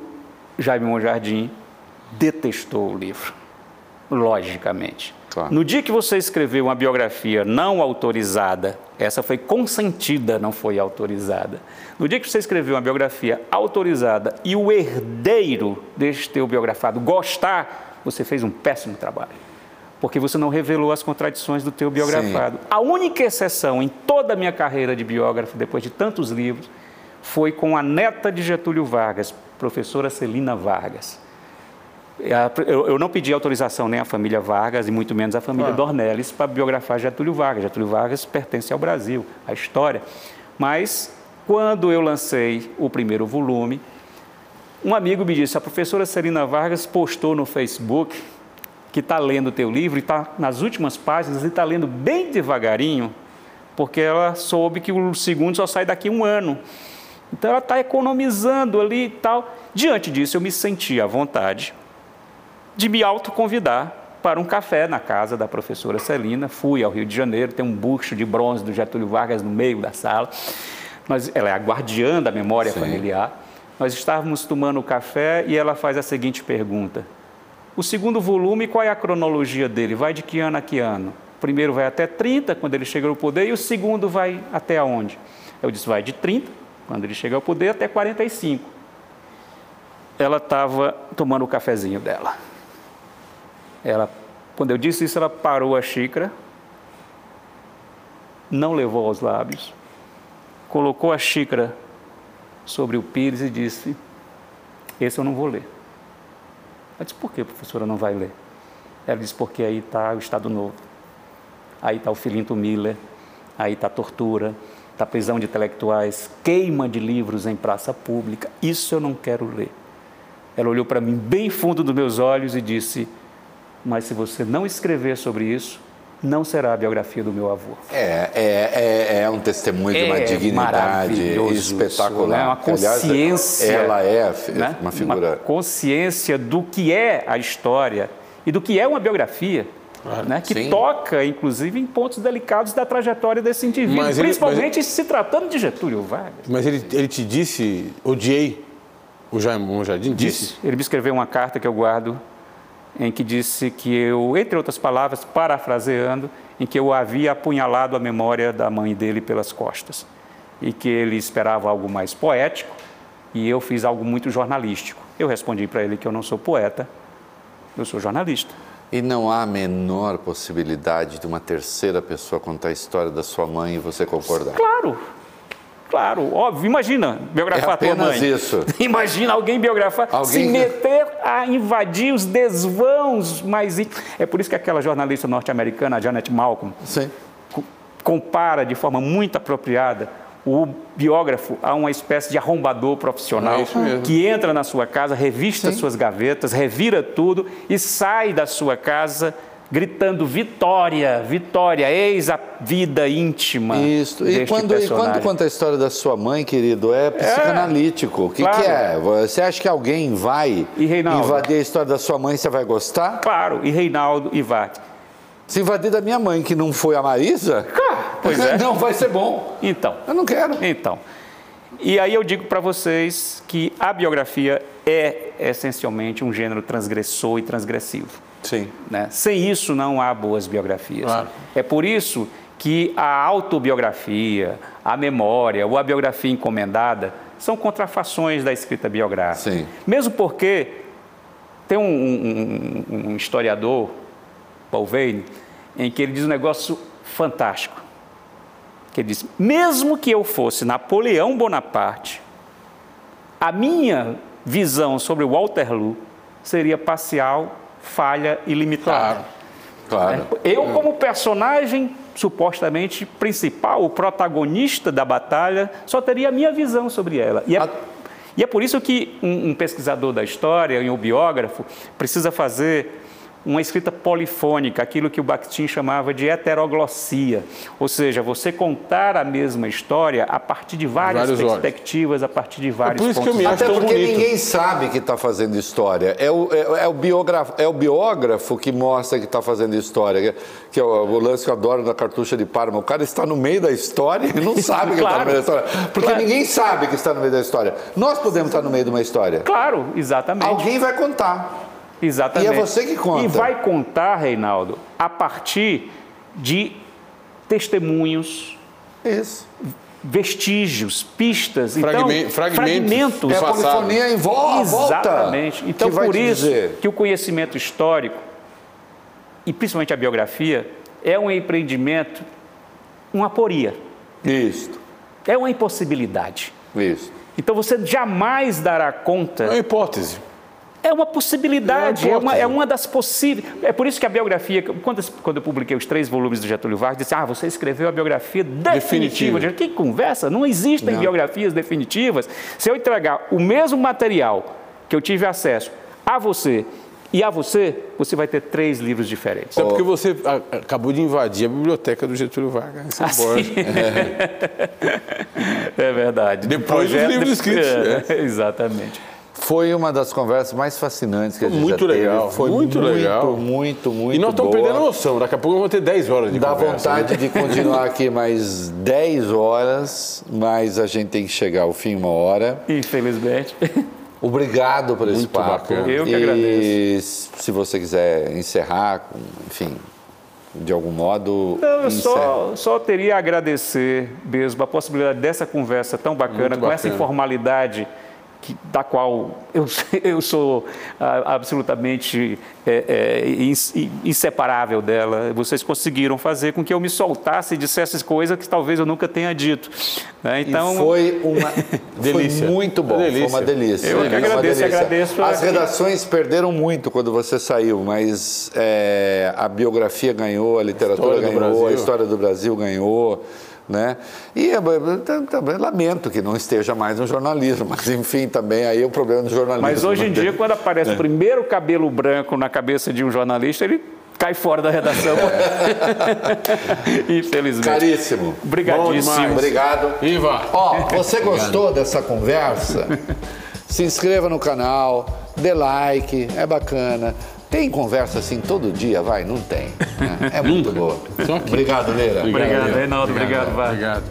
Jaime Monjardim detestou o livro, logicamente. Claro. No dia que você escreveu uma biografia não autorizada, essa foi consentida, não foi autorizada. No dia que você escreveu uma biografia autorizada e o herdeiro deste teu biografado gostar, você fez um péssimo trabalho. Porque você não revelou as contradições do teu biografado. Sim. A única exceção em toda a minha carreira de biógrafo, depois de tantos livros, foi com a neta de Getúlio Vargas, professora Celina Vargas. Eu não pedi autorização nem à família Vargas e muito menos à família ah. Dornelles para biografar Getúlio Vargas. Getúlio Vargas pertence ao Brasil, à história. Mas, quando eu lancei o primeiro volume, um amigo me disse: a professora Celina Vargas postou no Facebook que está lendo o teu livro e está nas últimas páginas e está lendo bem devagarinho, porque ela soube que o segundo só sai daqui um ano. Então ela está economizando ali e tal. Diante disso, eu me senti à vontade de me autoconvidar para um café na casa da professora Celina. Fui ao Rio de Janeiro, tem um busto de bronze do Getúlio Vargas no meio da sala. Nós, ela é a guardiã da memória Sim. familiar. Nós estávamos tomando café e ela faz a seguinte pergunta: O segundo volume, qual é a cronologia dele? Vai de que ano a que ano? O primeiro vai até 30, quando ele chega ao poder, e o segundo vai até aonde? Eu disse: vai de 30 quando ele chega ao poder, até 45. Ela estava tomando o cafezinho dela. Ela, quando eu disse isso, ela parou a xícara, não levou aos lábios, colocou a xícara sobre o pires e disse: Esse eu não vou ler. Eu disse: Por que, professora, não vai ler? Ela disse: Porque aí está o Estado Novo, aí está o Filinto Miller, aí está a tortura, da prisão de intelectuais, queima de livros em praça pública, isso eu não quero ler. Ela olhou para mim bem fundo dos meus olhos e disse: Mas se você não escrever sobre isso, não será a biografia do meu avô. É, é, é, é um testemunho de uma é dignidade espetacular. Isso, né? Uma consciência. Aliás, ela é né? uma figura. Uma consciência do que é a história e do que é uma biografia. Né, que sim. toca, inclusive, em pontos delicados da trajetória desse indivíduo, mas principalmente ele, se tratando de Getúlio Vargas. Mas ele, ele te disse, odiei o Jaime Jardim? Disse. disse. Ele me escreveu uma carta que eu guardo, em que disse que eu, entre outras palavras, parafraseando, em que eu havia apunhalado a memória da mãe dele pelas costas. E que ele esperava algo mais poético, e eu fiz algo muito jornalístico. Eu respondi para ele que eu não sou poeta, eu sou jornalista. E não há a menor possibilidade de uma terceira pessoa contar a história da sua mãe e você concordar? Claro, claro, óbvio. Imagina biografar é a tua mãe. isso. Imagina alguém biografar, alguém... se meter a invadir os desvãos mais... É por isso que aquela jornalista norte-americana, Janet Malcolm, Sim. compara de forma muito apropriada o biógrafo a uma espécie de arrombador profissional é que entra na sua casa, revista Sim. suas gavetas, revira tudo e sai da sua casa gritando vitória, vitória, eis a vida íntima. Isso. E quando, e quando conta a história da sua mãe, querido, é psicanalítico. É, o que, claro. que, é? Você acha que alguém vai invadir a história da sua mãe, você vai gostar? Claro, e Reinaldo e Vate. Se invadir da minha mãe, que não foi a Marisa, pois é. não vai ser bom. Então. Eu não quero. Então. E aí eu digo para vocês que a biografia é essencialmente um gênero transgressor e transgressivo. Sim. Né? Sem isso não há boas biografias. Claro. É por isso que a autobiografia, a memória ou a biografia encomendada são contrafações da escrita biográfica. Sim. Mesmo porque tem um, um, um historiador Paul Vane, em que ele diz um negócio fantástico. Que ele diz: mesmo que eu fosse Napoleão Bonaparte, a minha visão sobre Waterloo seria parcial, falha e limitada. Claro. Eu, como personagem supostamente principal, o protagonista da batalha, só teria a minha visão sobre ela. E é, A- e é por isso que um, um pesquisador da história, um biógrafo, precisa fazer uma escrita polifônica, aquilo que o Bakhtin chamava de heteroglossia, ou seja, você contar a mesma história a partir de várias Vários olhos. perspectivas, a partir de vários por isso que eu pontos me de acho Até tão porque bonito. ninguém sabe que está fazendo história. É o, é, é o biógrafo, é o biógrafo que mostra que está fazendo história. Que, que é o, o lance que eu adoro da cartucha de Parma. O cara está no meio da história e não sabe que está Claro. no meio da história. Porque Claro. ninguém sabe que está no meio da história. Nós podemos estar no meio de uma história. Claro, exatamente. Alguém vai contar. Exatamente. E é você que conta. E vai contar, Reinaldo, a partir de testemunhos, Isso. vestígios, pistas, Fragmen- então, fragmentos É a polifonia em vo- volta. Exatamente. Então, por isso dizer. que o conhecimento histórico, e principalmente a biografia, é um empreendimento, uma aporia, Isso. é uma impossibilidade. Isso. Então, você jamais dará É conta uma hipótese. É uma possibilidade, É é uma é uma das possíveis. É por isso que a biografia, quando, quando eu publiquei os três volumes do Getúlio Vargas, disse: Ah, você escreveu a biografia definitiva. Definitiva. Que conversa? Não existem biografias definitivas. Se eu entregar o mesmo material que eu tive acesso a você e a você, você vai ter três livros diferentes. É porque você acabou de invadir a biblioteca do Getúlio Vargas. É. É verdade. Depois dos livros escritos, É, Exatamente. Foi uma das conversas mais fascinantes que a gente Muito já teve. legal, Foi muito legal. Muito, muito, E nós estamos boa. perdendo a noção. Daqui a pouco vamos ter 10 horas de Dá conversa. vontade né? de continuar aqui mais 10 horas, mas a gente tem que chegar ao fim uma hora. Infelizmente. Obrigado por esse Muito papo. bacana. Eu que e agradeço. se você quiser encerrar, enfim, de algum modo. Não, eu só, só teria a agradecer mesmo a possibilidade dessa conversa tão bacana, Muito com essa bacana. informalidade que, da qual eu, eu sou ah, absolutamente é, é, ins- inseparável dela. Vocês conseguiram fazer com que eu me soltasse e dissesse coisas que talvez eu nunca tenha dito. né? Então, e foi uma Delícia. Foi muito bom, Uma foi delícia. uma delícia. Eu agradeço delícia. agradeço As a- redações perderam muito quando você saiu, mas é, a biografia ganhou, a literatura do ganhou, a história do Brasil ganhou. Né? E é, tam- também lamento que não esteja mais no jornalismo, mas enfim, também aí é o problema do jornalismo. mas hoje em dia, quando É. aparece o primeiro cabelo branco na cabeça de um jornalista, ele cai fora da redação. Infelizmente. Caríssimo. Obrigadíssimo. Obrigado. Iva. Ó, você gostou dessa conversa? Se inscreva no canal, dê like, é bacana. Tem conversa assim todo dia, vai? Não tem. né? É muito boa. Obrigado, Leira. Obrigado, Reinaldo. Obrigado, Var. Obrigado.